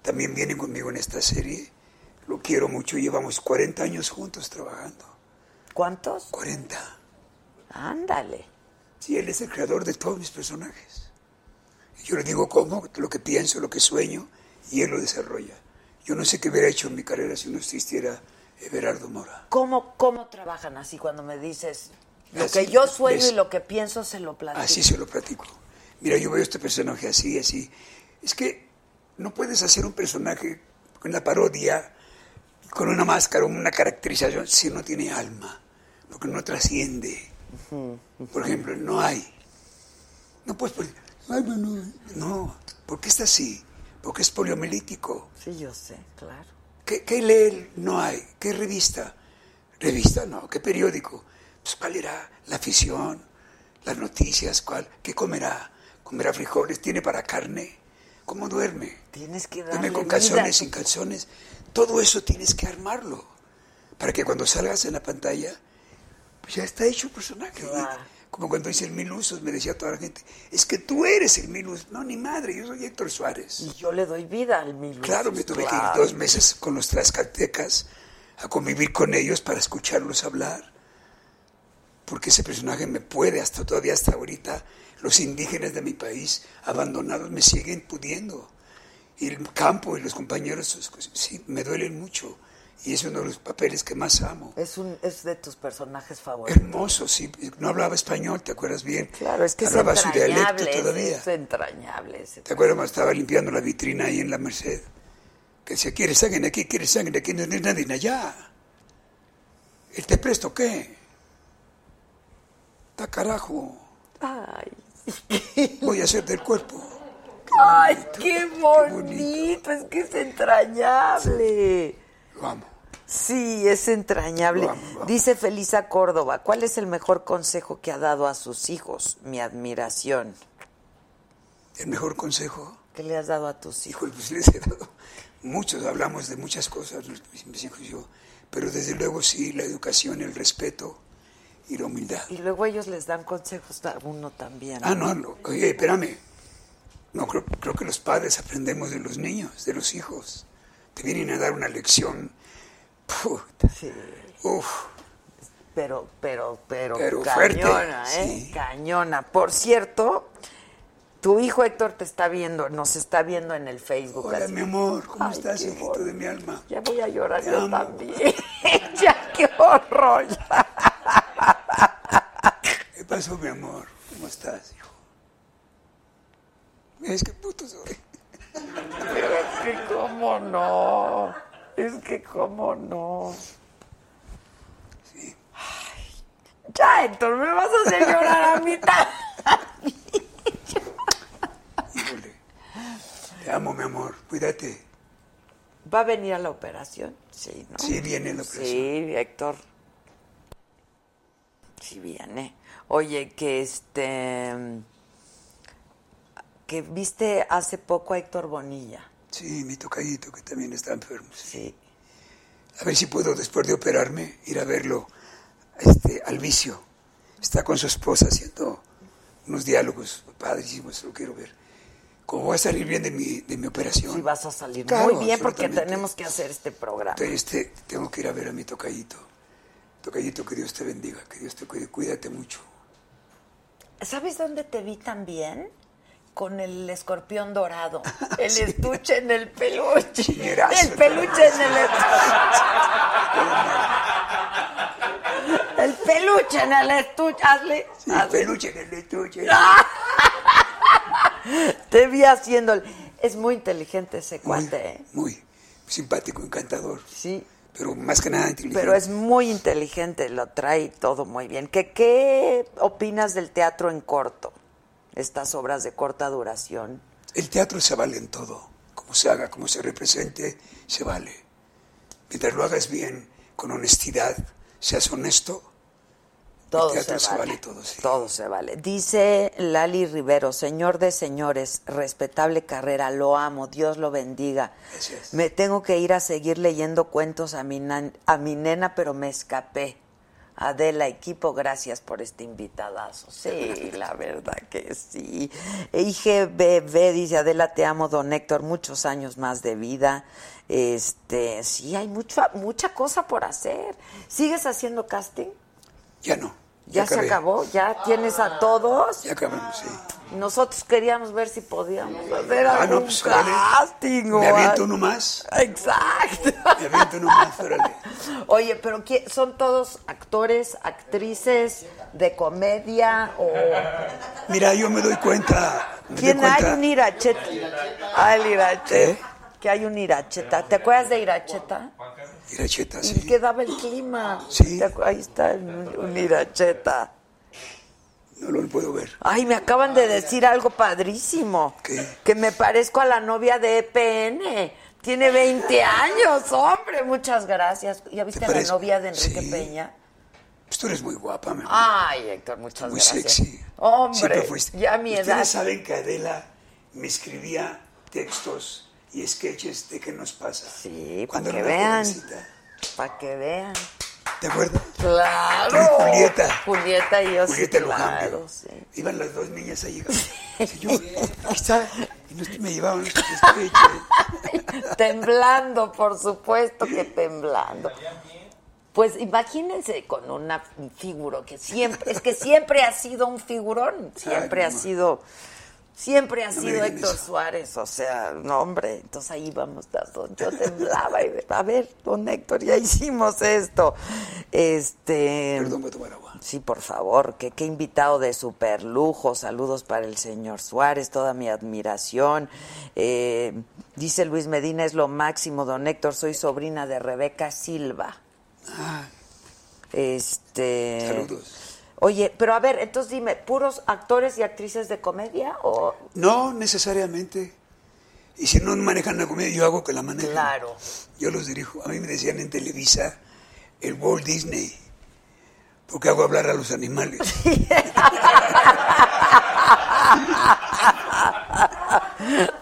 también viene conmigo en esta serie. Lo quiero mucho, llevamos 40 años juntos trabajando. ¿Cuántos? 40. Ándale. Sí, él es el creador de todos mis personajes. Yo le digo cómo, lo que pienso, lo que sueño, y él lo desarrolla. Yo no sé qué hubiera hecho en mi carrera si no existiera Everardo Mora. ¿Cómo, ¿Cómo trabajan así cuando me dices lo Así, que yo sueño y lo que pienso se lo platico? Así se lo platico. Mira, yo veo este personaje así, así. Es que no puedes hacer un personaje con la parodia, con una máscara, una caracterización, si no tiene alma, porque no trasciende. Por ejemplo, no hay. No puedes poner, "Ay, bueno", no, ¿por qué está así? Porque es poliomelítico. Sí, yo sé, claro. ¿Qué, qué lee él? No hay. ¿Qué revista? Revista no. ¿Qué periódico? Pues cuál era la afición, las noticias, cuál, qué comerá. Comerá frijoles, tiene para carne. ¿Cómo duerme? Tienes que Duerme darle con vida. calzones, sin calzones. Todo eso tienes que armarlo. Para que cuando salgas en la pantalla, pues ya está hecho un personaje. Como cuando hice el Mil Usos, me decía toda la gente, es que tú eres el Mil Usos. No, ni madre, yo soy Héctor Suárez. Y yo le doy vida al mil Claro, me usos, tuve que ir dos meses con los tlaxcaltecas a convivir con ellos para escucharlos hablar. Porque ese personaje me puede, hasta todavía hasta ahorita, los indígenas de mi país abandonados me siguen pudiendo. Y el campo y los compañeros, sí, me duelen mucho. Y es uno de los papeles que más amo. Es, un, es de tus personajes favoritos. Hermoso, sí. No hablaba español, ¿te acuerdas bien? Claro, es que es Hablaba su dialecto entrañable. todavía. Es entrañable. ese ¿Te acuerdas cuando estaba limpiando la vitrina ahí en la Merced? Que decía, ¿quieres sangre aquí? ¿Quieres sangre aquí? No hay nadie allá. ¿El te presto qué? ¡Ta carajo! Ay, Voy a hacer del cuerpo. Ay, qué bonito, es que es entrañable. Lo amo. Sí, es entrañable. Dice Felisa Córdoba, ¿cuál es el mejor consejo que ha dado a sus hijos? Mi admiración. El mejor consejo, ¿Qué le has dado a tus hijos? híjole, pues les he dado muchos, hablamos de muchas cosas, mis, mis hijos y yo, pero desde luego sí, la educación, el respeto y la humildad. Y luego ellos les dan consejos a uno también. Ah, no, no, oye, espérame. No, creo, creo que los padres aprendemos de los niños, de los hijos. Te vienen a dar una lección. Puta. Sí. Uf, Pero, pero, pero, Pero fuerte, cañona, ¿eh? Cañona. Por cierto, tu hijo Héctor te está viendo, nos está viendo en el Facebook. hola, así. mi amor, ¿cómo Ay, estás, qué hijito de mi alma? Ya voy a llorar Te yo amo. también. ya, qué horror. ¿Qué pasó, mi amor? ¿Cómo estás, hijo? Es que puto soy. Pero es que cómo no. Es que cómo no. Ay, ya, Héctor, me vas a hacer llorar a también. Híjole. Te amo, mi amor. Cuídate. ¿Va a venir a la operación? Sí, ¿no? Sí, viene la operación. Sí, Héctor. Sí viene. Oye, que este... Que viste hace poco a Héctor Bonilla. Sí, mi tocadito, que también está enfermo. Sí. A ver si puedo, después de operarme, ir a verlo este, al vicio. Está con su esposa haciendo unos diálogos padrísimos, lo quiero ver. Como voy a salir bien de mi, de mi operación. Sí, vas a salir Claro, muy bien porque tenemos que hacer este programa. Este, tengo que ir a ver a mi tocallito. Tocallito, que Dios te bendiga, que Dios te cuide, cuídate mucho. ¿Sabes dónde te vi también? Con el escorpión dorado. El estuche en el peluche. El peluche en el estuche. El peluche en el estuche. Hazle. Sí, hazle. peluche en el estuche. Te vi haciendo. el- Es muy inteligente ese cuate, ¿eh? Muy simpático, encantador. Sí. Pero más que nada inteligente. Pero es muy inteligente, lo trae todo muy bien. ¿Qué, ¿Qué opinas del teatro en corto? Estas obras de corta duración. El teatro se vale en todo. Como se haga, como se represente, se vale. Mientras lo hagas bien, con honestidad, seas honesto, Todo el teatro se se vale. vale todo, sí. Todo se vale. Dice Lali Rivero, señor de señores, respetable carrera, lo amo, Dios lo bendiga. Gracias. Me tengo que ir a seguir leyendo cuentos a mi, nan- a mi nena, pero me escapé. Adela, equipo, gracias por este invitadazo. Sí, la verdad que sí. E IGBB dice, Adela, te amo, don Héctor, muchos años más de vida. Este, sí, hay mucha, mucha cosa por hacer. ¿Sigues haciendo casting? Ya no. ¿Ya, se acabé. acabó? ¿Ya tienes a todos? Ya acabamos, sí. Nosotros queríamos ver si podíamos hacer Ah, algún no, pues casting. Me aviento algo. uno más. Exacto. Me aviento uno más, órale. Oye, pero ¿qué- ¿son todos actores, actrices de comedia o Mira, yo me doy cuenta. Me doy quién hay un Iracheta? Ah, el Iracheta. ¿Eh? Que hay un Iracheta. ¿Te acuerdas de Iracheta? Iracheta, ¿Y sí. qué daba el clima? Sí. ¿Te acu- Ahí está el- un Iracheta. No lo puedo ver. Ay, me acaban de decir algo padrísimo. ¿Qué? Que me parezco a la novia de EPN. Tiene 20 años, hombre. Muchas gracias. ¿Ya viste a la novia de Enrique Sí. Peña? Pues tú eres muy guapa, mi amor. Ay, Héctor, muchas muy gracias. sexy. Siempre Hombre, fuiste. ya mi Ustedes edad. saben que Adela me escribía textos y sketches de qué nos pasa. Sí, para que vean. Para que vean. ¿Te acuerdas? Claro. Tú y Julieta. Julieta y yo sí, Julieta Luján. claro, sí. Iban las dos niñas ahí. Sí, yo, está. Y me llevaban temblando, por supuesto que temblando. Pues imagínense con una figura que siempre, es que siempre ha sido un figurón, siempre Ay, ha sido, siempre ha me sido Héctor. Suárez, o sea, no hombre, entonces ahí vamos yo temblaba y a ver, don Héctor, ya hicimos esto. Este Perdón, voy a tomar agua. Sí, por favor, que qué invitado de super lujo. Saludos para el señor Suárez, toda mi admiración. Eh, dice Luis Medina, es lo máximo, don Héctor, soy sobrina de Rebeca Silva. Ah, Este. Saludos. Oye, pero a ver, entonces dime, ¿puros actores y actrices de comedia? O no necesariamente. Y si no manejan la comedia, yo hago que la manejen. claro. Yo los dirijo. A mí me decían en Televisa el Walt Disney. Porque hago hablar a los animales.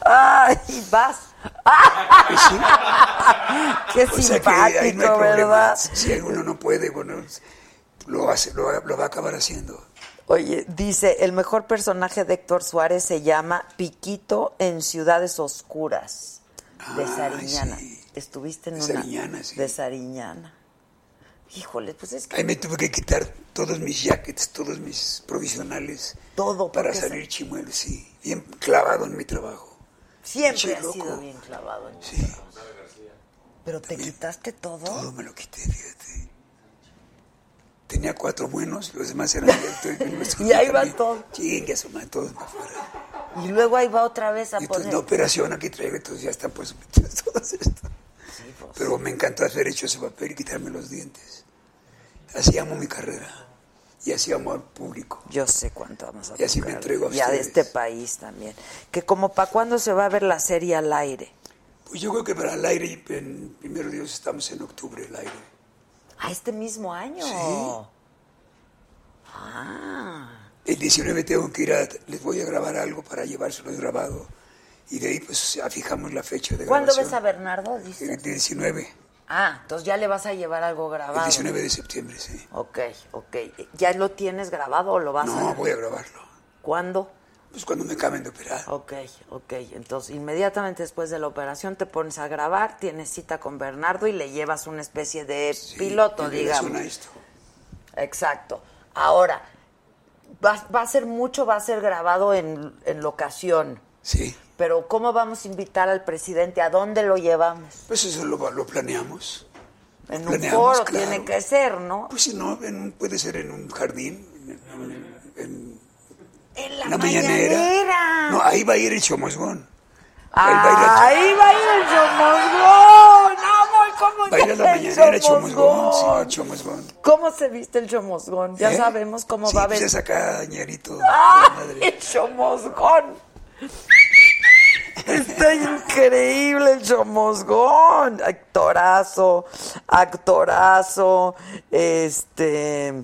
Ay, vas. Sí. Qué O sea que ahí no hay simpático. ¿verdad? Si uno no puede, bueno, lo, hace, lo, va- lo va a acabar haciendo. Oye, dice, el mejor personaje de Héctor Suárez se llama Piquito en Ciudades Oscuras, de Ay, Sariñana. sí. Estuviste en De una... Sariñana, sí. De Sariñana. Híjole, pues es que Ahí me tuve que quitar todos mis jackets, todos mis provisionales. Todo, Para salir chimuelo, sí. Bien clavado en mi trabajo. siempre loco. sido bien clavado en Sí, Pero te quitaste todo. todo me lo quité, fíjate. Tenía cuatro buenos, los demás eran de Y ahí va todo. Chingue su madre, todos para afuera. Y luego ahí va otra vez a Y entonces poner... la operación aquí traigo, entonces ya están pues todas estas. pues. Pero me encantó haber hecho ese papel y quitarme los dientes. Así amo mi carrera. Y así amo al público. Yo sé cuánto vamos a Y así me entrego a Y a este país también. Que como para cuándo se va a ver la serie al aire. Pues yo creo que para el aire, en primero Dios, estamos en octubre el aire. A este mismo año. Sí. Ah. El 19 tengo que ir a, les voy a grabar algo para llevárselo grabado. Y de ahí pues fijamos la fecha de ¿Cuándo grabación. ves a Bernardo? El Dices. 19, Ah, entonces ya le vas a llevar algo el grabado. 19 de septiembre, sí. Ok, ok. ¿Ya lo tienes grabado o lo vas No, a...? voy a grabarlo. ¿Cuándo? Pues cuando me acaben de operar. Ok, ok. Entonces, inmediatamente después de la operación te pones a grabar, tienes cita con Bernardo y le llevas una especie de Sí, piloto, digamos. a esto. Exacto. Ahora, va, va a ser mucho, va a ser grabado en, en locación. Sí. Pero ¿cómo vamos a invitar al presidente? ¿A dónde lo llevamos? Pues eso lo, lo planeamos. En un Planeamos, foro claro. tiene que ser, ¿no? Pues si no, en puede ser en un jardín, en, en- En la, la mañanera. No, ahí va a ir el chomosgón. Ahí va a ir a- Ahí va a ir el chomosgón. Amor, ¿cómo Va a ir a la mañanera el chomosgón. Sí, chomosgón? ¿Cómo se viste el chomosgón? Ya ¿Eh? sabemos cómo Sí, va a pues ver. es acá, ñerito. ¡Ah! madre. El chomosgón. Está increíble el chomosgón. Actorazo, actorazo. Este.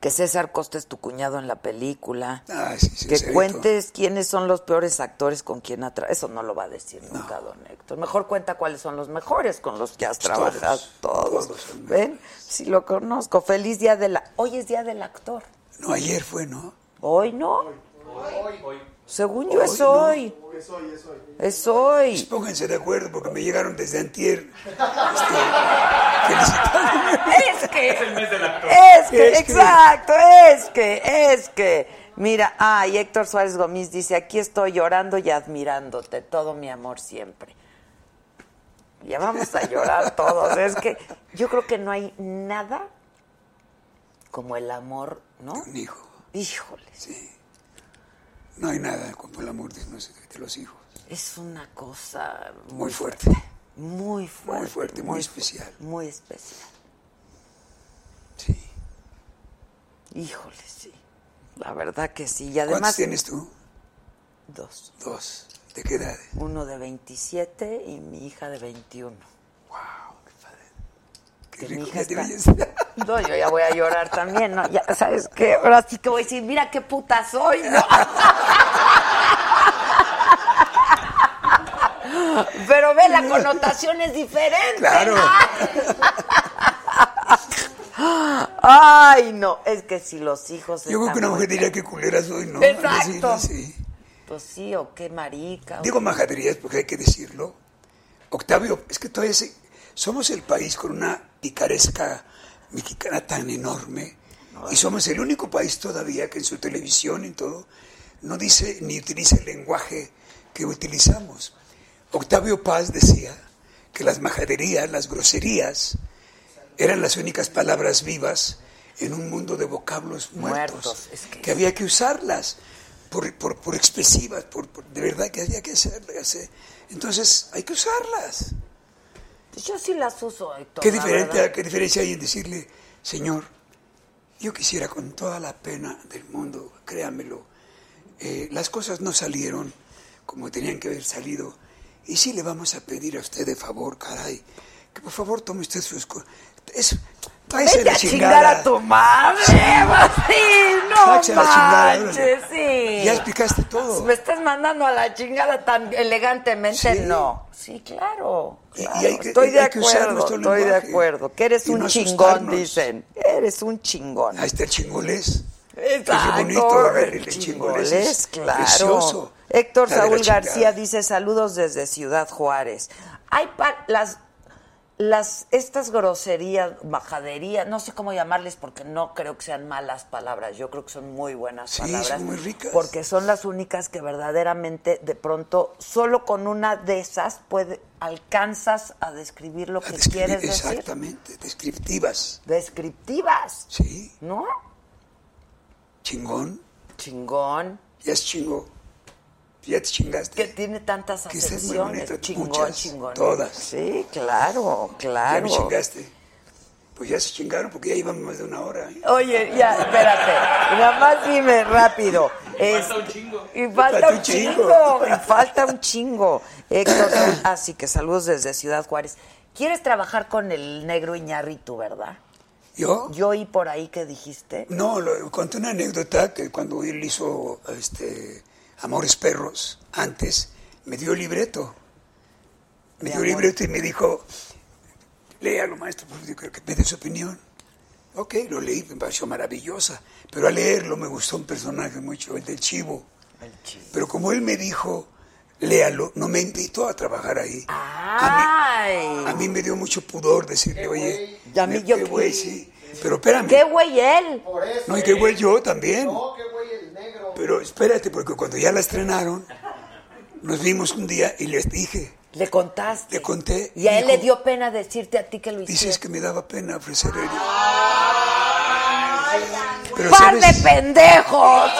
Que César Costa es tu cuñado en la película. Ah, sí, sí, que cuentes quiénes son los peores actores con quien ha trabajado. Eso no lo va a decir nunca, don Héctor. Mejor cuenta cuáles son los mejores con los que has Pues trabajado. todos, Todos. ¿Ven? Sí lo conozco. Feliz día de la. Hoy es día del actor. No, ayer fue, ¿no? Hoy no. Según yo Hoy es hoy. Es hoy. Pues pónganse de acuerdo porque me llegaron desde antier. Este, felicitándome. Es que. Es el mes del actor. Es que, Es que- exacto, es que, es que. Mira, ah, y Héctor Suárez Gómez dice, aquí estoy llorando y admirándote, todo mi amor siempre. Ya vamos a llorar todos. Es que yo creo que no hay nada como el amor, ¿no? Un hijo. Híjole, Sí. No hay nada como el amor de, no de los hijos. es una cosa muy, Muy fuerte. Muy fuerte. Muy fuerte, muy especial. Muy especial. Sí. Híjole, sí. La verdad que sí. Y ¿Cuántos además, tienes tú? dos. Dos. ¿De qué edad? Uno de 27 y mi hija de 21. Qué Que mi hija está-. No, yo ya voy a llorar también, ¿no? Ya sabes que ahora sí que voy a decir, mira qué puta soy, ¿no? Pero ve, la connotación es diferente. Claro. Ay, no, es que si los hijos Yo creo que una mujer diría que culera soy, ¿no? Exacto. Pues sí, o qué marica. o- Digo majaderías porque hay que decirlo. Octavio, es que todavía se- somos el país con una picaresca mexicana tan enorme y somos el único país todavía que en su televisión y todo no dice ni utiliza el lenguaje que utilizamos. Octavio Paz decía que las majaderías, las groserías, eran las únicas palabras vivas en un mundo de vocablos muertos, Muertos, es que- que había que usarlas por, por, por expresivas, por, por- de verdad que había que hacerlas. ¿eh? Entonces hay que usarlas. Yo sí las uso, Héctor. ¿Qué, diferente. ¿Qué diferencia hay en decirle, Señor, yo quisiera con toda la pena del mundo, créamelo, eh, las cosas no salieron como tenían que haber salido, y sí le vamos a pedir a usted de favor, caray, que por favor tome usted sus cosas. Es, Vete a chingar a tu madre. Sí, no Váyase a la chingada, manches, sí. Ya explicaste todo. Me estás mandando a la chingada tan elegantemente, Sí. no. Sí, claro. Y- y claro. hay que- estoy de hay acuerdo, estoy de acuerdo. Que eres y un no chingón, asustarnos. dicen. Eres un chingón. Ahí está el chingolés. Exacto, Qué bonito, a ver, el chingolés, es claro. precioso. Héctor Saúl. García dice saludos desde Ciudad Juárez. Hay las las estas groserías, majaderías, no sé cómo llamarles porque no creo que sean malas palabras, yo creo que son muy buenas Sí, palabras. son muy ricas. Porque son las únicas que verdaderamente de pronto solo con una de esas puede alcanzas a describir lo A que describir- quieres decir. Exactamente, descriptivas. Descriptivas, Sí, ¿no? chingón. Chingón. Ya es chingo. Ya te chingaste. que tiene tantas acepciones. chingón, muchas, chingón. todas. Sí, claro, Ya claro. me chingaste. Pues ya se chingaron porque ya iban más de una hora. ¿eh? Oye, ya, espérate. Nada más dime rápido. Es- falta un chingo. Y falta un chingo. Y falta un chingo. Héctor, así que saludos desde Ciudad Juárez. ¿Quieres trabajar con el negro Iñárritu, verdad? ¿Yo? Yo oí por ahí que dijiste. No, lo, conté una anécdota que cuando él hizo este, Amores Perros, antes, me dio el libreto. Me dio el libreto y me dijo, léalo, maestro, pues, yo creo que me dé su opinión. Ok, lo leí, me pareció maravillosa. Pero al leerlo me gustó un personaje mucho, el del chivo. Pero como él me dijo, léalo, no me invitó a trabajar ahí. A mí me dio mucho pudor decirle, oye, Y a mí me- yo qué güey, sí. Pero espérame. ¿Qué güey él? No, y qué güey yo también. No, qué el. Pero espérate, porque cuando ya la estrenaron, nos vimos un día y les dije, Le contaste. Le conté, Y a él dijo- le dio pena decirte a ti que lo hiciste. dices que me daba pena ofrecer el... Pero ¡Par de pendejos!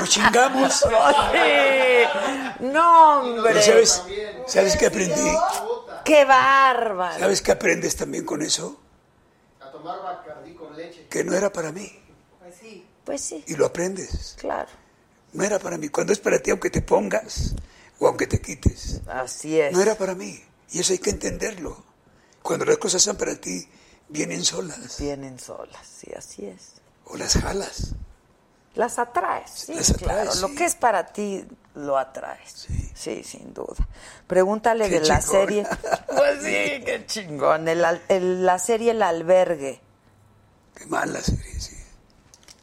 nos chingamos. Sí. No, hombre. Pero sabes, ¿sabes qué aprendí? ¡Qué bárbaro! ¿Sabes qué aprendes también con eso? A tomar bacardí con leche. Que no era para mí. Pues sí. Sí, Y lo aprendes. claro. No era para mí. Cuando es para ti, aunque te pongas o aunque te quites, Así es. no era para mí. Y eso hay que entenderlo. Cuando las cosas son para ti, vienen solas. Vienen solas, sí, así es. O las jalas. Las atraes, sí, Las atraes, claro. Lo sí. que es para ti, lo atraes. Sí. sin duda. Pregúntale Qué de la serie. Pues sí, qué chingón. El el- la serie El Albergue. Qué mala serie, sí.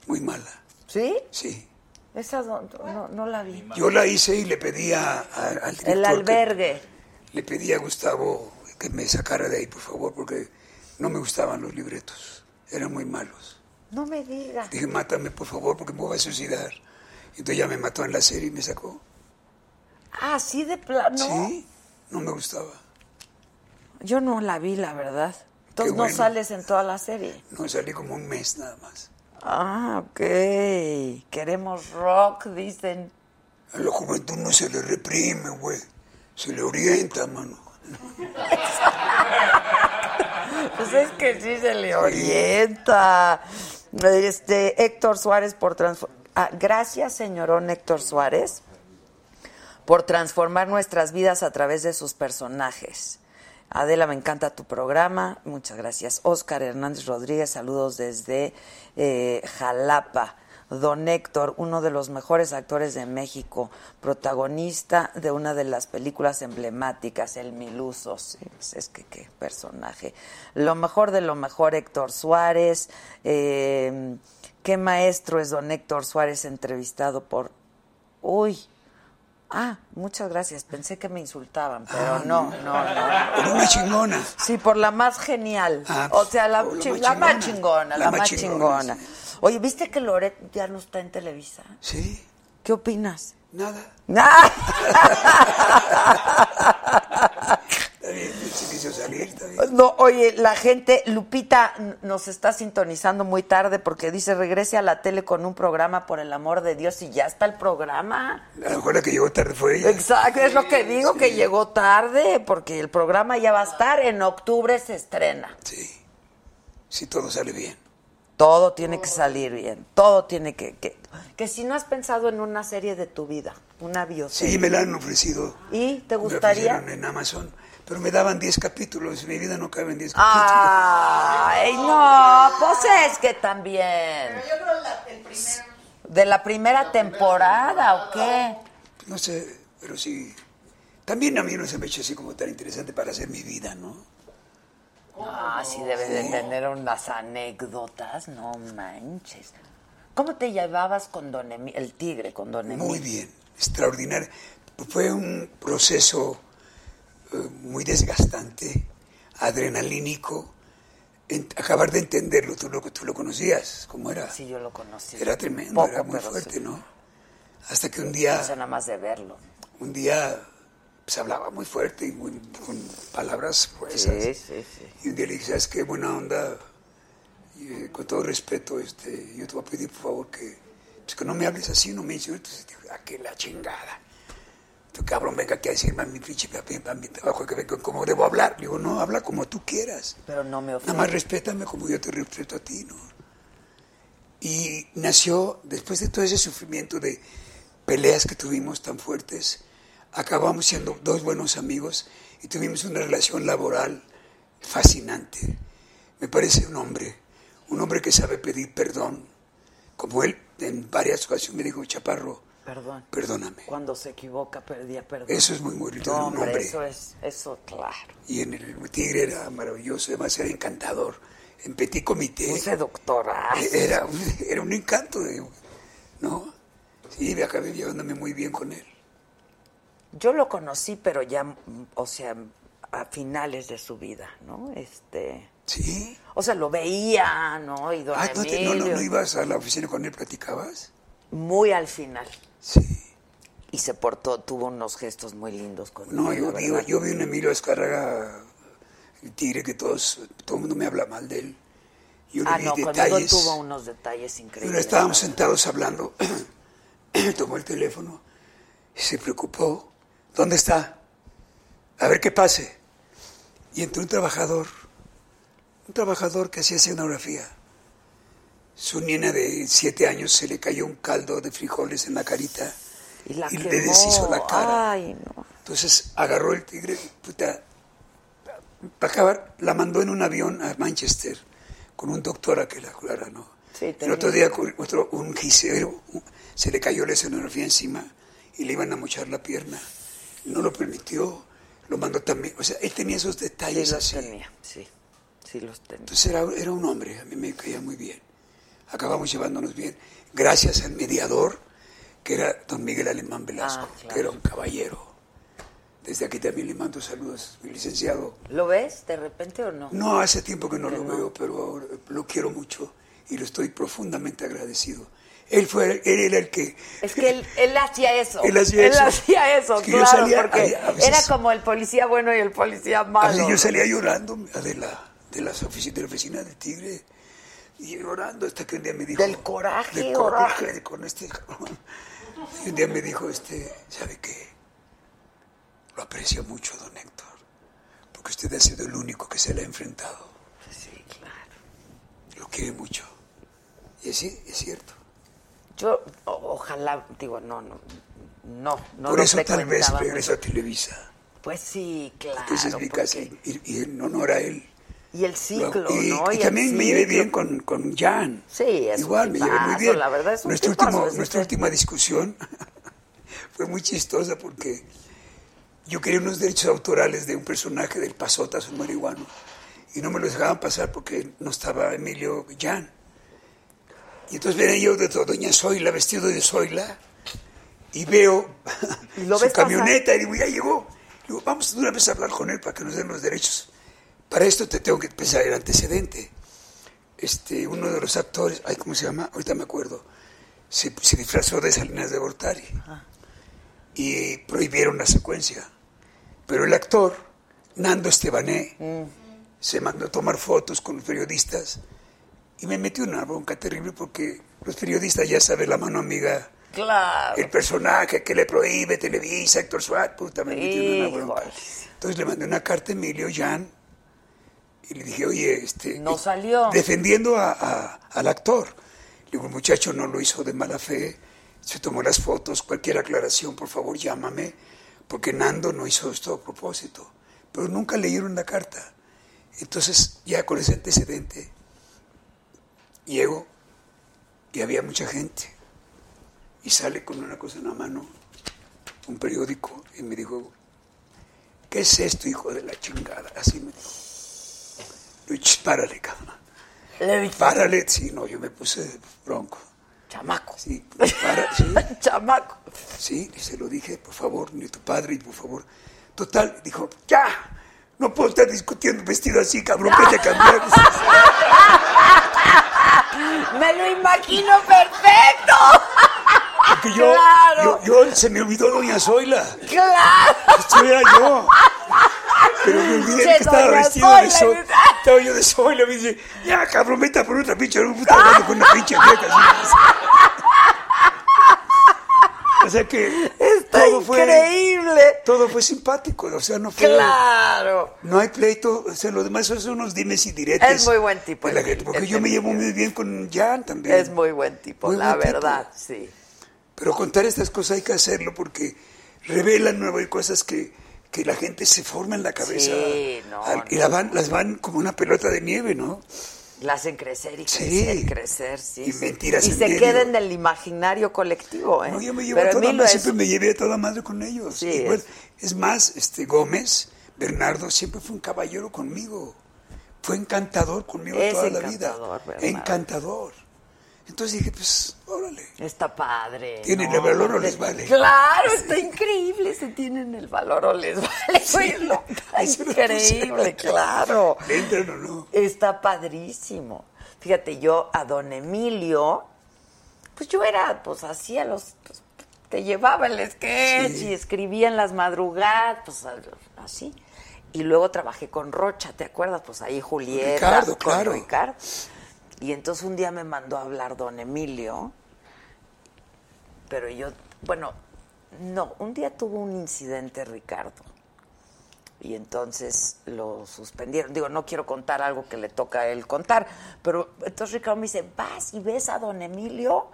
Muy mala. ¿Sí? Sí. Esa no, no, no la vi. Yo la hice y le pedí a- a- al director El que- Albergue. le pedí a Gustavo que me sacara de ahí, por favor, porque no me gustaban los libretos. Eran muy malos. No me digas. Dije, mátame, por favor, porque me voy a suicidar. Entonces ya me mató en la serie y me sacó. Ah, sí de plano. Sí, no me gustaba. Yo no la vi, la verdad. Entonces Qué no bueno. sales en toda la serie. No salí como un mes nada más. Ah, ok. Queremos rock, dicen. A la juventud no se le reprime, güey. Se le orienta, mano. Pues es que sí se le orienta. Este, Héctor Suárez por transformar. gracias, señorón Héctor Suárez, por transformar nuestras vidas a través de sus personajes. Adela, me encanta tu programa. Muchas gracias. Oscar Hernández Rodríguez, saludos desde eh, Jalapa. Don Héctor, uno de los mejores actores de México, protagonista de una de las películas emblemáticas, El Miluso. Sí, pues es que qué personaje. Lo mejor de lo mejor, Héctor Suárez. Eh, qué maestro es don Héctor Suárez entrevistado por... Uy, Ah, muchas gracias. Pensé que me insultaban, pero Ah, no, no, no. Por una chingona. Sí, por la más genial. Ah, o sea, la, la chi- más la más chingona. la, más chingona. chingona, Oye, ¿viste que Loret ya no está en Televisa? Sí, ¿Qué opinas? nada. ¡Ah! Está bien, se quiso salir, está bien. No, oye, la gente, Lupita nos está sintonizando muy tarde porque dice regrese a la tele con un programa por el amor de Dios y ya está el programa. A lo mejor la que llegó tarde fue ella. Exacto, es lo que digo, que llegó tarde porque el programa ya va a estar, en octubre se estrena. Sí, si todo sale bien. Todo tiene que salir bien, todo tiene que... Que, que si no has pensado en una serie de tu vida, una bioserie. Sí, me la han ofrecido. ¿Y te Me gustaría? ofrecieron en Amazon, pero me daban 10 capítulos. Mi vida no cabe en 10 Ah. Ay, no, pues es que también. Yo creo la, el primer... ¿De la primera temporada o qué? capítulos. No sé, pero sí. También a mí no se me hecho así como tan interesante para hacer mi vida, ¿no? Ah, sí debes de tener unas anécdotas, no manches. ¿Cómo te llevabas con Don Emi- el tigre, con Don Emilio? Muy bien, extraordinario. Fue un proceso muy desgastante, adrenalínico. En- acabar de entenderlo, tú lo, tú lo conocías, ¿cómo era? Sí, yo lo conocí. Era tremendo, Poco, era muy fuerte, sí. ¿no? Hasta que un día, nada más de verlo. un día, pues hablaba muy fuerte y muy, con palabras gruesas. Sí, sí, sí. Y un día le dije, ¿sabes qué buena onda? Y, eh, con todo respeto, este, yo te voy a pedir, por favor, que, pues, que no me hables así, no me insultes. Entonces, ¿a qué la chingada? Cabrón, venga aquí a decirme a mi pinche a mi trabajo, que ¿cómo debo hablar? Le digo, no, habla como tú quieras. Pero no me Nada ofende. más respétame como yo te respeto a ti, ¿no? Y nació, después de todo ese sufrimiento de peleas que tuvimos tan fuertes, acabamos siendo dos buenos amigos y tuvimos una relación laboral fascinante. Me parece un hombre, un hombre que sabe pedir perdón, como él en varias ocasiones me dijo, Chaparro, Perdón. perdóname. Cuando se equivoca, perdía perdón. Eso es muy bonito No, hombre, eso es, eso, claro. Y en el Tigre era maravilloso, además era encantador. En Petit Comité. Un seductorazo. Era, un- era un encanto, ¿no? Sí, me acabé llevándome muy bien con él. Yo lo conocí, pero ya, o sea, a finales de su vida, ¿no? Este, ¿Sí? o sea, lo veía, ¿no? Y don Ah, ¿no, no ibas a la oficina con él, platicabas? muy al final. Sí. Y se portó, tuvo unos gestos muy lindos con No, yo vi, yo vi un Emilio Escarraga, el tigre que todos, todo el mundo me habla mal de él. Yo le Ah, vi no, conmigo detalles. tuvo unos detalles Pero increíbles. estábamos ¿no? sentados hablando, tomó el teléfono y se preocupó. ¿Dónde está? A ver qué pase. Y entró un trabajador, un trabajador que hacía escenografía. Su niña de siete años se le cayó un caldo de frijoles en la carita Y la y le deshizo la cara. Ay, no. Entonces agarró el tigre, puta, para acabar, la mandó en un avión a Manchester con un doctor a que la curara, ¿no? Sí, el otro día otro, un gisero, se le cayó la escenografía encima y le iban a mochar la pierna. No lo permitió, lo mandó también. O sea, él tenía esos Sí detalles los así. tenía, sí. Sí los tenía. Entonces era, era un hombre, a mí me caía muy bien. Acabamos llevándonos bien, gracias al mediador, que era don Miguel Alemán Velasco, Ah, claro. que era un caballero. Desde aquí también le mando saludos, mi licenciado. ¿Lo ves de repente o no? No, hace tiempo que no Que lo no. veo, pero ahora lo quiero mucho y lo estoy profundamente agradecido. Él fue, él era el que... Es que él, él hacía eso. Él hacía eso. hacía eso, Es que claro, salía- porque había- a veces- era como el policía bueno y el policía A malo. veces yo salía llorando de la, de las ofici- de la oficina del Tigre y llorando hasta que un día me dijo... Del coraje, Del coraje de con este cabrón. Y un día me dijo, este, ¿sabe qué? Lo aprecio mucho, don Héctor, porque usted ha sido el único que se le ha enfrentado. Sí, claro. Lo quiere mucho. Y sí, es cierto. Yo, o- ojalá, digo, no, no, no, no Por eso tal vez mucho. a Televisa. Pues sí, claro. Entonces mi porque- casa y, y en honor a él. Y el ciclo, y, ¿no? y también me llevé bien con, con Jan. Sí, es Igual me llevé muy bien. la verdad es un nuestra, tipazo, último- es nuestra última discusión fue muy chistosa porque yo quería unos derechos autorales de un personaje del Pasotas, un marihuano, y no me los dejaban pasar porque no estaba Emilio Jan. Y entonces venía yo de Doña Zoila, vestido de Zoila, y veo ¿Y lo su pasar? camioneta y digo, ya llegó. Digo, vamos de una vez a hablar con él para que nos den los derechos. Para esto te tengo que pensar el antecedente. Este, uno de los actores, ay, ¿cómo se llama? Ahorita me acuerdo. Se, se disfrazó de Salinas de Gortari y prohibieron la secuencia. Pero el actor, Nando Estebané, se mandó a tomar fotos con los periodistas y me metió una bronca terrible porque los periodistas ya saben la mano amiga Claro. el personaje que le prohíbe Televisa, Héctor Suárez, puta, me metió una bronca. Entonces le mandé una carta a Emilio Jan y le dije, oye, este... No salió. Defendiendo a- a- al actor. Le digo, el muchacho no lo hizo de mala fe, se tomó las fotos, cualquier aclaración, por favor, llámame, porque Nando no hizo esto a propósito. Pero nunca leyeron la carta. Entonces, ya con ese antecedente, llego y había mucha gente. Y sale con una cosa en la mano, un periódico, y me dijo, ¿qué es esto, hijo de la chingada? Así me dijo. "Ch, párale, cabrón. Le Párale, sí, no, yo me puse bronco. chamaco. Sí, para, sí, Chamaco. sí, y se lo dije, por favor, ni tu padre, y por favor. Total, dijo, ya, no puedo estar discutiendo vestido así, cabrón, vete a cambiar. Me lo imagino perfecto. Porque yo, Claro. yo, yo- se me olvidó Doña Zoila. Claro. Esto era yo. Pero me olvidé que estaba vestido de. ¿verdad? Estaba yo de Zoila. Me dice, ya, cabrón, vete a por otra pinche. No puta hablando con una pinche vieja. así. O sea que Está todo fue, increíble. todo fue simpático. O sea, no fue. Claro. No hay pleito. O sea, lo demás son unos dimes y diretes. Es muy buen tipo, la gente, porque yo me llevo muy bien con Jan también. Es muy buen tipo, Muy la buen tipo. verdad, sí. Pero contar estas cosas hay que hacerlo porque revelan nuevas cosas que, que la gente se forma en la cabeza. Sí, no, Al- y la van, las van como una pelota de nieve, ¿no? La hacen crecer y Sí. crecer y crecer, sí. Y sí. mentiras Y en se medio. queden del imaginario colectivo, ¿eh? No, yo me llevo Pero a toda madre, es- siempre me llevé a toda madre con ellos. Sí, Igual, es- es más, este Gómez, Bernardo, siempre fue un caballero conmigo. Fue encantador conmigo Es toda la vida. encantador, Bernardo. Encantador. Entonces dije, pues, órale. Está padre. ¿Tienen ¿no? el valor o les vale? Claro, está increíble. Se tienen el valor o les vale. Lo- está increíble, claro. ¿Le entran o no? Está padrísimo. Fíjate, yo a don Emilio, pues yo era, pues hacía los, pues, te llevaba el sketch Sí. y escribía en las madrugadas, pues así. Y luego trabajé con Rocha, ¿te acuerdas? Pues ahí Julieta. Ricardo, con claro. Ricardo. Y entonces un día me mandó a hablar don Emilio, pero yo, bueno, no, un día tuvo un incidente Ricardo. Y entonces lo suspendieron. Digo, no quiero contar algo que le toca a él contar, pero entonces Ricardo me dice, ¿vas y ves a don Emilio?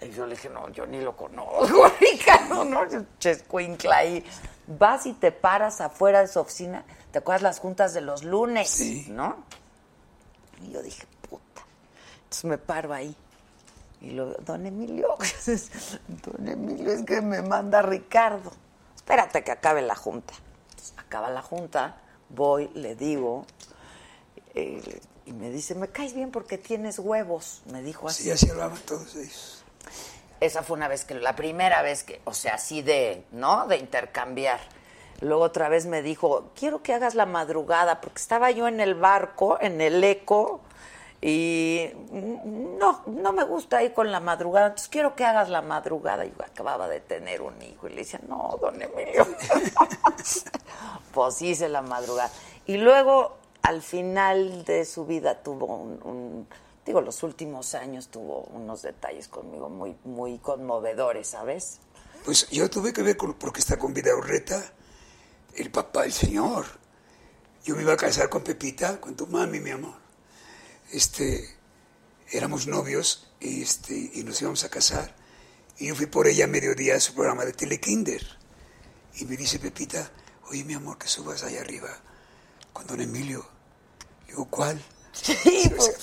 Y yo le dije, no, yo ni lo conozco, Ricardo, no, chescuincla ahí. Vas y te paras afuera de su oficina, ¿te acuerdas las juntas de los lunes? Sí. ¿No? Y yo dije. Entonces me paro ahí. Y lo don Emilio, don Emilio, es que me manda Ricardo. Espérate que acabe la junta. Entonces, acaba la junta, voy, le digo, eh, y me dice, me caes bien porque tienes huevos, me dijo así. Sí, así hablaban todos ellos. Esa fue una vez que, la primera vez que, o sea, así de, ¿no? De intercambiar. Luego otra vez me dijo, quiero que hagas la madrugada, porque estaba yo en el barco, en el eco, y no, no me gusta ir con la madrugada, entonces quiero que hagas la madrugada. Yo acababa de tener un hijo, y le decía, no, don Emilio. pues hice la madrugada. Y luego, al final de su vida, tuvo un, un- digo, los últimos años tuvo unos detalles conmigo muy, muy conmovedores, ¿sabes? Pues yo tuve que ver con, porque está con Vida Urreta, el papá del señor. Yo me iba a casar con Pepita, con tu mami, mi amor. Este, éramos novios y, este, y nos íbamos a casar. Y yo fui por ella a mediodía a su programa de Telekinder. Y me dice Pepita, oye mi amor, que subas allá arriba con don Emilio. Le digo, ¿cuál? Sí,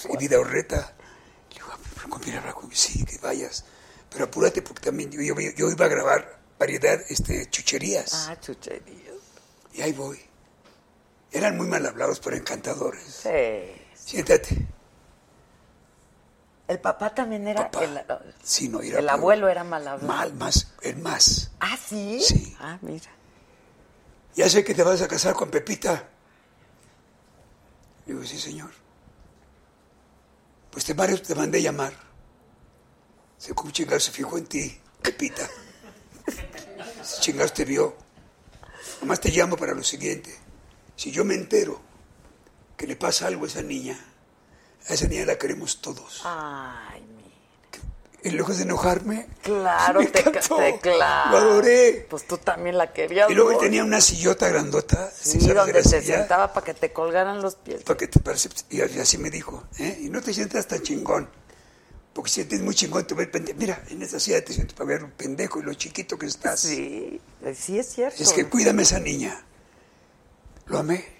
y vida horreta. Le digo, "Ah, conmigo. Sí, que vayas. Pero apúrate porque también yo, yo, yo iba a grabar variedad, este, chucherías. Ah, chucherías. Y ahí voy. Eran muy mal hablados, pero encantadores. Sí. Siéntate. El papá también era. Papá. El, Sí, no, era el peor. abuelo era mal hablado. Mal, más, el más. Ah, sí. Sí. Ah, mira. Ya sé que te vas a casar con Pepita. Digo, sí, señor. Pues te, te mandé llamar. Se chingados se fijó en ti, Pepita. Ese chingados te vio. Nomás te llamo para lo siguiente. Si yo me entero que le pasa algo a esa niña, a esa niña la queremos todos. Ay. Y lejos de enojarme, Claro, me te, encantó. te claro. Lo adoré. Pues tú también la querías. Y luego él tenía una sillota grandota. Sí, ¿sabes de donde se silla? sentaba para que te colgaran los pies. Para que te y así me dijo, ¿eh? Y no te sientas tan chingón. Porque si sientes muy chingón, te ves pendejo. Mira, en esa silla te siento para ver un pendejo y lo chiquito que estás. Sí, eh, sí es cierto. Es que cuídame esa niña. Lo amé.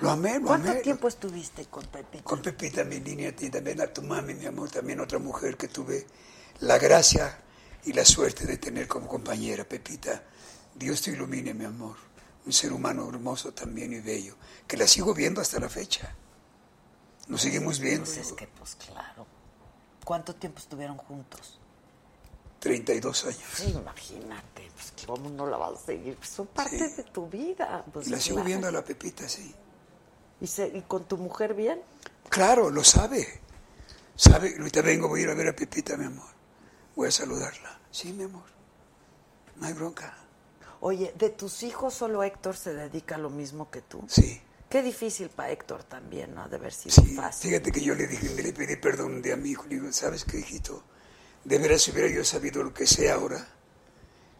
Lo amé, lo ¿Cuánto amé. tiempo estuviste con Pepita? Con Pepita, mi niña, y también a tu mami, mi amor, también otra mujer que tuve la gracia y la suerte de tener como compañera, Pepita. Dios te ilumine, mi amor. Un ser humano hermoso también y bello, que la sigo viendo hasta la fecha. Nos seguimos viendo. Pues es que, pues claro. ¿Cuánto tiempo estuvieron juntos? 32 años. Sí, imagínate, pues cómo no la vas a seguir. Pues, son parte Sí. de tu vida. Pues, la sigo claro. viendo a la Pepita, sí. ¿Y, se- ¿Y con tu mujer bien? Claro, lo sabe. Sabe, ahorita vengo, voy a ir a ver a Pepita, mi amor. Voy a saludarla. Sí, mi amor. No hay bronca. Oye, ¿de tus hijos solo Héctor se dedica a lo mismo que tú? Sí. Qué difícil para Héctor también, ¿no? De haber sido Sí, fácil. fíjate que yo le dije, le pedí perdón un día a mi hijo, le digo, ¿sabes qué, hijito? De veras, si hubiera yo sabido lo que sé ahora,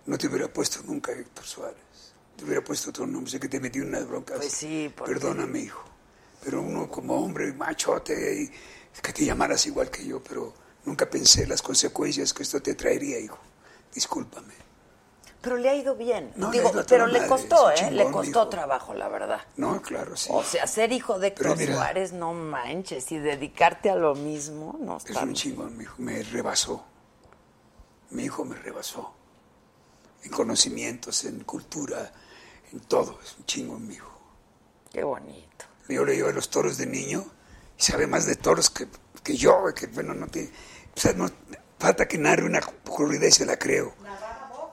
no te hubiera puesto nunca Héctor Suárez. Te hubiera puesto otro nombre, sé que te metí unas broncas. Pues sí, porque- Perdóname, hijo. Pero uno como hombre, machote, y que te llamaras igual que yo, pero nunca pensé las consecuencias que esto te traería, hijo. Discúlpame. Pero le ha ido bien. No, Digo, pero le costó, es ¿eh? le costó trabajo, la verdad. No, claro, sí. O sea, ser hijo de Héctor Suárez, no manches, y dedicarte a lo mismo, no Es está un chingón, mi hijo. Me rebasó. Mi hijo me rebasó. En conocimientos, en cultura, en todo. Es un chingón, mi hijo. Qué bonito. Yo le llevo a los toros de niño y sabe más de toros que, que yo, que bueno, no tiene... O sea, no, falta que narre una corrida y se la creo.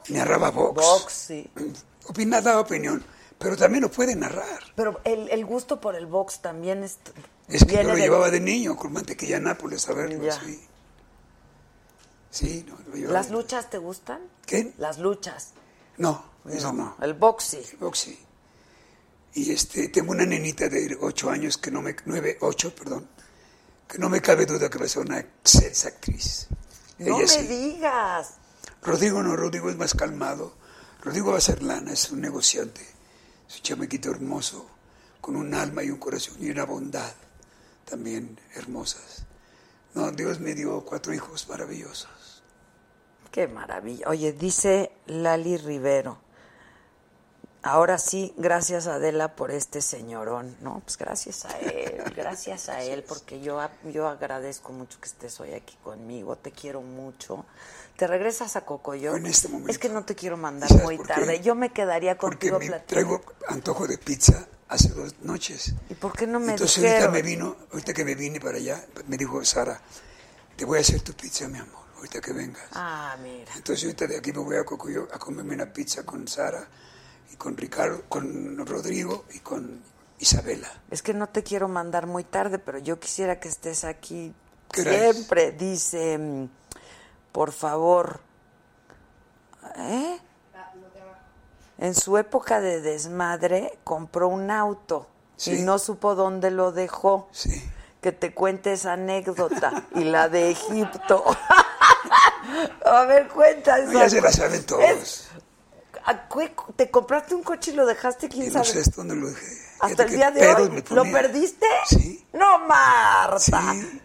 Narraba box. Box, sí. Opina, da opinión, pero también lo puede narrar. Pero el, el gusto por el box también es... Es que yo lo de- llevaba de niño con mantequilla Nápoles a verlo, Ya. sí. Sí, no, lo llevaba ¿Las de- luchas te gustan? ¿Qué? Las luchas. No, eso no. El box sí. Boxy. Y este, tengo una nenita de 8 años que no me, 9, 8, perdón, que no me cabe duda que va a ser una sex actriz. No Ella me sí. digas. Rodrigo no, Rodrigo es más calmado. Rodrigo va a ser lana, es un negociante. Es un chamaquito hermoso, con un alma y un corazón y una bondad también hermosas. No, Dios me dio cuatro hijos maravillosos. Qué maravilla. Oye, dice Lali Rivero. Ahora sí, gracias Adela por este señorón. No, pues gracias a él, gracias a él, porque yo, a- yo agradezco mucho que estés hoy aquí conmigo, te quiero mucho. ¿Te regresas a Cocoyo? En este momento. Es que no te quiero mandar ¿Sabes muy tarde. Yo me quedaría Porque contigo me platicando. traigo antojo de pizza hace dos noches. ¿Y por qué no me Entonces dijeron? ahorita me vino, ahorita que me vine para allá, me dijo Sara, te voy a hacer tu pizza, mi amor, ahorita que vengas. Ah, mira. Entonces ahorita de aquí me voy a Cocoyo a comerme una pizza con Sara con Ricardo, con Rodrigo y con Isabela. Es que no te quiero mandar muy tarde, pero yo quisiera que estés aquí siempre. Dice, por favor, ¿eh? En su época de desmadre compró un auto Sí. y no supo dónde lo dejó. Sí. Que te cuente esa anécdota y la de Egipto. A ver, cuenta No, esa. ya se la saben todos. Es- ¿A qué- ¿Te compraste un coche y lo dejaste? ¿Quién Y no sabe? sé hasta dónde lo dejé. ¿Hasta el día de hoy? ¿Lo perdiste? Sí. No, Marta. Sí.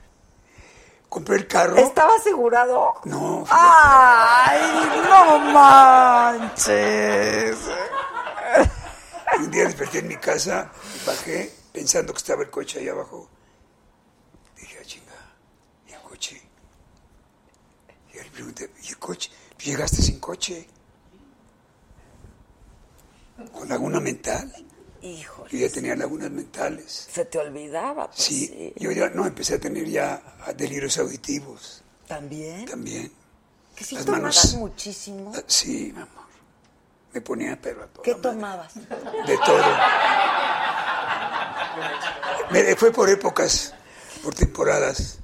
compré el carro. ¿Estaba asegurado? No. ¡Ay, no manches! Un día desperté en mi casa, bajé pensando que estaba el coche ahí abajo. Dije, ah, chinga, ¿y el coche? Y le pregunté, ¿y el coche? ¿Llegaste sin coche? ¿Con laguna mental? Híjole. Yo ya tenía lagunas mentales. Se te olvidaba, pues, Sí, sí. yo ya no empecé a tener ya delirios auditivos. ¿También? También. Que si Las tomabas manos- muchísimo. Ah, Sí, mi amor. Me ponía pero a toda ¿Qué madre. tomabas? De todo. Me- fue por épocas, por temporadas.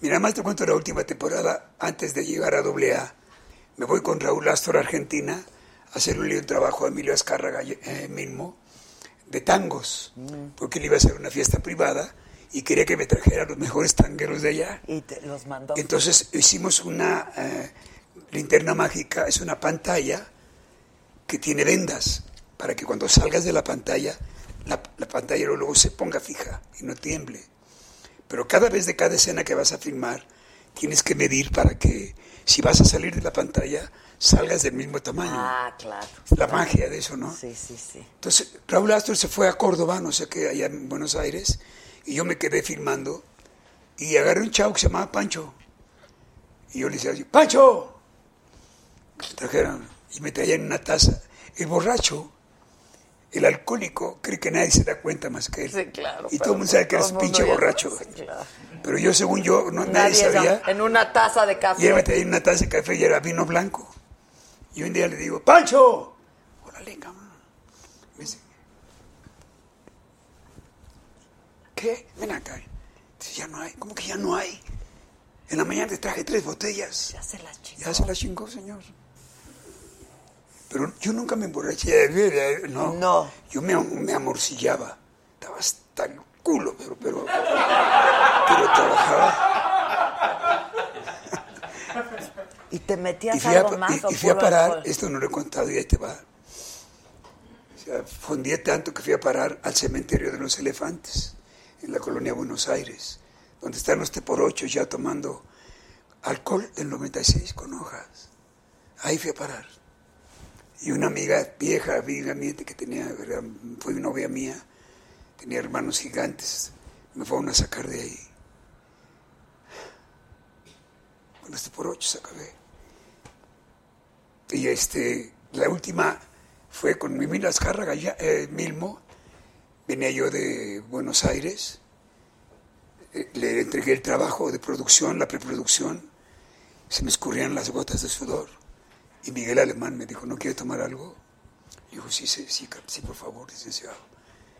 Mira, más te cuento la última temporada, antes de llegar a AA. Me voy con Raúl Astor a Argentina hacerle un trabajo a Emilio Azcárraga eh, mismo de tangos, porque él iba a hacer una fiesta privada y quería que me trajera los mejores tangueros de allá. Y te los mandó. Entonces hicimos una eh, linterna mágica, es una pantalla que tiene vendas para que cuando salgas de la pantalla, la, la pantalla luego se ponga fija y no tiemble. Pero cada vez de cada escena que vas a filmar, tienes que medir para que si vas a salir de la pantalla, salgas del mismo tamaño. Ah, claro. La magia de eso, ¿no? Sí, sí, sí. Entonces, Raúl Astor se fue a Córdoba, no sé qué, allá en Buenos Aires, y yo me quedé filmando, y agarré un chavo que se llamaba Pancho. Y yo le decía, así, ¡Pancho! Me trajeron, y me traían una taza. El borracho, el alcohólico, cree que nadie se da cuenta más que él. Sí, claro. Y todo el mundo sabe que eres pinche borracho. Sí, claro. Pero yo, según yo, no, nadie, Nadie sabía. En una taza de Y él café. me traía una taza de café y era vino blanco. Y un día le digo, ¡Pancho! Órale, cabrón. Me dice, ¿qué? Ven acá. Dice, ya no hay. ¿Cómo que ya no hay? En la mañana te traje tres botellas. Ya se las chingó. Ya se las chingó, señor. Pero yo nunca me emborraché. eh, No. No. Yo me, me amorcillaba. Estaba hasta el culo, pero, pero, pero trabajaba. ¿Y te metías Y fui, a, algo más y- o y fui a parar, alcohol? esto no lo he contado y ahí te va. O sea, fondié tanto que fui a parar al cementerio de los elefantes, en la colonia Buenos Aires, donde están los teporochos ya tomando alcohol del 96 con hojas. Ahí fui a parar. Y una amiga vieja, amiga mía que tenía, fue novia mía, tenía hermanos gigantes, me fueron a sacar de ahí. Con los teporochos acabé. Y este, la última fue con Mimín Azcárraga, eh, Milmo. Venía yo de Buenos Aires. Eh, le entregué el trabajo de producción, la preproducción. Se me escurrían las gotas de sudor. Y Miguel Alemán me dijo, ¿no quiere tomar algo? Y dijo, sí, sí, sí, sí, por favor, licenciado.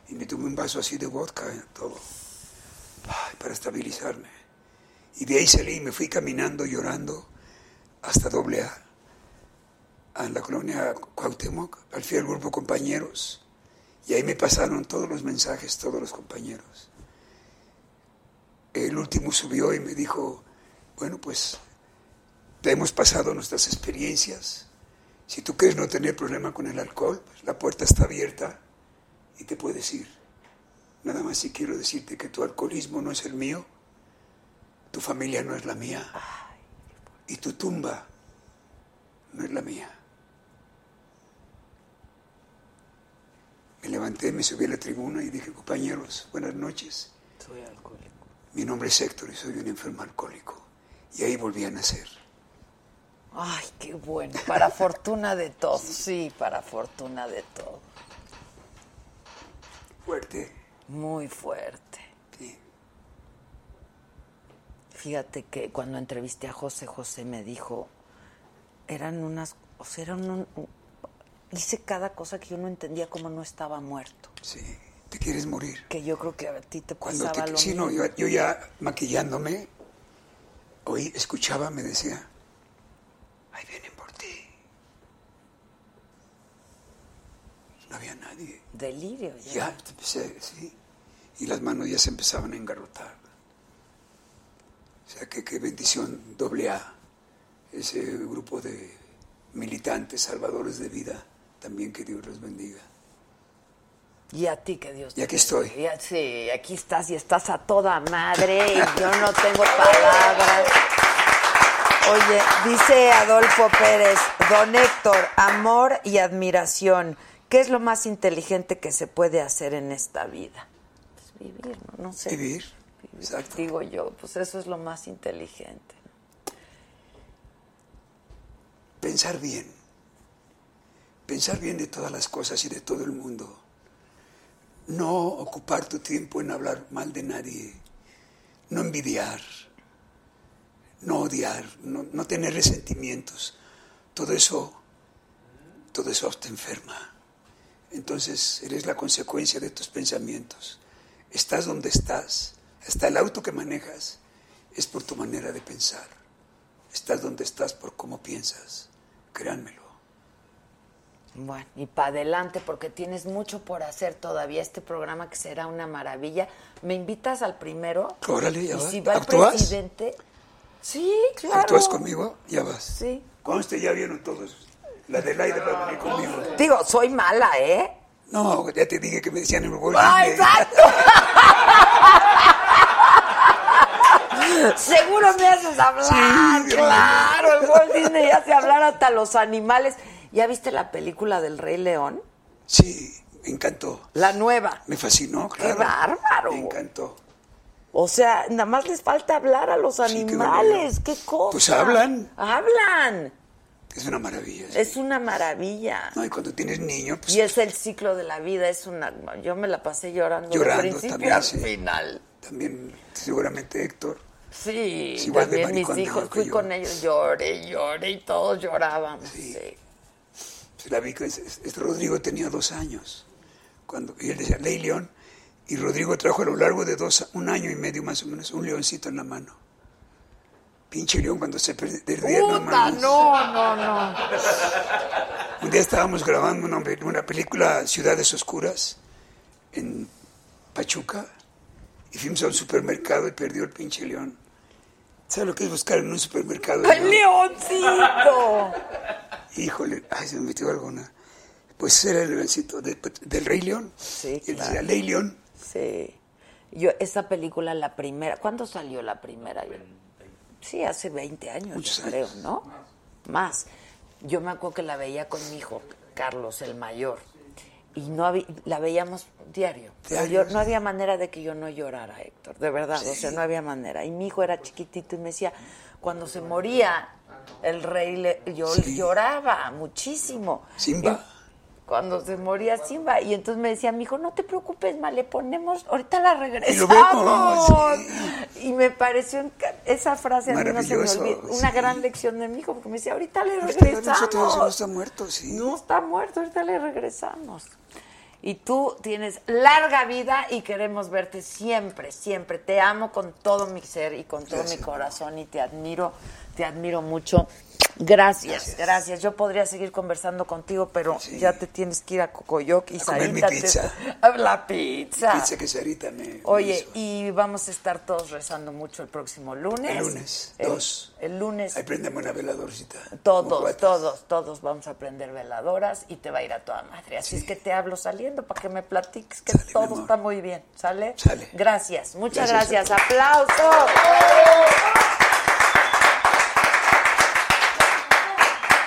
Y me tomé un vaso así de vodka, eh, todo, para estabilizarme. Y de ahí salí y me fui caminando, llorando, hasta doble A a la colonia Cuauhtémoc, al fiel grupo compañeros, y ahí me pasaron todos los mensajes, todos los compañeros. El último subió y me dijo, bueno, pues te hemos pasado nuestras experiencias. Si tú quieres no tener problema con el alcohol, pues la puerta está abierta y te puedes ir. Nada más si quiero decirte que tu alcoholismo no es el mío, tu familia no es la mía y tu tumba no es la mía. Me levanté, me subí a la tribuna y dije, compañeros, buenas noches. Soy alcohólico. Mi nombre es Héctor y soy un enfermo alcohólico. Y ahí volví a nacer. Ay, qué bueno. Para fortuna de todos. Sí, para fortuna de todos. Fuerte. Muy fuerte. Sí. Fíjate que cuando entrevisté a José, José me dijo, eran unas, o sea, eran un, un- hice cada cosa que yo no entendía cómo no estaba muerto. Sí, te quieres morir. Que yo creo que a ti te Cuando pasaba te, lo sí, no, mismo. yo, yo ya maquillándome, oí, escuchaba, me decía, ahí vienen por ti. No había nadie. Delirio ya. Ya empecé, sí. Y las manos ya se empezaban a engarrotar. O sea, que qué bendición doble A. Ese grupo de militantes, salvadores de vida, también que Dios los bendiga. Y a ti que Dios Y aquí te estoy. Sí, aquí estás y estás a toda madre y yo no tengo palabras. Oye, dice Adolfo Pérez, don Héctor, amor y admiración. ¿Qué es lo más inteligente que se puede hacer en esta vida? Pues vivir, ¿no? No sé. Vivir. Exacto. Digo yo, pues eso es lo más inteligente. Pensar bien. Pensar bien de todas las cosas y de todo el mundo. No ocupar tu tiempo en hablar mal de nadie. No envidiar. No odiar. No, tener resentimientos. Todo eso, todo eso te enferma. Entonces eres la consecuencia de tus pensamientos. Estás donde estás. Hasta el auto que manejas es por tu manera de pensar. Estás donde estás por cómo piensas. Créanmelo. Bueno, y para adelante, porque tienes mucho por hacer todavía. Este programa que será una maravilla. ¿Me invitas al primero? Órale, ya y va. si va el ¿Actúas? presidente. Sí, claro. ¿Actúas conmigo? Ya vas. Sí. Conste, ya vieron todos. La de Laida va a venir conmigo. Digo, soy mala, ¿eh? No, ya te dije que me decían el Walt ¡Ah, Disney. exacto! Seguro me haces hablar, Sí, claro. El Walt Disney hace hablar hasta los animales. ¿Ya viste la película del Rey León? Sí, me encantó. La nueva. Me fascinó, ¡Qué claro. bárbaro! Me encantó. O sea, nada más les falta hablar a los Sí, qué animales. ¿Qué cosa? Pues hablan. Hablan. Es una maravilla. sí. Es una maravilla. No, y cuando tienes niño, pues Y es el ciclo de la vida, es una... Yo me la pasé llorando, Llorando principio también, al final. también seguramente Héctor. Sí, también mis hijos, fui yo. con ellos, lloré, lloré y todos llorábamos. Sí. Se la vi que es- es- es- Rodrigo tenía dos años. Cuando, y él decía, Ley León. Y Rodrigo trajo a lo largo de dos, un año y medio más o menos, un leoncito en la mano. Pinche león cuando se perdía, Puta, mames. no, no, no. Un día estábamos grabando una, una película, Ciudades Oscuras, en Pachuca, y fuimos a un supermercado y perdió el pinche león. ¿Sabes lo que es buscar en un supermercado? ¡Ay, leoncito! Híjole, ay, se me metió alguna. Pues era el leoncito de- del Rey León. Sí, él claro. decía, Ley León. Sí. Yo, esa película, la primera, ¿cuándo salió la primera? Sí, hace 20 años, Muchos yo creo, años. ¿no? Más. Yo me acuerdo que la veía con mi hijo, Carlos, el mayor. Y no había, la veíamos diario. Pero Diario, yo- no había manera de que yo no llorara, Héctor, de verdad. O sea, no había manera. Y mi hijo era chiquitito y me decía, cuando se moría el rey, le- yo Sí. lloraba muchísimo. Simba. Y- cuando se moría Simba. Y entonces me decía, mi hijo, no te preocupes, ma, le ponemos, ahorita la regresamos. vemos, Y me pareció esa frase a mí no se me olvida. Una sí. gran lección de mi hijo, porque me decía, ahorita le Ahorita nosotros no regresamos. está muerto, sí. No está muerto, ahorita le regresamos. Y tú tienes larga vida y queremos verte siempre, siempre. Te amo con todo mi ser y con todo mi corazón y te admiro, te admiro mucho. Gracias, gracias, Yo podría seguir conversando contigo, pero Sí. ya te tienes que ir a Cocoyoc y A comer mi Sarita te- pizza. a la pizza. Pizza que Sarita me Oye, hizo. y vamos a estar todos rezando mucho el próximo lunes. El lunes, El- dos. El lunes. Ahí prendemos una veladorcita. Todos, todos, todos vamos a aprender veladoras y te va a ir a toda madre. Así es que te hablo saliendo para que me platiques que Sale, todo está muy bien. ¿Sale? Sale. Gracias, muchas Gracias gracias. a ¡Aplausos!